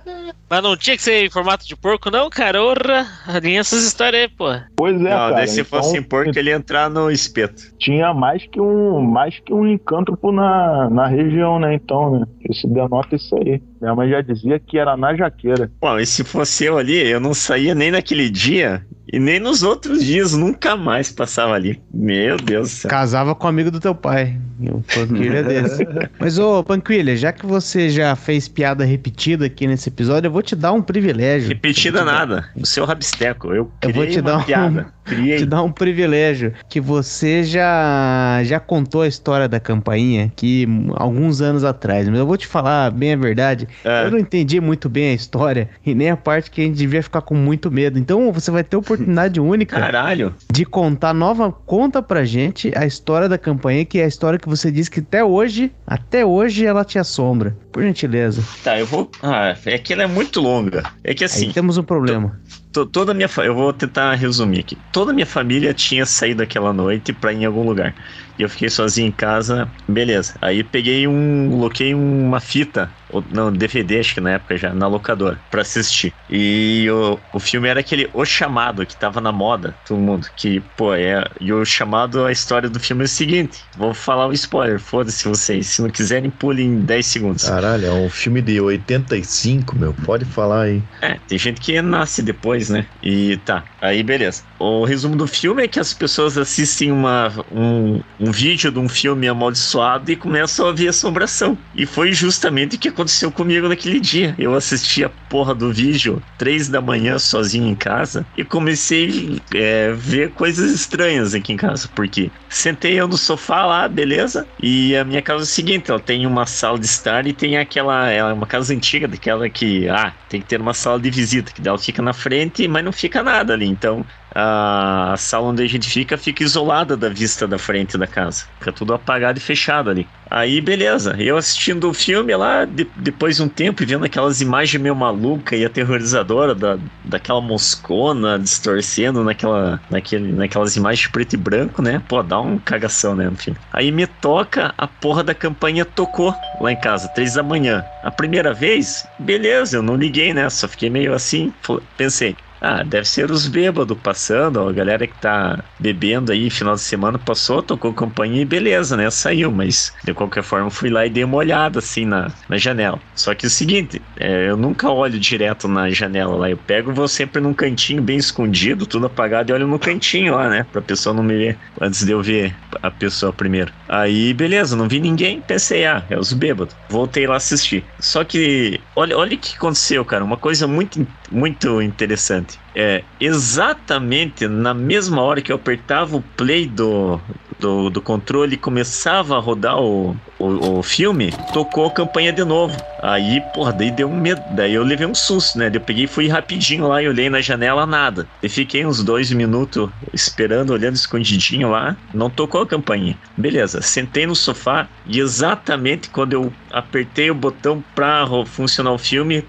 mas, não tinha que ser em formato de porco, não, cara? Orra. Nem essas histórias aí, pô. Pois é, não, cara. Daí se então, fosse em porco, ele ia entrar no espeto. Tinha mais que um, mais que um encântropo na, na região, né? Então, né? Isso denota isso aí. Minha mãe já dizia que era na jaqueira. Bom, e se fosse eu ali, eu não saía nem naquele dia e nem nos outros dias, nunca mais passava ali. Meu Deus do céu. Casava com um amigo do teu pai. O Panquilha é desse. Mas, ô, Panquilha, já que você já fez piada repetida aqui nesse episódio, eu vou te dar um privilégio. Repetida nada. O seu rabisteco. Eu, eu vou te dar piada. Um, Criei. te dar um privilégio. Que você já, já contou a história da campainha que alguns anos atrás. Mas eu vou te falar bem a verdade. É. Eu não entendi muito bem a história e nem a parte que a gente devia ficar com muito medo. Então você vai ter oportunidade única Caralho. de contar nova. Conta pra gente a história da campanha, que é a história que você disse que até hoje, até hoje ela te assombra. Por gentileza. Tá, eu vou. Ah, é que ela é muito longa. É que assim. Aí temos um problema toda a minha eu vou tentar resumir aqui. Toda a minha família tinha saído aquela noite para ir em algum lugar. E eu fiquei sozinho em casa, beleza. Aí peguei um. coloquei uma fita, ou, não, DVD, acho que na época já, na locadora, pra assistir. E o, o filme era aquele O Chamado, que tava na moda, todo mundo. Que, pô, é. E o chamado, a história do filme é o seguinte: vou falar o um spoiler, foda-se vocês. Se não quiserem, pule em 10 segundos. Caralho, é um filme de 85, meu. Pode falar aí. É, tem gente que nasce depois, né? E tá, aí beleza. O resumo do filme é que as pessoas assistem uma, um, um vídeo de um filme amaldiçoado e começam a ver assombração. E foi justamente o que aconteceu comigo naquele dia. Eu assisti a porra do vídeo três da manhã sozinho em casa e comecei a é, ver coisas estranhas aqui em casa. Porque sentei eu no sofá lá, beleza? E a minha casa é o seguinte: ela tem uma sala de estar e tem aquela. É uma casa antiga, daquela que, ah, tem que ter uma sala de visita, que dela fica na frente, mas não fica nada ali. Então a sala onde a gente fica fica isolada da vista da frente da casa. Fica tudo apagado e fechado ali. Aí, beleza. Eu assistindo o filme lá, de, depois de um tempo, vendo aquelas imagens meio maluca e aterrorizadoras da, daquela moscona distorcendo naquela, naquele, naquelas imagens preto e branco, né? Pô, dá um cagação, né, filme. Aí me toca, a porra da campanha tocou lá em casa, três da manhã. A primeira vez, beleza, eu não liguei, né? Só fiquei meio assim, pensei, ah, deve ser os bêbados passando, a galera que tá bebendo aí final de semana passou, tocou campanha e beleza, né? Saiu, mas de qualquer forma fui lá e dei uma olhada assim na, na janela. Só que é o seguinte, é, eu nunca olho direto na janela lá, eu pego vou sempre num cantinho bem escondido, tudo apagado e olho no cantinho lá, né? Pra pessoa não me ver antes de eu ver a pessoa primeiro. Aí, beleza, não vi ninguém, pensei, ah, é os bêbados. Voltei lá assistir. Só que, olha, olha o que aconteceu, cara, uma coisa muito, muito interessante é exatamente na mesma hora que eu apertava o play do, do, do controle e começava a rodar o, o, o, filme, tocou a campanha de novo. Aí, porra, daí deu um medo. Daí eu levei um susto, né? Eu peguei e fui rapidinho lá e olhei na janela, nada. E fiquei uns dois minutos esperando, olhando escondidinho lá. Não tocou a campanha. Beleza, sentei no sofá e exatamente quando eu apertei o botão pra funcionar o filme,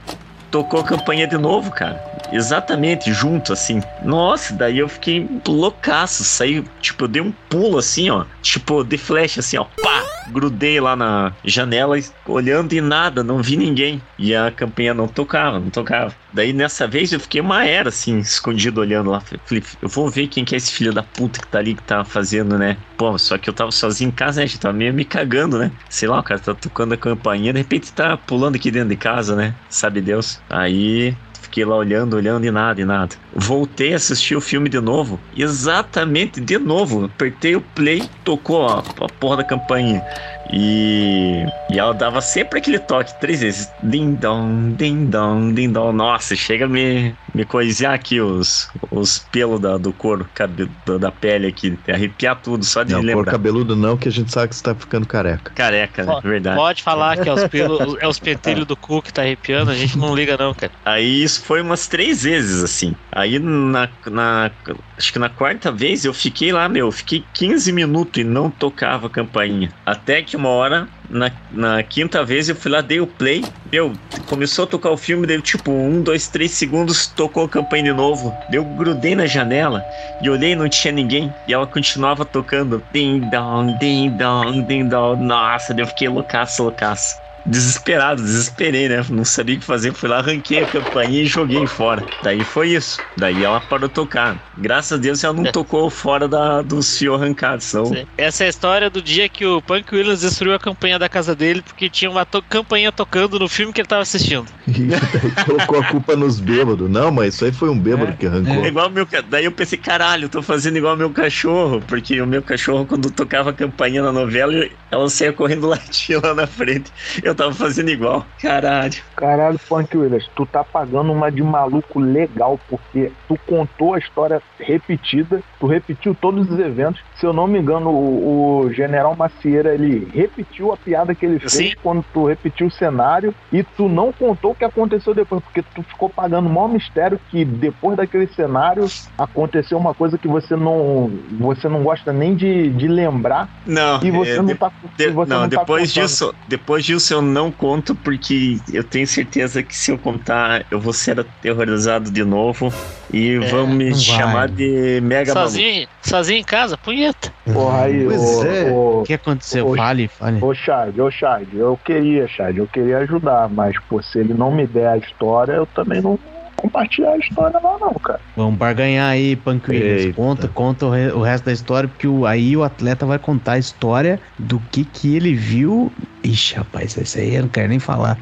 tocou a campanha de novo, cara. Exatamente, junto, assim. Nossa, daí eu fiquei loucaço. Saí, tipo, eu dei um pulo assim, ó. Tipo, de flash, assim, ó. Pá! Grudei lá na janela, olhando e nada, não vi ninguém. E a campanha não tocava, não tocava. Daí nessa vez eu fiquei uma era, assim, escondido olhando lá. Falei, eu vou ver quem que é esse filho da puta que tá ali, que tá fazendo, né? Pô, só que eu tava sozinho em casa, né? A gente tava meio me cagando, né? Sei lá, o cara tá tocando a campainha, de repente tá pulando aqui dentro de casa, né? Sabe Deus. Aí Fiquei lá olhando, olhando e nada, e nada. Voltei a assistir o filme de novo. Exatamente de novo. Apertei o play, tocou a, a porra da campainha. E, e ela dava sempre aquele toque três vezes. Ding dong, ding dong, ding dong. Nossa, chega a me, me coisear aqui os, os pelos da, do couro cabelo, da pele aqui. Arrepiar tudo só de não, lembrar. Couro cabeludo não, que a gente sabe que você tá ficando careca. Careca, né? Verdade. Pode falar que é os, pelos, é os pentelhos do cu que tá arrepiando, a gente não liga não, cara. Aí isso foi umas três vezes, assim. Aí na, na acho que na quarta vez eu fiquei lá, meu, fiquei 15 minutos e não tocava a campainha. Até que uma hora, na, na quinta vez, eu fui lá, dei o play. Meu, começou a tocar o filme, deu tipo um, dois, três segundos, tocou a campanha de novo. Eu grudei na janela e olhei não tinha ninguém. E ela continuava tocando. Ding dong, ding dong, ding dong. Nossa, eu fiquei loucaço, loucaço desesperado, desesperei, né? Não sabia o que fazer, fui lá, arranquei a campainha e joguei fora. Daí foi isso. Daí ela parou de tocar. Graças a Deus ela não é. tocou fora da, dos fios arrancados. Senão... Essa é a história do dia que o Punk Williams destruiu a campanha da casa dele porque tinha uma to campanha tocando no filme que ele tava assistindo. colocou a culpa nos bêbados. Não, mas isso aí foi um bêbado é, que arrancou. É igual meu, daí eu pensei, caralho, tô fazendo igual meu cachorro, porque o meu cachorro, quando tocava a campainha na novela, ela saía correndo latir lá na frente. Eu tava fazendo igual. Caralho. Caralho, Funk Williams, tu tá pagando uma de maluco legal, porque tu contou a história repetida, tu repetiu todos os eventos. Se eu não me engano, o, o General Macieira, ele repetiu a piada que ele fez Sim. quando tu repetiu o cenário e tu não contou o que aconteceu depois, porque tu ficou pagando o maior mistério que depois daquele cenário aconteceu uma coisa que você não você não gosta nem de, de lembrar não, e você é, não tá de, não, não tá depois disso, depois disso eu não conto porque eu tenho certeza que se eu contar eu vou ser aterrorizado de novo e é, vão me chamar de mega sozinho, maluco. Sozinho em casa, punheta. Porra, aí, pois é. O, que aconteceu? fale, fale. Ô, Chad, ô, Chad, eu queria, Chad, eu queria ajudar, mas, pô, se ele não me der a história, eu também não compartilhar a história lá, não, cara. Vamos barganhar aí, Panqueiras. Conta, conta o, re o, resto da história, porque o, aí o atleta vai contar a história do que que ele viu. Ixi, rapaz, isso aí eu não quero nem falar.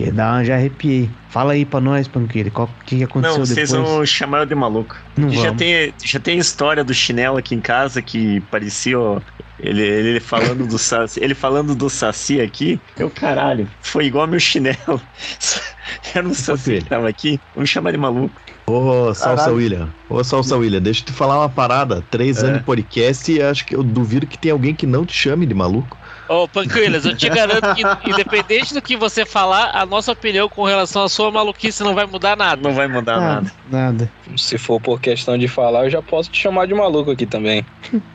Porque dá, já arrepiei. Fala aí pra nós, Panqueira, o que, que aconteceu não, vocês depois? vão chamar eu de maluco. Não já tem, já tem história do chinelo aqui em casa que parecia ó, ele, ele falando do Saci, ele falando do Saci aqui, eu caralho, foi igual meu chinelo. Era um Saci que tava aqui, vamos chamar de maluco. Ô, Salsa caralho. William, ô Salsa William, deixa eu te falar uma parada. Três é. anos de podcast e acho que eu duvido que tem alguém que não te chame de maluco. Ô, oh, Panquilhas, eu te garanto que, independente do que você falar, a nossa opinião com relação à sua maluquice não vai mudar nada. Não vai mudar nada. Nada. nada. Se for por questão de falar, eu já posso te chamar de maluco aqui também.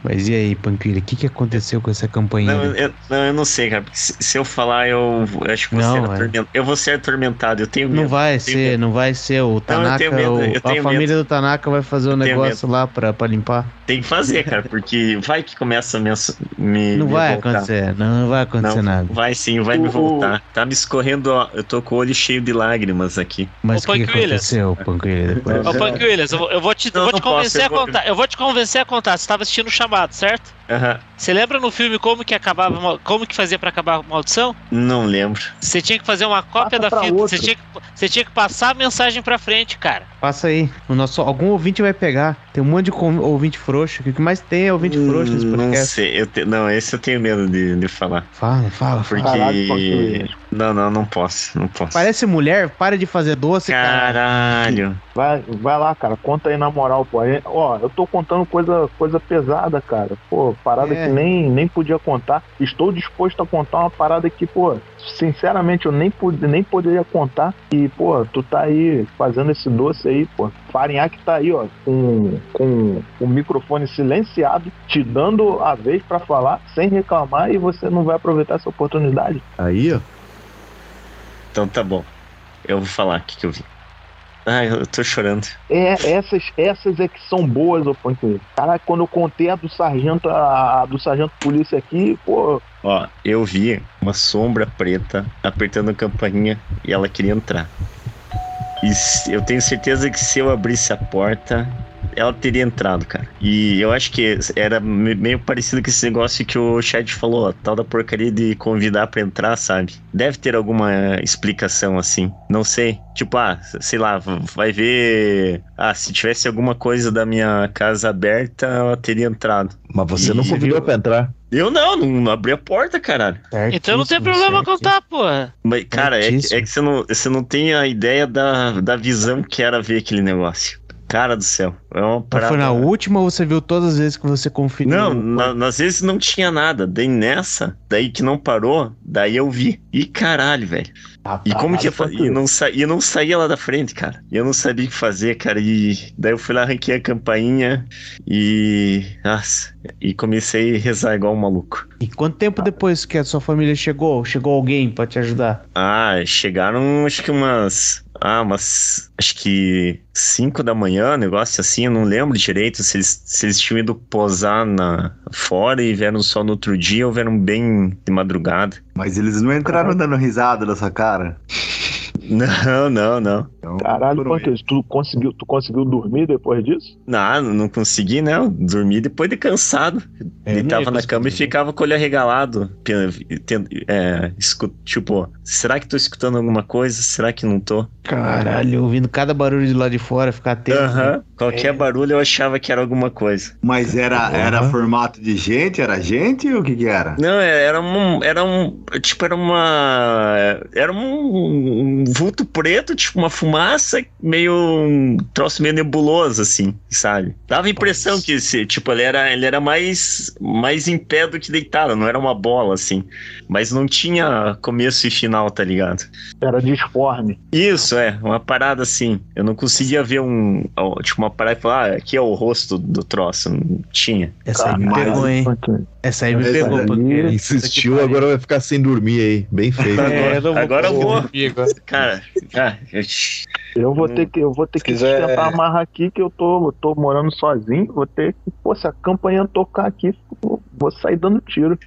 Mas e aí, Panquilha, o que, que aconteceu com essa campanha? Não, eu, não, eu não sei, cara. Se, se eu falar, eu, eu acho que vou não, ser atormentado. Eu vou ser atormentado, eu tenho medo. Não vai ser, medo. não vai ser. O Tanaka, não, o, a família medo. do Tanaka vai fazer um negócio lá pra, pra limpar. Tem que fazer, cara, porque vai que começa a me. me não me vai voltar. acontecer, não vai acontecer não, nada. Vai sim, vai o, me voltar. Tá me escorrendo, ó, eu tô com o olho cheio de lágrimas aqui. Mas o que, que aconteceu, Punk Williams? Ô, Punk Williams, eu, eu vou te, não, vou te convencer posso, a contar. Eu vou te convencer a contar. Você tava assistindo o chamado, certo? Uhum. Você lembra no filme como que acabava, como que fazia para acabar a maldição? Não lembro. Você tinha que fazer uma cópia Passa da fita. Você tinha, que, você tinha que passar a mensagem para frente, cara. Passa aí. O nosso, algum ouvinte vai pegar. Tem um monte de ouvinte frouxo. O que mais tem é ouvinte hum, frouxo nesse podcast. Não sei. Eu te, não, esse eu tenho medo de, de falar. Fala, fala. Porque. Caralho, não, não, não posso. Não posso. Parece mulher. Para de fazer doce, Caralho. Cara. Vai, vai lá, cara. Conta aí na moral, pô. Ó, eu tô contando coisa, coisa pesada, cara. Pô, parada é. que nem, nem podia contar. Estou disposto a contar uma parada que, pô, sinceramente eu nem, nem poderia contar. E, pô, tu tá aí fazendo esse doce aí, pô. Farinhaque tá aí, ó, com, com o microfone silenciado, te dando a vez para falar, sem reclamar, e você não vai aproveitar essa oportunidade. Aí, ó. Então tá bom. Eu vou falar o que, que eu vi. Ai, eu tô chorando. É, essas, essas é que são boas, ô Punk. Cara, quando eu contei a do sargento, a do sargento polícia aqui, pô. Ó, eu vi uma sombra preta apertando a campainha e ela queria entrar. E eu tenho certeza que se eu abrisse a porta, ela teria entrado, cara. E eu acho que era meio parecido com esse negócio que o chat falou, tal da porcaria de convidar para entrar, sabe? Deve ter alguma explicação assim. Não sei. Tipo, ah, sei lá, vai ver. Ah, se tivesse alguma coisa da minha casa aberta, ela teria entrado. Mas você e... não convidou pra entrar. Eu não, não abri a porta, caralho. Então não tem problema certíssimo. contar, porra. Mas, cara, é que, é que, você, não, você não tem a ideia da, da visão que era ver aquele negócio. Cara do céu. É uma parada... Foi na última ou você viu todas as vezes que você conferiu? Não, na, nas vezes não tinha nada. Daí nessa, daí que não parou, daí eu vi. E caralho, velho. Ah, e como que ia fazer? E não, sa... e não saía lá da frente, cara. E eu não sabia o que fazer, cara. E daí eu fui lá, arranquei a campainha e. Nossa. E comecei a rezar igual um maluco. E quanto tempo depois que a sua família chegou? Chegou alguém para te ajudar? Ah, chegaram acho que umas ah, mas acho que 5 da manhã, negócio assim, eu não lembro direito se eles, se eles tinham ido posar na, fora e vieram só no outro dia ou vieram bem de madrugada. Mas eles não entraram dando risada nessa cara. Não, não, não. Então, Caralho, Panquês, tu conseguiu, tu conseguiu dormir depois disso? Não, não consegui, não. Dormi depois de cansado. É, Deitava na cama e ficava com o olho arregalado. É, tipo, será que tô escutando alguma coisa? Será que não tô? Caralho, ouvindo cada barulho de lá de fora, ficar atento. Aham, qualquer é. barulho eu achava que era alguma coisa. Mas era, era formato de gente? Era gente ou o que que era? Não, é, era um, era um, tipo, era uma, era um, um vulto preto, tipo uma fumaça, meio um troço meio nebuloso, assim, sabe? Dava a impressão Nossa. que, tipo, ele era, ele era mais, mais em pé do que deitado, não era uma bola, assim. Mas não tinha começo e final, tá ligado? Era disforme. Isso, é, uma parada assim. Eu não conseguia ver um, tipo, uma parada e falou: ah, aqui é o rosto do troço. Não tinha. Essa aí me pegou, hein? Essa aí me pegou, porque. Insistiu, agora vai ficar sem dormir aí. Bem feito. É, agora, agora eu vou. Cara, cara, eu vou ter que, eu vou ter que quiser... tentar amarrar aqui que eu tô, eu tô morando sozinho. Vou ter que, pô, se a campanha tocar aqui, vou sair dando tiro.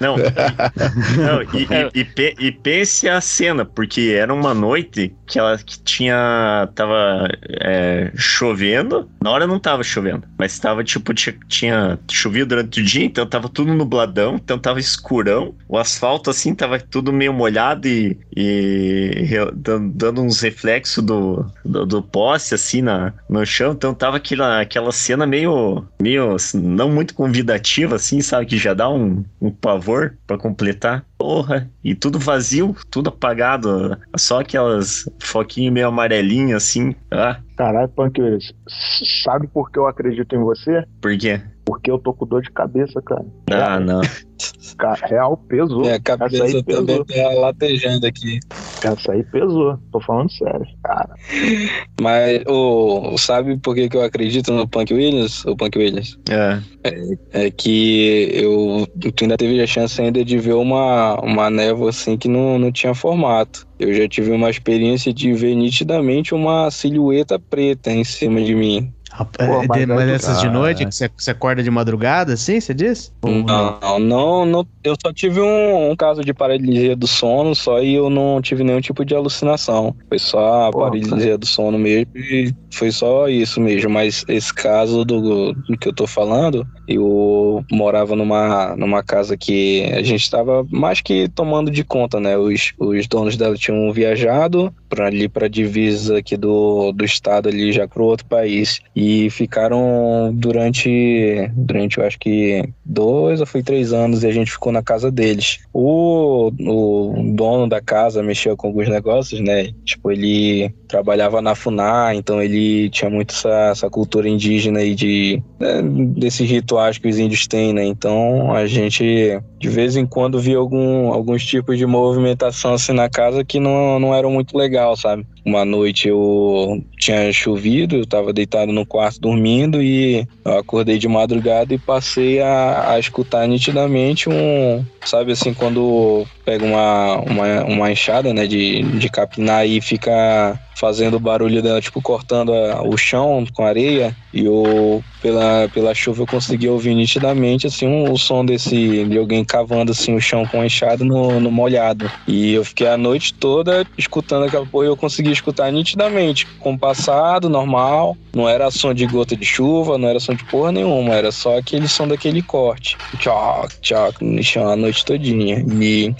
Não, não e, e, e, pense a cena, porque era uma noite que ela que tinha. tava é, chovendo. Na hora não tava chovendo, mas tava tipo, tinha, tinha chovido durante o dia, então tava tudo nubladão, então tava escurão. O asfalto assim tava tudo meio molhado e, e dando, dando uns reflexos do do, do, poste, assim, na, no chão. Então tava aquela, aquela cena meio, meio não muito convidativa, assim, sabe? Que já dá um, um pavor para completar. Porra, e tudo vazio, tudo apagado. Só aquelas foquinhos meio amarelinhos, assim. Ah. Caralho, Punk, sabe por que eu acredito em você? Por quê? Porque eu tô com dor de cabeça, cara. Ah, não. Real pesou. Minha cabeça Essa aí também pesou. tá latejando aqui. Essa aí pesou. Tô falando sério, cara. Mas, o, sabe por que, que eu acredito no Punk Williams? O Punk Williams? É. é. É, que eu, tu ainda teve a chance ainda de ver uma, uma névoa assim que não, não tinha formato. Eu já tive uma experiência de ver nitidamente uma silhueta preta em cima de mim. Pô, é, de, mas essas de noite, que você, acorda de madrugada, assim, você diz? Não, não, não, eu só tive um, um, caso de paralisia do sono, só e eu não tive nenhum tipo de alucinação. Foi só a Pô, paralisia cara. do sono mesmo e foi só isso mesmo. Mas esse caso do, do que eu tô falando, eu morava numa, numa casa que a gente estava mais que tomando de conta, né? Os, os donos dela tinham viajado para ali para divisa aqui do, do estado ali já para outro país e ficaram durante durante eu acho que dois ou foi três anos e a gente ficou na casa deles. O, o dono da casa mexeu com alguns negócios, né? Tipo ele trabalhava na Funar, então ele tinha muito essa, essa cultura indígena e de né, desses rituais que os índios têm, né? Então a gente de vez em quando via algum, alguns tipos de movimentação assim na casa que não, não eram muito legal, sabe? Uma noite eu tinha chovido, eu estava deitado no quarto dormindo e eu acordei de madrugada e passei a, a escutar nitidamente um, sabe assim, quando pega uma, uma, uma enxada, né, de, de capinar e fica fazendo barulho dela, tipo, cortando a, o chão com areia, e eu, pela, pela chuva, eu consegui ouvir nitidamente, assim, um, o som desse, de alguém cavando, assim, o chão com enxada no, no molhado. E eu fiquei a noite toda escutando aquela porra e eu consegui escutar nitidamente, compassado, normal, não era som de gota de chuva, não era som de porra nenhuma, era só aquele som daquele corte. Tchoc, tchoc, no chão a noite todinha. E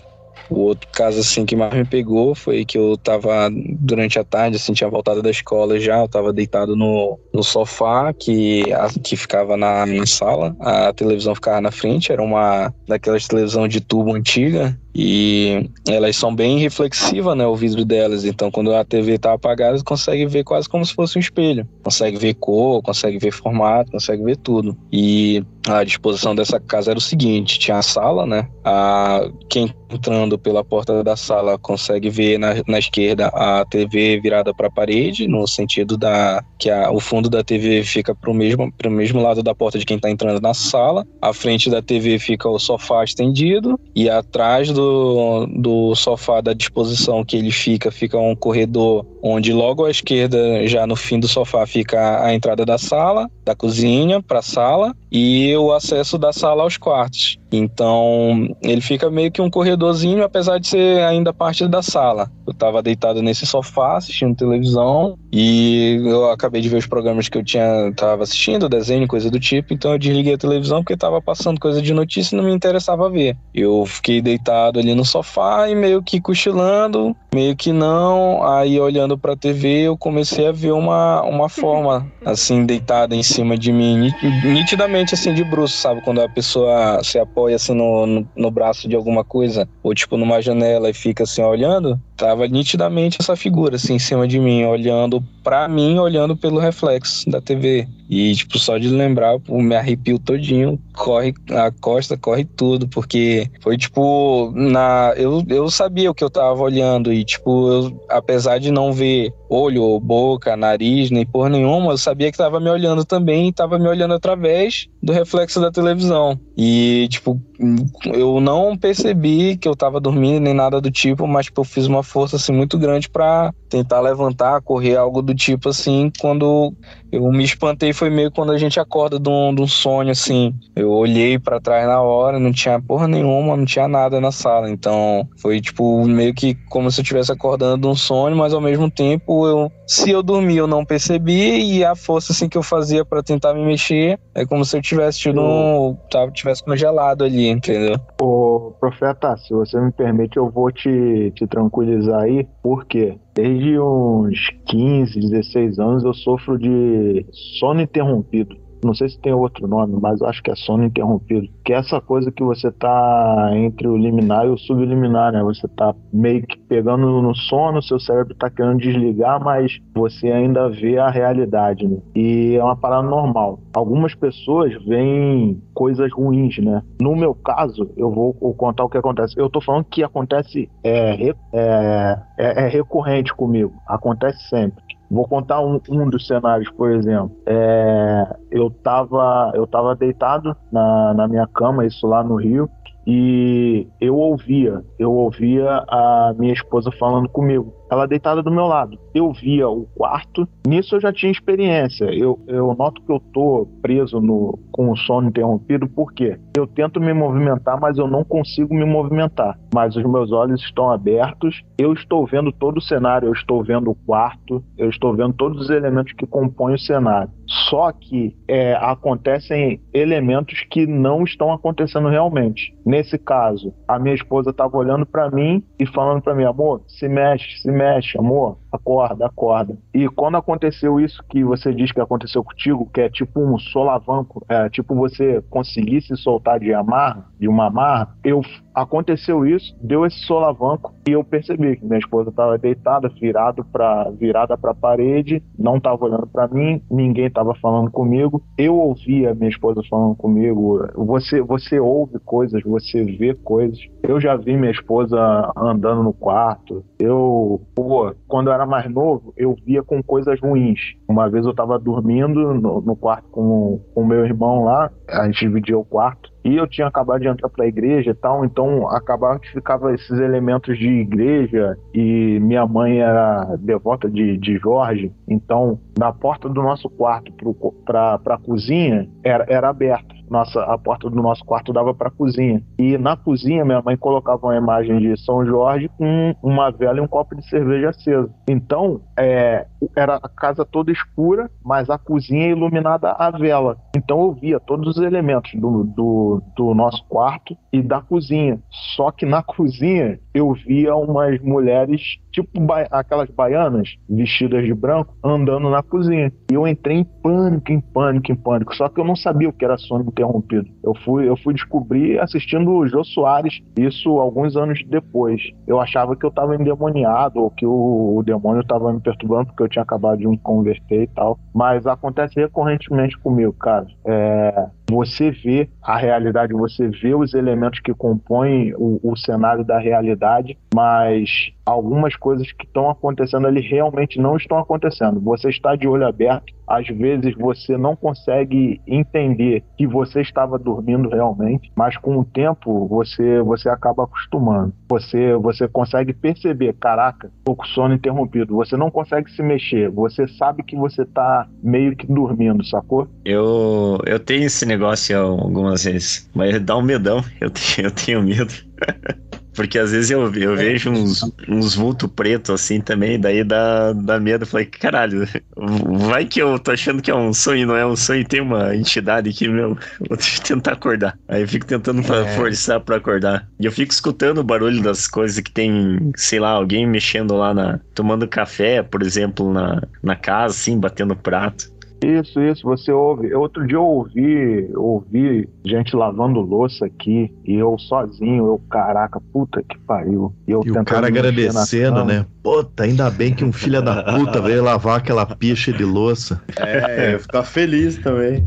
o outro caso, assim, que mais me pegou foi que eu tava, durante a tarde, assim, tinha voltado da escola já, eu tava deitado no, no sofá que, a, que ficava na, na sala, a televisão ficava na frente, era uma daquelas televisão de tubo antiga, e elas são bem reflexivas, né, o vidro delas. Então, quando a TV tá apagada, você consegue ver quase como se fosse um espelho. Consegue ver cor, consegue ver formato, consegue ver tudo. E a disposição dessa casa era o seguinte: tinha a sala, né? A, quem entrando pela porta da sala consegue ver na, na esquerda a TV virada para a parede, no sentido da que a, o fundo da TV fica para o mesmo, mesmo lado da porta de quem está entrando na sala. À frente da TV fica o sofá estendido e atrás do do, do sofá da disposição que ele fica, fica um corredor onde logo à esquerda, já no fim do sofá, fica a entrada da sala, da cozinha para a sala e o acesso da sala aos quartos. Então, ele fica meio que um corredorzinho, apesar de ser ainda parte da sala. Eu estava deitado nesse sofá, assistindo televisão, e eu acabei de ver os programas que eu tinha tava assistindo, desenho, coisa do tipo, então eu desliguei a televisão porque estava passando coisa de notícia e não me interessava ver. Eu fiquei deitado ali no sofá e meio que cochilando, meio que não, aí olhando para a TV, eu comecei a ver uma, uma forma assim deitada em cima de mim, nitidamente assim de bruxo, sabe, quando a pessoa se apoia apoia assim no, no, no, braço de alguma coisa, ou tipo numa janela e fica assim olhando, tava nitidamente essa figura assim em cima de mim, olhando para mim, olhando pelo reflexo da TV. E, tipo, só de lembrar, me arrepio todinho, corre a costa, corre tudo, porque foi, tipo, na... Eu, eu sabia o que eu tava olhando e, tipo, eu, apesar de não ver olho, boca, nariz, nem por nenhuma, eu sabia que tava me olhando também e tava me olhando através do reflexo da televisão. E, tipo, eu não percebi que eu tava dormindo nem nada do tipo, mas, tipo, eu fiz uma força, assim, muito grande para tentar levantar, correr algo do tipo, assim, quando eu me espantei foi meio quando a gente acorda de um, de um sonho, assim. Eu olhei para trás na hora, não tinha porra nenhuma, não tinha nada na sala. Então, foi tipo meio que como se eu estivesse acordando de um sonho, mas ao mesmo tempo eu, se eu dormi, eu não percebi e a força assim que eu fazia para tentar me mexer é como se eu tivesse tido um, tava, tivesse congelado ali, entendeu? Ô, profeta, se você me permite, eu vou te, te tranquilizar aí, porque desde uns 15, 16 anos eu sofro de sono interrompido não sei se tem outro nome, mas acho que é sono interrompido, que é essa coisa que você tá entre o liminar e o subliminar, né? Você tá meio que pegando no sono, seu cérebro tá querendo desligar, mas você ainda vê a realidade, né? E é uma parada normal. Algumas pessoas veem coisas ruins, né? No meu caso, eu vou contar o que acontece. Eu tô falando que acontece é, é, é, é recorrente comigo, acontece sempre. Vou contar um, um dos cenários, por exemplo. É, eu estava eu tava deitado na, na minha cama, isso lá no Rio, e eu ouvia, eu ouvia a minha esposa falando comigo ela deitada do meu lado. Eu via o quarto, nisso eu já tinha experiência. Eu, eu noto que eu tô preso no, com o sono interrompido, porque eu tento me movimentar, mas eu não consigo me movimentar. Mas os meus olhos estão abertos, eu estou vendo todo o cenário, eu estou vendo o quarto, eu estou vendo todos os elementos que compõem o cenário. Só que é, acontecem elementos que não estão acontecendo realmente. Nesse caso, a minha esposa estava olhando para mim e falando para mim, amor, se mexe, se mexe, amor, acorda, acorda. E quando aconteceu isso que você diz que aconteceu contigo, que é tipo um solavanco, é tipo você conseguir se soltar de amarra, de uma amarra, eu aconteceu isso, deu esse solavanco e eu percebi que minha esposa estava deitada, virado para virada para a parede, não estava olhando para mim, ninguém estava falando comigo. Eu ouvia minha esposa falando comigo. Você você ouve coisas, você vê coisas. Eu já vi minha esposa andando no quarto. Eu, pô, quando eu era mais novo, eu via com coisas ruins. Uma vez eu estava dormindo no, no quarto com o meu irmão lá, a gente dividia o quarto. E eu tinha acabado de entrar para a igreja e tal, então acabava que ficava esses elementos de igreja e minha mãe era devota de, de Jorge, então na porta do nosso quarto para a cozinha era, era aberta nossa, a porta do nosso quarto dava para a cozinha. E na cozinha, minha mãe colocava uma imagem de São Jorge com uma vela e um copo de cerveja acesa. Então, é, era a casa toda escura, mas a cozinha iluminada a vela. Então, eu via todos os elementos do, do, do nosso quarto e da cozinha. Só que na cozinha, eu via umas mulheres, tipo ba aquelas baianas, vestidas de branco, andando na cozinha. E eu entrei em pânico, em pânico, em pânico. Só que eu não sabia o que era sono interrompido. Eu fui, eu fui descobrir assistindo o Jô Soares, isso alguns anos depois. Eu achava que eu estava endemoniado, ou que o, o demônio estava me perturbando, porque eu tinha acabado de me converter e tal. Mas acontece recorrentemente comigo, cara. É, você vê a realidade, você vê os elementos que compõem o, o cenário da realidade, mas algumas coisas que estão acontecendo ali realmente não estão acontecendo. Você está de olho aberto, às vezes você não consegue entender que você estava dormindo realmente, mas com o tempo você você acaba acostumando. Você você consegue perceber, caraca, tô com sono interrompido. Você não consegue se mexer, você sabe que você está meio que dormindo, sacou? Eu eu tenho esse negócio algumas vezes, mas dá um medão. Eu tenho, eu tenho medo. Porque às vezes eu, eu é. vejo uns, uns vultos pretos assim também, daí dá, dá medo. falei, caralho, vai que eu tô achando que é um sonho, não é um sonho, tem uma entidade aqui, meu. Vou tentar acordar. Aí eu fico tentando é. forçar pra acordar. E eu fico escutando o barulho das coisas que tem, sei lá, alguém mexendo lá na. tomando café, por exemplo, na, na casa, assim, batendo prato. Isso, isso, você ouve. Outro dia eu ouvi, ouvi gente lavando louça aqui e eu sozinho, eu, caraca, puta que pariu. E, eu e o cara agradecendo, né? Puta, ainda bem que um filho da puta veio lavar aquela picha de louça. É, eu ficar feliz também.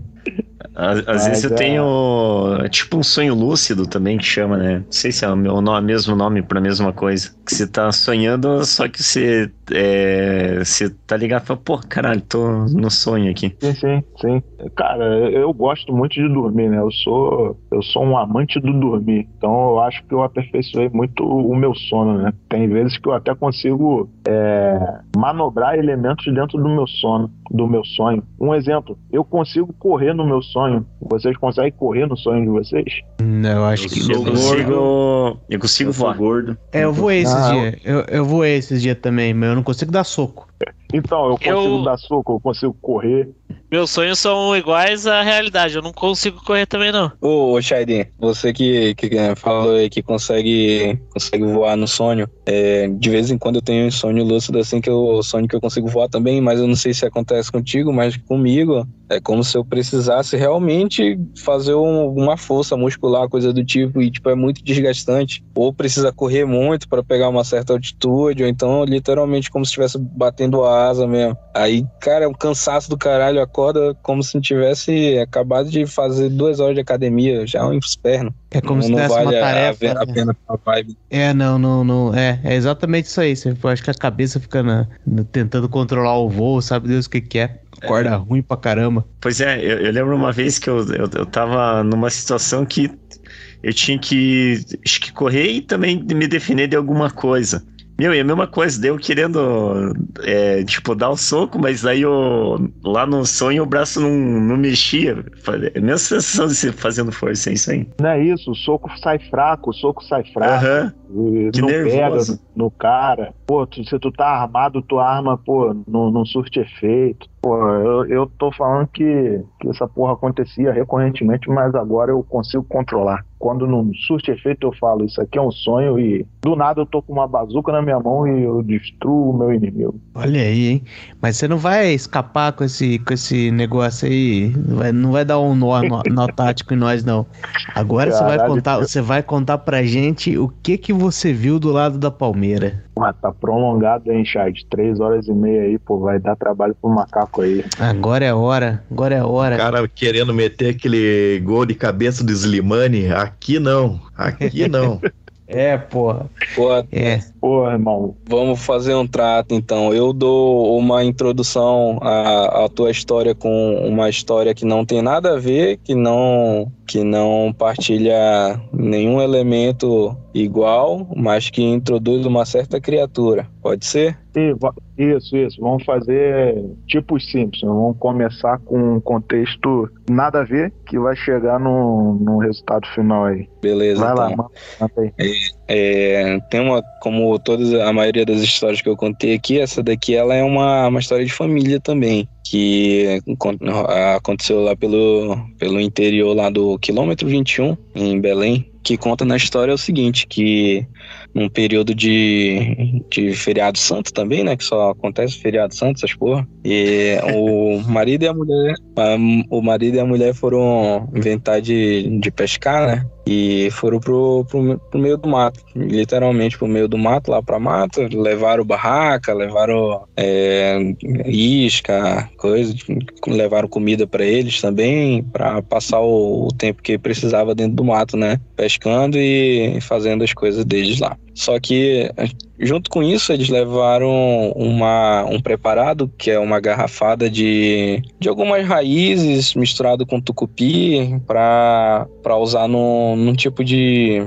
Às, às vezes eu é... tenho tipo um sonho lúcido também que chama, né? Não sei se é o meu nome, mesmo nome pra mesma coisa. Que você tá sonhando, só que você, é, você tá ligado e fala, pô, caralho, tô no sonho aqui. Sim, sim, sim. Cara, eu gosto muito de dormir, né? Eu sou, eu sou um amante do dormir. Então eu acho que eu aperfeiçoei muito o meu sono, né? Tem vezes que eu até consigo é, manobrar elementos dentro do meu sono, do meu sonho. Um exemplo, eu consigo correr no meu sonho. Vocês conseguem correr no sonho de vocês? Não, eu acho eu que eu consigo. Eu consigo voar. gordo. É, eu voei esses ah, dias. Eu, eu voei esses dias também, mas eu não consigo dar soco. Então, eu consigo eu... dar soco, eu consigo correr. Meus sonhos são iguais à realidade, eu não consigo correr também não. Ô, ô Shaidin, você que, que falou aí que consegue, consegue voar no sonho, é, de vez em quando eu tenho um sonho lúcido assim que eu sonho que eu consigo voar também, mas eu não sei se acontece contigo, mas comigo é como se eu precisasse realmente fazer um, uma força muscular, coisa do tipo, e tipo é muito desgastante. Ou precisa correr muito para pegar uma certa altitude, ou então literalmente como se estivesse batendo a asa mesmo. Aí, cara, é um cansaço do caralho, acorda como se não tivesse acabado de fazer duas horas de academia, já é um inferno. É como não, se tivesse vale uma tarefa. A, a, pena pra vibe. É, não, não, não. É, é exatamente isso aí. Você, acho que a cabeça fica na, na, tentando controlar o voo, sabe Deus o que, que é. Acorda é. ruim pra caramba. Pois é, eu, eu lembro uma vez que eu, eu, eu tava numa situação que eu tinha que, acho que correr e também me defender de alguma coisa. Meu, e a mesma coisa, deu querendo, é, tipo, dar o soco, mas aí eu, lá no sonho o braço não, não mexia. É a mesma sensação de você fazendo força, é isso aí. Não é isso, o soco sai fraco, o soco sai fraco. Uhum. Que não nervoso. pega no cara. Pô, tu, se tu tá armado, tua arma, pô, não, não surte efeito. Pô, eu, eu tô falando que, que essa porra acontecia recorrentemente, mas agora eu consigo controlar. Quando não surte efeito, eu falo, isso aqui é um sonho e do nada eu tô com uma bazuca na minha mão e eu destruo o meu inimigo. Olha aí, hein? Mas você não vai escapar com esse, com esse negócio aí, não vai, não vai dar um nó, nó, nó tático em nós, não. Agora Caralho, você vai contar, você vai contar pra gente o que que você viu do lado da Palmeira. Ah, tá prolongado, hein, Chad? Três horas e meia aí, pô, vai dar trabalho pro macaco aí. Agora é hora, agora é hora. O cara querendo meter aquele gol de cabeça do Slimani, aqui não, aqui não. É, porra. Porra, é. Porra, irmão. Vamos fazer um trato, então. Eu dou uma introdução à, à tua história com uma história que não tem nada a ver, que não, que não partilha nenhum elemento igual, mas que introduz uma certa criatura. Pode ser? Isso, isso. Vamos fazer tipo os Simpsons. Vamos começar com um contexto nada a ver, que vai chegar no, no resultado final aí. Beleza. Vai então. lá, mata aí. É, é, tem uma, como todas a maioria das histórias que eu contei aqui, essa daqui ela é uma, uma história de família também que aconteceu lá pelo, pelo interior lá do quilômetro 21 em Belém, que conta na história é o seguinte, que num período de, de feriado santo também, né? Que só acontece feriado santo, essas porra. E o marido e a mulher, a, o marido e a mulher foram inventar de, de pescar, né? E foram pro, pro, pro, meio do mato, literalmente pro meio do mato, lá pra mata, levaram barraca, levaram é, isca, coisa, levaram comida para eles também, para passar o, o tempo que precisava dentro do mato, né? Pescando e fazendo as coisas deles lá. Só que junto com isso eles levaram uma, um preparado que é uma garrafada de, de algumas raízes misturado com tucupi para usar num, num tipo de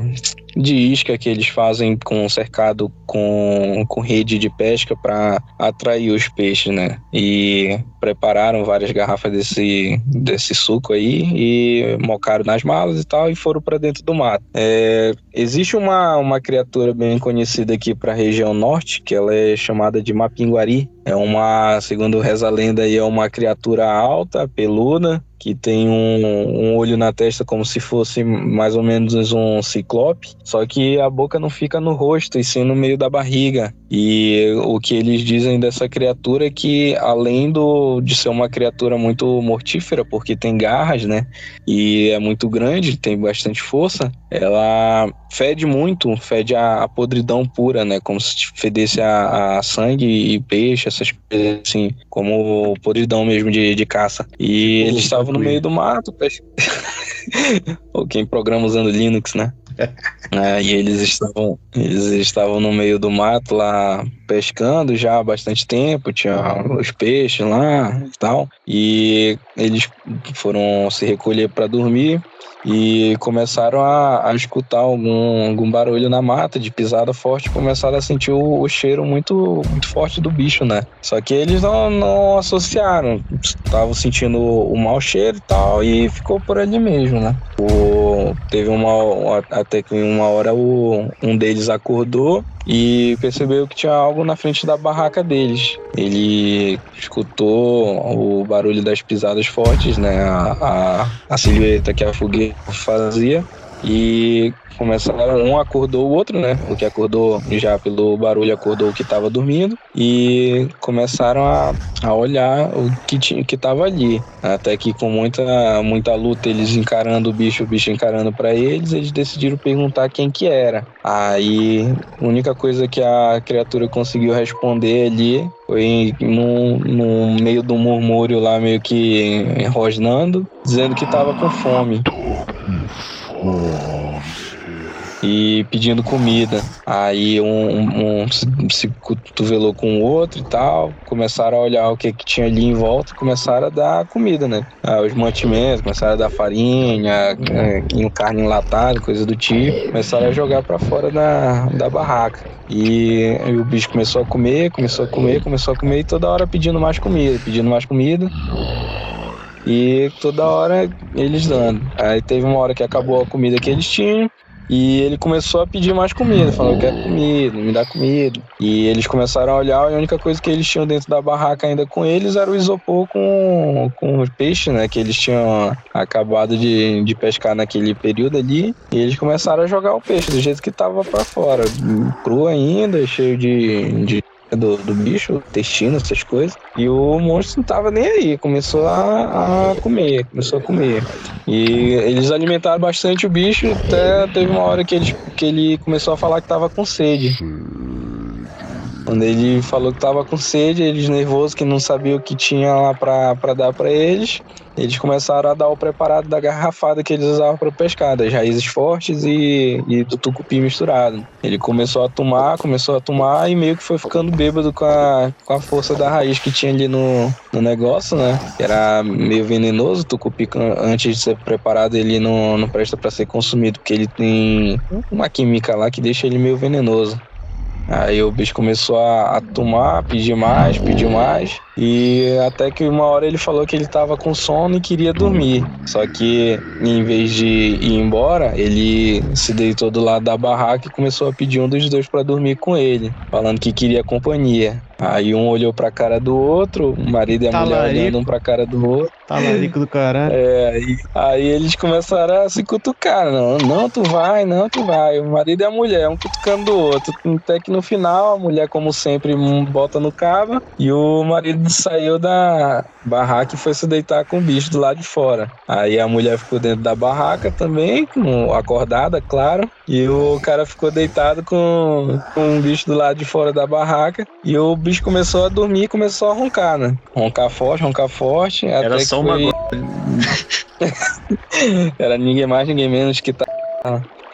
de isca que eles fazem com cercado com, com rede de pesca para atrair os peixes, né? E prepararam várias garrafas desse, desse suco aí e mocaram nas malas e tal e foram para dentro do mato. É, existe uma, uma criatura bem conhecida aqui para região norte, que ela é chamada de Mapinguari. É uma, segundo reza a lenda, aí, é uma criatura alta, peluda, que tem um, um, olho na testa como se fosse mais ou menos um ciclope, só que a boca não fica no rosto e sim no meio da barriga. E o que eles dizem dessa criatura é que, além do, de ser uma criatura muito mortífera, porque tem garras, né? E é muito grande, tem bastante força, ela fede muito, fede a, a podridão pura, né? Como se fedesse a, a, sangue e peixe, essas coisas assim, como podridão mesmo de, de caça. E eles estavam no meio do mato, ou quem programa usando Linux, né? é, e eles estavam, eles estavam no meio do mato lá pescando já há bastante tempo, tinha os peixes lá e tal. E eles foram se recolher para dormir e começaram a, a, escutar algum, algum barulho na mata de pisada forte, começaram a sentir o, o, cheiro muito, muito forte do bicho, né? Só que eles não, não associaram, estavam sentindo o mau cheiro e tal, e ficou por ali mesmo, né? O, teve uma, até que uma hora o, um deles acordou e percebeu que tinha algo na frente da barraca deles. Ele escutou o barulho das pisadas fortes, né? A, a, a silhueta que a fogueira fazia e começaram, um acordou o outro, né? O que acordou já pelo barulho acordou o que estava dormindo e começaram a, a olhar o que tinha que estava ali. Até que com muita muita luta eles encarando o bicho, o bicho encarando para eles, eles decidiram perguntar quem que era. Aí a única coisa que a criatura conseguiu responder ali foi no, no meio do murmúrio lá meio que rosnando, dizendo que estava com fome e pedindo comida. Aí um, um, se cotovelou com o outro e tal, começaram a olhar o que, que tinha ali em volta, começaram a dar comida, né? Ah, os mantimentos, começaram a dar farinha, é, carne enlatada, coisa do tipo, começaram a jogar para fora da, da barraca. E, e o bicho começou a comer, começou a comer, começou a comer e toda hora pedindo mais comida, pedindo mais comida. E toda hora eles dando. Aí teve uma hora que acabou a comida que eles tinham. E ele começou a pedir mais comida, falou, eu quero comida, me dá comida. E eles começaram a olhar e a única coisa que eles tinham dentro da barraca ainda com eles era o isopor com, com os peixes, né? Que eles tinham acabado de, de pescar naquele período ali. E eles começaram a jogar o peixe do jeito que tava para fora. Cru ainda, cheio de, de do, do bicho, intestino, essas coisas. E o monstro não tava nem aí, começou a, a comer, começou a comer. E eles alimentaram bastante o bicho, até teve uma hora que ele, que ele começou a falar que tava com sede. Quando ele falou que tava com sede, eles nervosos, que não sabia o que tinha lá pra dar para eles, eles começaram a dar o preparado da garrafada que eles usavam para pescar, das raízes fortes e, e, do tucupi misturado. Ele começou a tomar, começou a tomar e meio que foi ficando bêbado com a, com a força da raiz que tinha ali no, no negócio, né? Era meio venenoso, o tucupi antes de ser preparado ele não, não presta para ser consumido, porque ele tem uma química lá que deixa ele meio venenoso. Aí o bicho começou a, a tomar, pedir mais, pedir mais. E até que uma hora ele falou que ele estava com sono e queria dormir. Só que em vez de ir embora, ele se deitou do lado da barraca e começou a pedir um dos dois para dormir com ele, falando que queria companhia. Aí um olhou pra cara do outro, o marido e a mulher olhando um pra cara do outro. Talarico do caralho. É, aí, aí eles começaram a se cutucar. Não, não, tu vai, não, tu vai. O marido e a mulher, um cutucando do outro. Até que no final, a mulher, como sempre, bota no cabo e o marido saiu da barraca e foi se deitar com o bicho do lado de fora. Aí a mulher ficou dentro da barraca também, acordada, claro. E o cara ficou deitado com, com um bicho do lado de fora da barraca. E o bicho começou a dormir e começou a roncar, né? Roncar forte, roncar forte. Era só foi... uma. Era ninguém mais, ninguém menos que tá.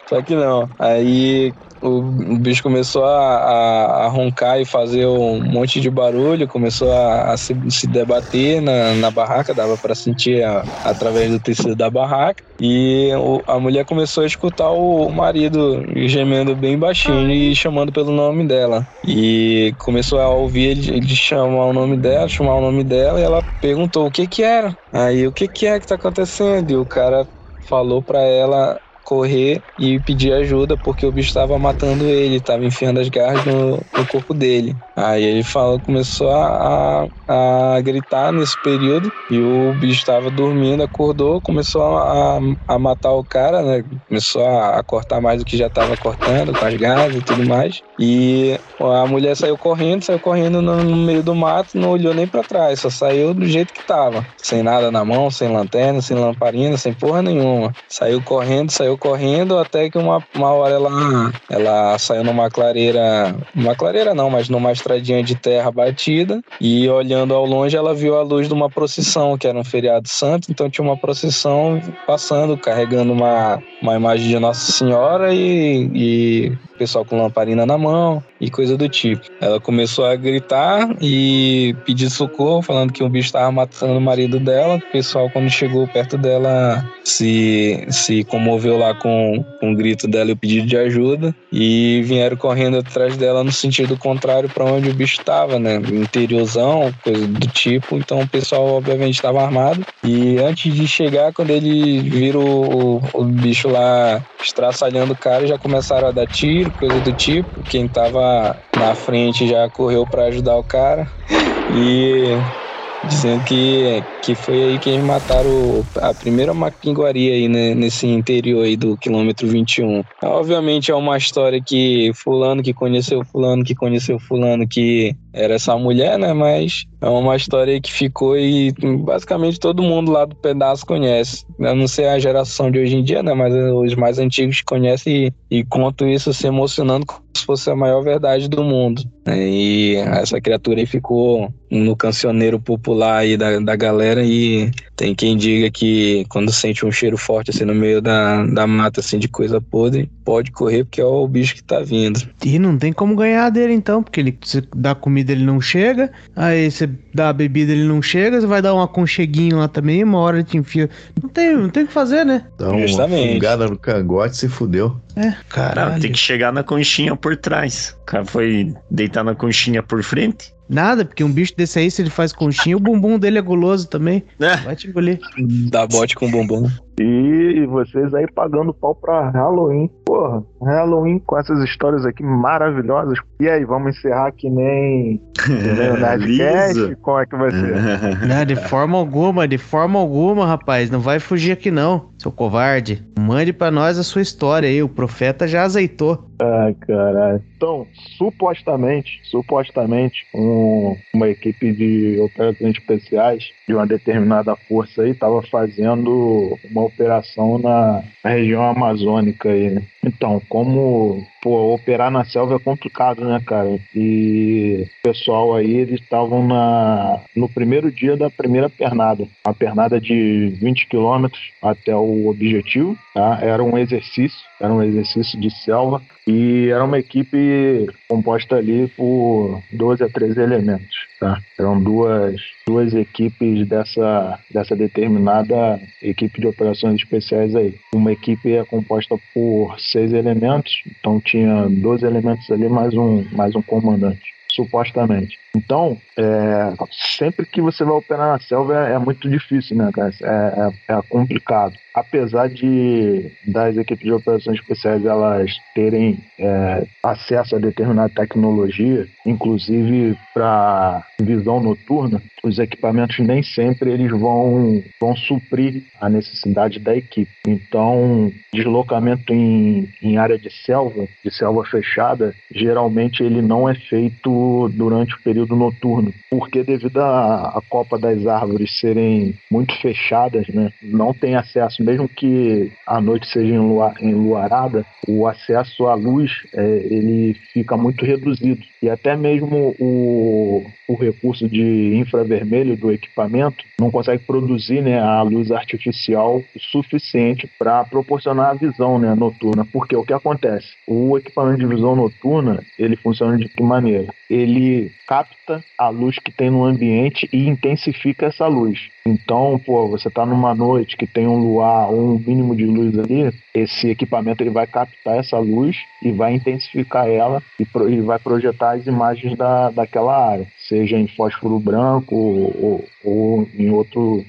Só que não. Aí o, bicho começou a, a, a, roncar e fazer um monte de barulho, começou a, a se, se, debater na, na barraca, dava para sentir através do tecido da barraca. E o, a mulher começou a escutar o marido gemendo bem baixinho e chamando pelo nome dela. E começou a ouvir ele, ele chamar o nome dela, chamar o nome dela, e ela perguntou o que que era. Aí, o que que é que tá acontecendo? E o cara falou para ela correr e pedir ajuda porque o bicho estava matando ele, estava enfiando as garras no, no, corpo dele. Aí ele falou, começou a, a, a gritar nesse período e o bicho estava dormindo, acordou, começou a, a, matar o cara, né? Começou a, a cortar mais do que já estava cortando com as garras e tudo mais. E a mulher saiu correndo, saiu correndo no, no meio do mato, não olhou nem para trás, só saiu do jeito que tava, sem nada na mão, sem lanterna, sem lamparina, sem porra nenhuma. Saiu correndo, saiu correndo, até que uma, uma hora ela, ela saiu numa clareira, uma clareira não, mas numa estradinha de terra batida, e olhando ao longe ela viu a luz de uma procissão, que era um feriado santo, então tinha uma procissão passando, carregando uma, uma imagem de Nossa Senhora e, e pessoal com lamparina na mão e coisa do tipo. Ela começou a gritar e pedir socorro, falando que o bicho estava matando o marido dela. O pessoal, quando chegou perto dela, se, se comoveu lá com, com o grito dela e o pedido de ajuda e vieram correndo atrás dela no sentido contrário para onde o bicho estava, né? Interiorzão, coisa do tipo. Então o pessoal, obviamente, estava armado. E antes de chegar, quando ele viram o, o, o bicho lá estraçalhando o cara, já começaram a dar tiro, coisa do tipo. Quem tava na frente já correu para ajudar o cara. E dizendo que, que foi aí que eles mataram a primeira mapinguaria aí né, nesse interior aí do quilômetro 21. Obviamente é uma história que fulano que conheceu fulano que conheceu fulano que era essa mulher, né? Mas é uma história que ficou e basicamente todo mundo lá do pedaço conhece. Eu não sei a geração de hoje em dia, né? Mas os mais antigos conhecem e, e contam isso se emocionando como se fosse a maior verdade do mundo. Né? E essa criatura aí ficou no cancioneiro popular aí da, da galera e tem quem diga que quando sente um cheiro forte assim no meio da, da mata assim de coisa podre, pode correr porque é o bicho que tá vindo. E não tem como ganhar dele então, porque ele você dá comida ele não chega, aí você dá a bebida ele não chega, você vai dar um aconcheguinho lá também, uma hora ele te enfia. Não tem, não tem o que fazer, né? Dá uma Justamente. fungada no cangote se fudeu. É, caralho. tem que chegar na conchinha por trás. O cara foi deitar na conchinha por frente. Nada, porque um bicho desse aí, se ele faz conchinha, o bumbum dele é guloso também. É. Vai te engolir. Dá bote com bumbum. E vocês aí pagando pau pra Halloween. Porra, Halloween com essas histórias aqui maravilhosas. E aí, vamos encerrar que nem, que nem o Nerdcast? Como é que vai ser? Não, de forma alguma, de forma alguma, rapaz. Não vai fugir aqui não, seu covarde. Mande pra nós a sua história aí. O profeta já azeitou. Ai, caralho. Então, supostamente, supostamente, um, uma equipe de operações especiais de uma determinada força aí estava fazendo uma operação na, região amazônica aí, né? Então, como pô, operar na selva é complicado, né, cara? E o pessoal aí, eles estavam na no primeiro dia da primeira pernada. Uma pernada de 20 quilômetros até o objetivo, tá? Era um exercício, era um exercício de selva e era uma equipe composta ali por 12 a 13 elementos, tá? Eram duas, duas equipes dessa, dessa determinada equipe de operações especiais aí. Uma equipe é composta por seis elementos, então tinha 12 elementos ali mais um, mais um comandante supostamente. Então, é, sempre que você vai operar na selva é, é muito difícil, né, cara? É, é, é, complicado. Apesar de das equipes de operações especiais elas terem é, acesso a determinada tecnologia, inclusive para visão noturna, os equipamentos nem sempre eles vão, vão suprir a necessidade da equipe. Então, deslocamento em, em área de selva, de selva fechada, geralmente ele não é feito durante o período noturno, porque devido à, copa das árvores serem muito fechadas, né, não tem acesso, mesmo que a noite seja enluarada, o acesso à luz é, ele fica muito reduzido e até mesmo o, o recurso de infravermelho do equipamento não consegue produzir né, a luz artificial suficiente para proporcionar a visão né, noturna. Porque o que acontece? O equipamento de visão noturna ele funciona de que maneira? Ele capta a luz que tem no ambiente e intensifica essa luz. Então, pô, você está numa noite que tem um luar um mínimo de luz ali, esse equipamento ele vai captar essa luz e vai intensificar ela e, pro, e vai projetar as imagens da, daquela área, seja em fósforo branco ou, ou, ou em outro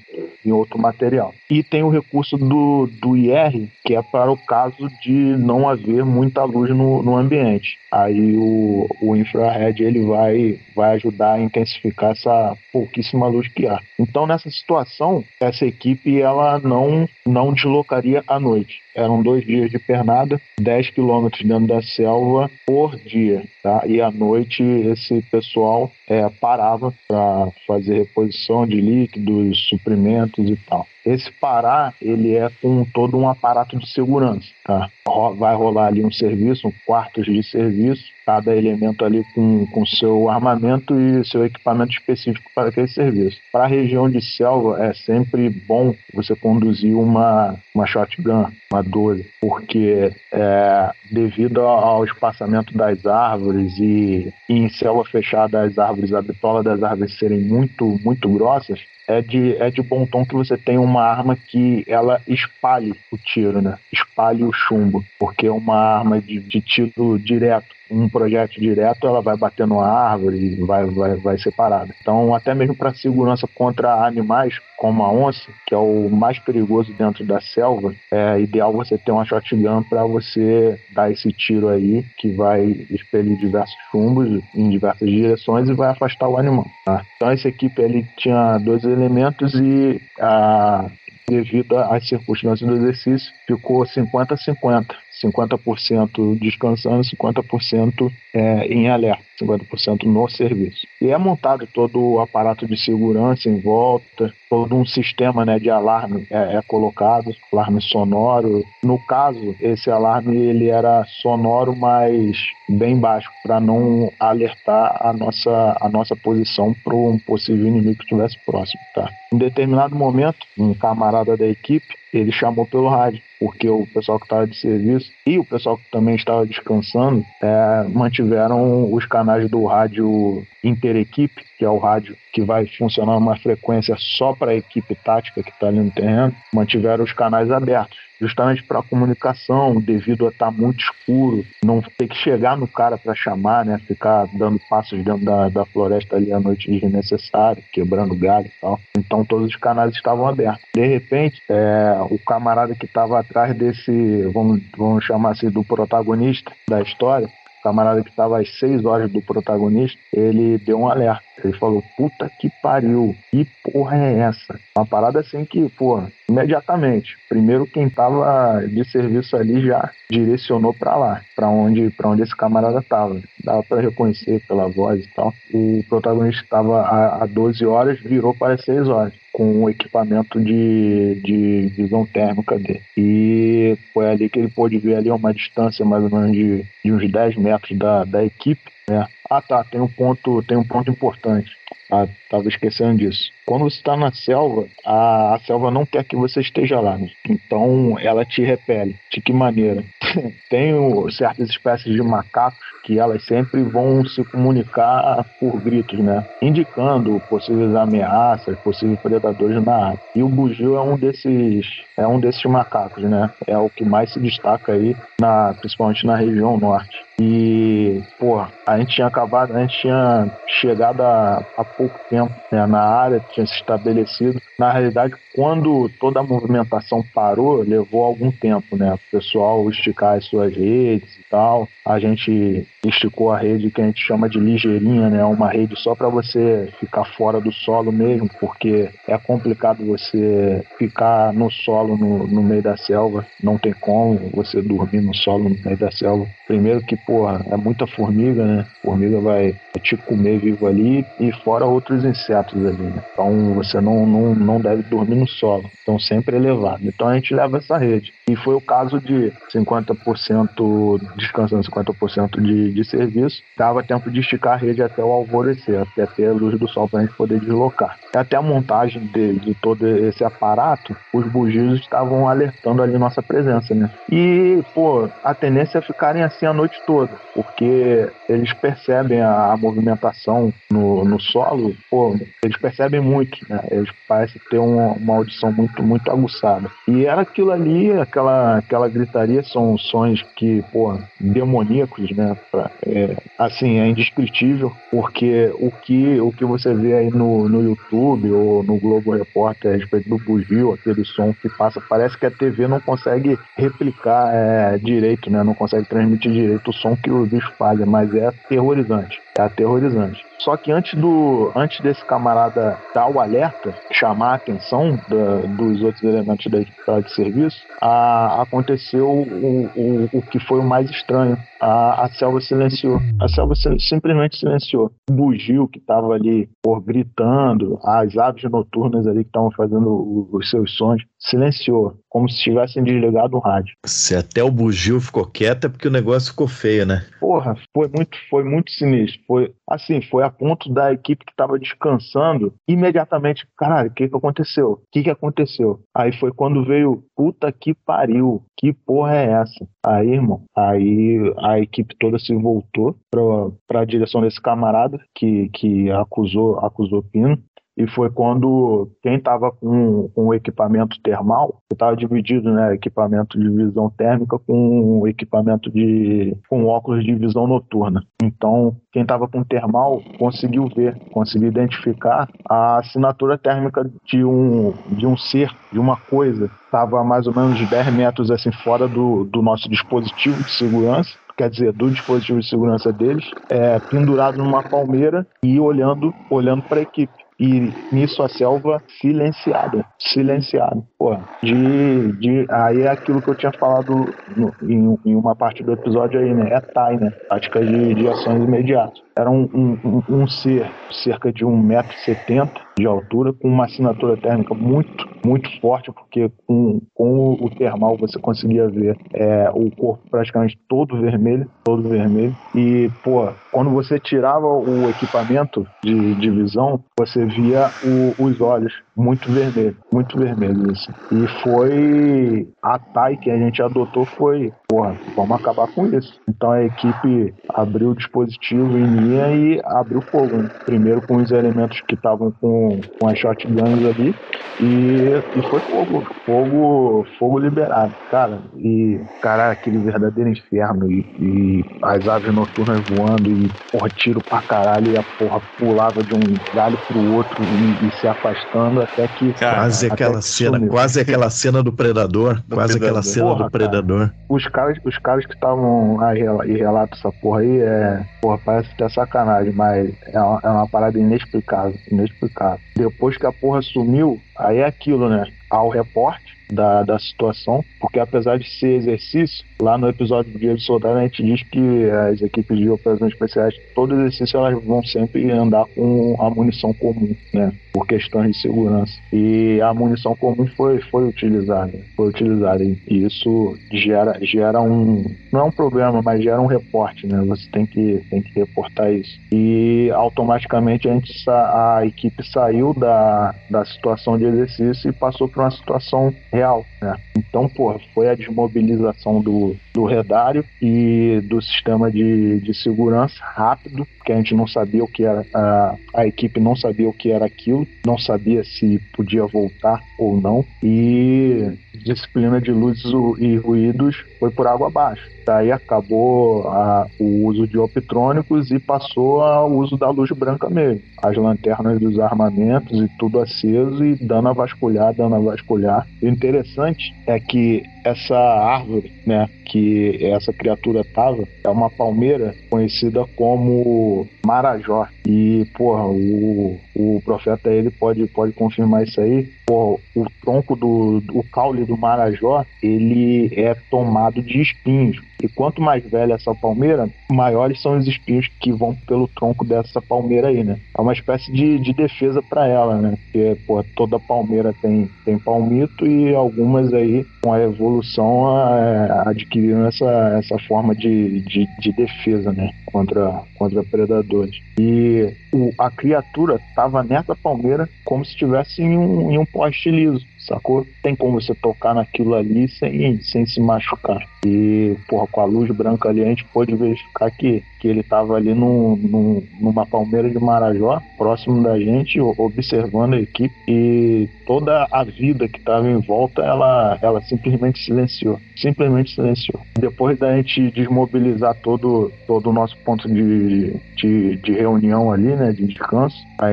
em outro material. E tem o recurso do, do IR, que é para o caso de não haver muita luz no, no ambiente. Aí o, o infrared ele vai, vai ajudar a intensificar essa pouquíssima luz que há. Então nessa situação, essa equipe ela não, não deslocaria à noite. Eram dois dias de pernada, 10 quilômetros dentro da selva por dia. Tá? E à noite esse pessoal é, parava para fazer reposição de líquidos, suprimentos e tal. Esse parar, ele é com todo um aparato de segurança, tá? Vai rolar ali um serviço, um quartos de serviço, cada elemento ali com, com seu armamento e seu equipamento específico para aquele serviço. Para a região de selva, é sempre bom você conduzir uma, uma shotgun, uma 12, porque é, devido ao espaçamento das árvores e, e em selva fechada as árvores, a bitola das árvores serem muito, muito grossas, é de, é de bom tom que você tenha uma arma que ela espalhe o tiro, né? Espalhe o chumbo, porque é uma arma de, de tiro direto um projeto direto, ela vai bater numa árvore e vai, vai, vai ser parada. Então, até mesmo para segurança contra animais, como a onça, que é o mais perigoso dentro da selva, é ideal você ter uma shotgun para você dar esse tiro aí, que vai expelir diversos chumbos em diversas direções e vai afastar o animal. Tá? Então, essa equipe ele tinha dois elementos e a devido às circunstâncias do exercício, ficou 50-50. 50% descansando, 50% é, em alerta, 50% no serviço. E é montado todo o aparato de segurança em volta, todo um sistema né, de alarme é, é colocado, alarme sonoro. No caso, esse alarme ele era sonoro, mas bem baixo, para não alertar a nossa, a nossa posição para um possível inimigo que estivesse próximo. Tá? Em determinado momento, um camarada da equipe ele chamou pelo rádio porque o pessoal que estava de serviço e o pessoal que também estava descansando é, mantiveram os canais do rádio interequipe, que é o rádio que vai funcionar uma frequência só para a equipe tática que está ali no terreno, mantiveram os canais abertos justamente para a comunicação, devido a estar tá muito escuro, não ter que chegar no cara para chamar, né? Ficar dando passos dentro da, da floresta ali à noite desnecessário, quebrando galho e tal. Então todos os canais estavam abertos. De repente, é, o camarada que estava atrás desse, vamos, vamos chamar assim, do protagonista da história, camarada que estava às 6 horas do protagonista, ele deu um alerta. Ele falou, puta que pariu, que porra é essa? Uma parada assim que, pô, imediatamente, primeiro quem tava de serviço ali já direcionou para lá, para onde, onde esse camarada tava. Dava para reconhecer pela voz e tal. O protagonista estava a, a 12 horas, virou para 6 horas com o equipamento de, de visão térmica dele. E foi ali que ele pôde ver ali uma distância mais ou menos de, de uns 10 metros da, da equipe, né? Ah tá, tem um ponto, tem um ponto importante. Ah, tava esquecendo disso. Quando você está na selva, a, a, selva não quer que você esteja lá, né? Então ela te repele. De que maneira? Tem certas espécies de macacos que elas sempre vão se comunicar por gritos, né? Indicando possíveis ameaças, possíveis predadores na área. E o bugio é um desses, é um desses macacos, né? É o que mais se destaca aí, na, principalmente na região norte. E, pô, a gente tinha acabado, a gente tinha chegado há, há pouco tempo né, na área, tinha se estabelecido. Na realidade, quando toda a movimentação parou, levou algum tempo, né? O pessoal esticar as suas redes e tal. A gente esticou a rede que a gente chama de ligeirinha, né? Uma rede só para você ficar fora do solo mesmo, porque é complicado você ficar no solo no, no meio da selva. Não tem como você dormir no solo no meio da selva. Primeiro que, porra, é muita formiga, né? Formiga vai te comer vivo ali e fora outros insetos ali, né? Então você não, não, não deve dormir no solo. Então sempre elevado. Então a gente leva essa rede. E foi o caso de 50% descansando, 50% de, de serviço. Dava tempo de esticar a rede até o alvorecer, até ter a luz do sol para a gente poder deslocar. Até a montagem de, de todo esse aparato, os bugios estavam alertando ali nossa presença, né? E, pô, a tendência é ficarem assim a noite toda, porque eles percebem a, a movimentação no, no solo, pô, eles percebem muito, né? Eles parecem ter uma, uma audição muito, muito aguçada. E era aquilo ali, aquela, aquela gritaria, são sons que, pô, demoníacos, né? Cara, é, assim, é indescritível, porque o que, o que você vê aí no, no YouTube ou no Globo Repórter a respeito do bugio, aquele som que passa, parece que a TV não consegue replicar é, direito, né? Não consegue transmitir direito o som que o bicho faz, mas é aterrorizante. É aterrorizante. Só que antes do antes desse camarada dar o alerta, chamar a atenção da, dos outros elementos da equipe de serviço, a, aconteceu o, o, o que foi o mais estranho. A, a selva silenciou. A selva simplesmente silenciou. O bugio que estava ali por gritando, as aves noturnas ali que estavam fazendo os seus sons, silenciou, como se tivessem desligado o rádio. Se até o bugio ficou quieto é porque o negócio ficou feio, né? Porra, foi muito, foi muito sinistro. Foi assim, foi a ponto da equipe que estava descansando imediatamente, caralho, o que que aconteceu? O que que aconteceu? Aí foi quando veio, puta que pariu, que porra é essa? Aí, irmão, aí a equipe toda se voltou para a direção desse camarada que, que acusou, acusou Pino e foi quando quem estava com, com o equipamento termal, estava dividido, né, equipamento de visão térmica com equipamento de com óculos de visão noturna. Então, quem estava com termal conseguiu ver, conseguiu identificar a assinatura térmica de um de um ser, de uma coisa, estava mais ou menos 10 metros assim fora do, do nosso dispositivo de segurança quer dizer, do dispositivo de segurança deles, é, pendurado numa palmeira e olhando, olhando para a equipe. E nisso a selva silenciada. Silenciada. Pô, de, de, aí é aquilo que eu tinha falado no, em, em, uma parte do episódio aí, né? É TAI, né? Tática de, de ações imediatas. Era um, um, um ser cerca de 1,70m de altura, com uma assinatura térmica muito, muito forte, porque com, com o termal você conseguia ver é, o corpo praticamente todo vermelho, todo vermelho. E, pô, quando você tirava o equipamento de, de visão, você via o, os olhos muito vermelhos, muito vermelhos. Assim. E foi a TAI que a gente adotou foi, porra, vamos acabar com isso. Então a equipe abriu o dispositivo em linha e abriu fogo. Né? Primeiro com os elementos que estavam com, com as shotguns ali e, e foi fogo, fogo, fogo liberado, cara. E, cara, aquele verdadeiro inferno e, e as aves noturnas voando e, porra, tiro pra caralho e a porra pulava de um galho pro outro e, e se afastando até que. Quase até aquela que cena, sumiu. quase aquela cena do Predador, Do quase aquela Predador. cena Porra, do Predador. Os caras, os caras que estavam e relatam essa porra aí, é, porra, parece até sacanagem, mas é uma, é uma parada inexplicável, inexplicável. Depois que a porra sumiu, aí é aquilo, né? Ao reporte da, da situação, porque apesar de ser exercício, lá no episódio do Dia do Soldado a gente diz que as equipes de operações especiais, todo exercício elas vão sempre andar com a munição comum, né? Por questões de segurança. E a munição comum foi, foi utilizada, foi utilizada. E isso gera, gera um, não é um problema, mas gera um reporte, né? Você tem que, tem que reportar isso. E automaticamente a, gente, a equipe saiu da, da situação de exercício e passou para uma situação real, né? Então, pô, foi a desmobilização do, do redário e do sistema de, de segurança rápido, porque a gente não sabia o que era, a, a equipe não sabia o que era aquilo, não sabia se podia voltar ou não, e disciplina de luzes e ruídos foi por água abaixo. Daí acabou a- o uso de optrônicos e passou ao uso da luz branca mesmo. As lanternas dos armamentos e tudo aceso e dando a vasculhar, dando a vasculhar. Interessante é que essa árvore, né, que essa criatura tava, é uma palmeira conhecida como Marajó. E, porra, o, o profeta ele pode, pode confirmar isso aí. Porra, o tronco do, o caule do Marajó, ele é tomado de espinhos. E quanto mais velha essa palmeira, maiores são os espinhos que vão pelo tronco dessa palmeira aí, né? É uma espécie de, de defesa para ela, né? Porque, pô, toda palmeira tem, tem palmito e algumas aí, com a evolução, é, adquiriram essa, essa forma de, de, de defesa, né? Contra, contra predadores. E o- a criatura tava nessa palmeira como se estivesse em um, em um poste liso, sacou? Tem como você tocar naquilo ali sem, sem se machucar. E, porra, com a luz branca ali, a gente pôde verificar que, que ele tava ali num, num- numa palmeira de Marajó, próximo da gente, observando a equipe. E toda a vida que tava em volta, ela, ela simplesmente simplesmente silenciou. Simplesmente silenciou. Depois da gente desmobilizar todo, todo o nosso ponto de, de, de reunião ali, né, de descanso, a,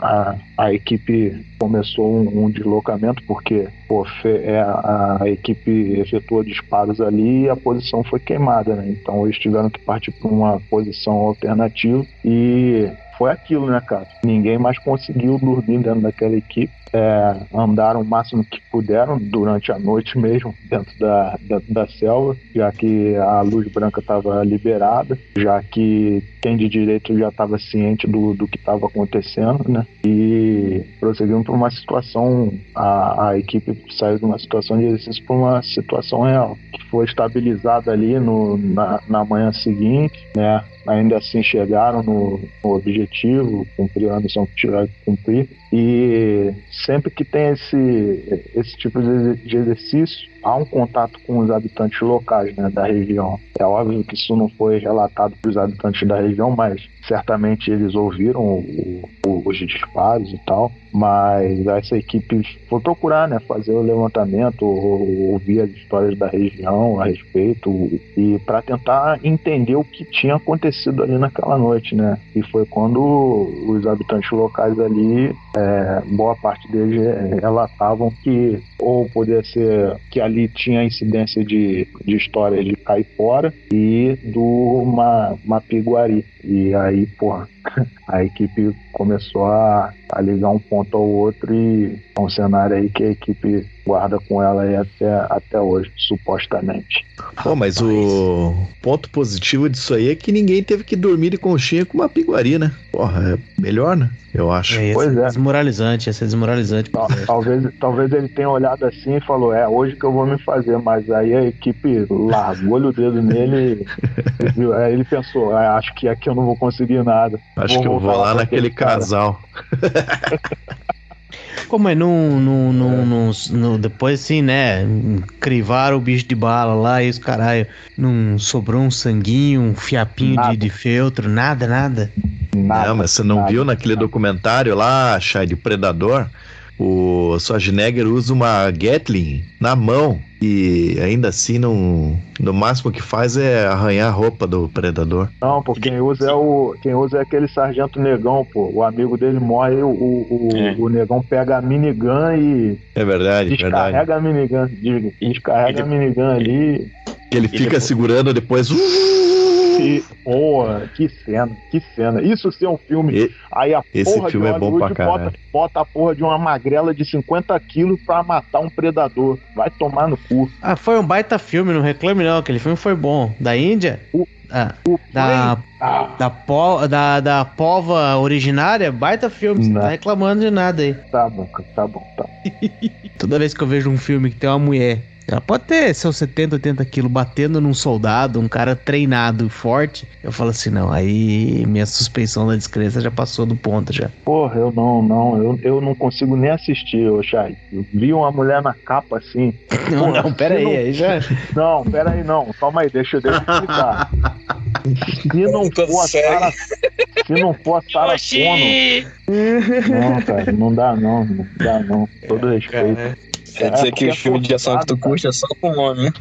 a, a equipe começou um, um, deslocamento porque pô, é, a, a, equipe efetuou disparos ali e a posição foi queimada, né? Então eles tiveram que partir para uma posição alternativa e foi aquilo, né, cara? Ninguém mais conseguiu dormir dentro daquela equipe é, andaram o máximo que puderam durante a noite mesmo dentro da, da, da selva, já que a luz branca estava liberada, já que quem de direito já estava ciente do, do que estava acontecendo, né? E prosseguindo para uma situação, a, a equipe saiu de uma situação de exercício para uma situação real, que foi estabilizada ali no, na, na manhã seguinte, né? Ainda assim chegaram no, no objetivo, cumpriram a missão que tiveram que cumprir e sempre que tem esse, esse tipo de exercício, há um contato com os habitantes locais né, da região. É óbvio que isso não foi relatado para os habitantes da região, mas certamente eles ouviram o, o, os disparos e tal. Mas essa equipe foi procurar né, fazer o levantamento, ouvir as histórias da região a respeito e para tentar entender o que tinha acontecido ali naquela noite. Né? E foi quando os habitantes locais ali, é, boa parte deles relatavam que ou poderia ser que ali tinha incidência de, de histórias de caipora e do Ma, Mapiguari. E aí, porra, a equipe começou a, a ligar um ponto ao outro e é um cenário aí que a equipe guarda com ela aí até, até hoje, supostamente. Pô, mas o ponto positivo disso aí é que ninguém teve que dormir de conchinha com uma piguaria, né? Porra, é melhor, né? Eu acho. É, pois é. Desmoralizante, ia ser desmoralizante. Tal, talvez, talvez ele tenha olhado assim e falou, é hoje que eu vou me fazer, mas aí a equipe largou o dedo nele e, aí ele pensou, ah, acho que aqui eu não vou conseguir nada. Acho vou que eu vou lá naquele casal. Como é? No, no, no, no, no, depois assim, né? Crivaram o bicho de bala lá e os caralho. Não sobrou um sanguinho, um fiapinho de, de feltro, nada, nada. Nada, não, mas você não nada, viu naquele nada. documentário lá, Chai, de Predador? O Schwarzenegger usa uma Gatling na mão e ainda assim não, no máximo que faz é arranhar a roupa do predador. Não, pô, quem usa é o quem usa é aquele sargento negão, pô. O amigo dele morre, o, o, é. o negão pega a minigun e é verdade, descarrega verdade. a minigun, descarrega ele, a minigun ali. Ele fica depois... segurando depois. Que, porra, que cena, que cena. Isso ser um filme. E, aí a esse porra filme de é bom pra bota, bota a porra de uma magrela de 50 quilos pra matar um predador. Vai tomar no cu. Ah, foi um baita filme, não reclame não. Aquele filme foi bom. Da Índia? O, ah, o da, ah. da, po, da, da pova originária, baita filme. Você não tá reclamando de nada aí. Tá bom, tá bom, tá. Toda vez que eu vejo um filme que tem uma mulher ela pode ter seus 70, 80 quilos batendo num soldado, um cara treinado e forte. Eu falo assim, não, aí minha suspeição da descrença já passou do ponto já. Porra, eu não, não, eu, eu não consigo nem assistir, ô Chay. Eu vi uma mulher na capa assim. Não, Porra, não, pera aí, não... aí já. Não, pera aí, não. Calma aí, deixa, deixa eu explicar. Se não for a Sara. Se não for a Sara Não, cara, não dá não, não dá não. Todo respeito. Quer dizer é que o filme de ação que tu curte é só com homem, né?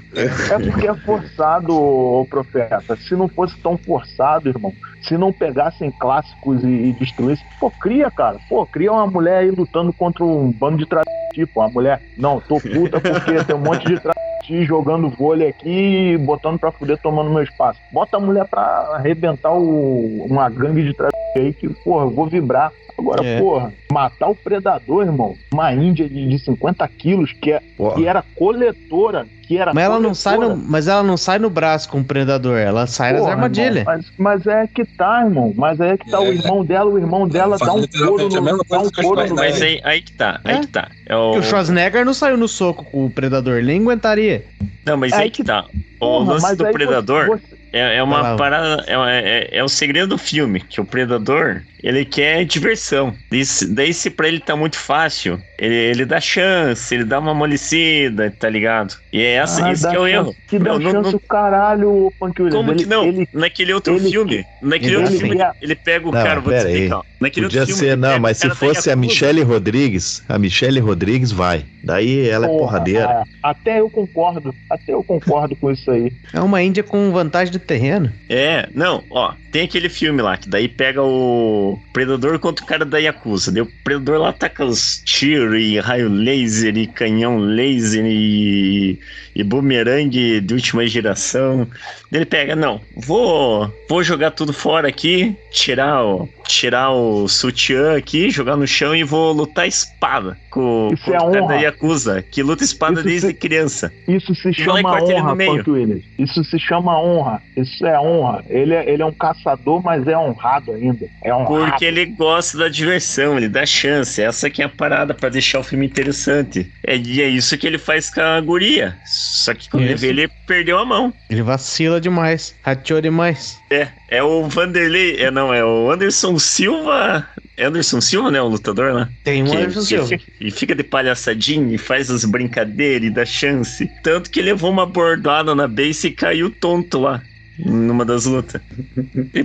É porque é forçado, ô, profeta. Se não fosse tão forçado, irmão, se não pegassem clássicos e, e destruíssem, pô, cria, cara. Pô, cria uma mulher aí lutando contra um bando de travesti, pô. A mulher, não, tô puta porque tem um monte de travesti jogando vôlei aqui e botando pra fuder, tomando meu espaço. Bota a mulher pra arrebentar o, uma gangue de travesti aí que, porra, eu vou vibrar. Agora, é. porra, matar o predador, irmão, uma índia de, de 50 quilos que, é, que era coletora, que era mas ela não sai no, mas ela não sai no braço com o predador, ela sai porra, nas armadilhas. Mas, mas, é que tá, irmão. Mas é que tá é. o irmão dela, o irmão dela dá um couro no, dá um couro no Mas aí, aí que tá, aí é? que tá. É o... o Schwarzenegger não saiu no soco com o predador, nem aguentaria. Não, mas é aí que tá. O porra, lance do predador você, você... É, é uma parada. É, é, é o segredo do filme, que o predador Ele quer diversão. Isso, daí, se pra ele tá muito fácil, ele, ele dá chance, ele dá uma amolecida, tá ligado? E é essa, ah, esse que é o erro. Que dá não, chance não, o caralho, Punk Williams. Como ele, que não? Ele, Naquele outro ele, filme. Naquele outro filme, ele, ele pega o não, cara, vou te explicar. Naquele Podia outro filme, ser, não, mas se fosse a Michelle Rodrigues, a Michelle Rodrigues vai. Daí ela é Porra, é porradeira. até eu concordo, até eu concordo com isso aí. É uma Índia com vantagem de terreno. É, não, ó, tem aquele filme lá, que daí pega o Predador contra o cara da Yakuza. O Predador lá taca os tiros e raio laser e canhão laser e, e bumerangue de última geração. Ele pega, não, vou, vou jogar tudo fora aqui, tirar o, tirar o sutiã aqui, jogar no chão e vou lutar espada com, isso com é o cara da Yakuza, que luta espada isso desde se, criança. Isso se chama honra, Willis. Isso se chama honra. Isso é honra. Ele é, ele é um caçador, mas é honrado ainda. É honrado. Porque ele gosta da diversão, ele dá chance. Essa que é a parada para deixar o filme interessante. É, e é isso que ele faz com a guria. Só que quando isso. ele vê, ele perdeu a mão. Ele vacila demais, rateou demais. É, é o Vanderlei, é não, é o Anderson Silva. Anderson Silva, né? O lutador lá. Tem um Anderson Silva. E fica de palhaçadinho e faz as brincadeiras e dá chance. Tanto que levou uma bordada na base e caiu tonto lá numa das lutas.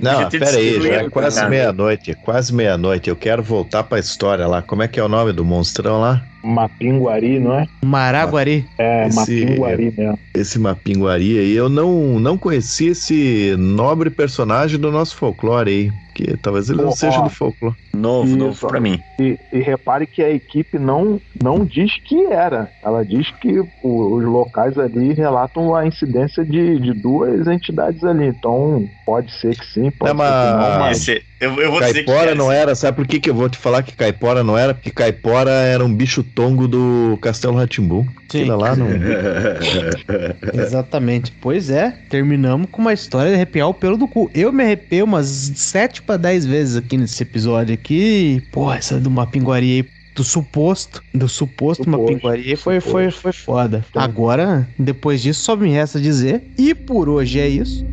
Não, pera aí, já é quase meia-noite, quase meia-noite. Eu quero voltar pra história lá. Como é que é o nome do monstrão lá? Mapinguari, não é? Maraguari. É, esse, Mapinguari mesmo. Esse Mapinguari aí, eu não, não conheci esse nobre personagem do nosso folclore aí. Que talvez ele não seja do folclore. Novo, Isso. novo pra mim. E, e, repare que a equipe não, não diz que era. Ela diz que o, os locais ali relatam a incidência de, de duas entidades ali. Então, pode ser que sim, pode é, ser que não. Mas... Esse, eu, eu vou Caipora é não era, sabe por que, que eu vou te falar que Caipora não era? Porque Caipora era um bicho tongo do Castelo Ratimbu. Aquilo lá não. Exatamente. Pois é, terminamos com uma história de arrepiar o pelo do cu. Eu me arrepio umas 7 para 10 vezes aqui nesse episódio aqui. Pô, essa do Mapinguari aí do suposto, do suposto, suposto Mapinguari foi, foi, foi foda. Agora, depois disso, só me resta dizer. E por hoje é isso.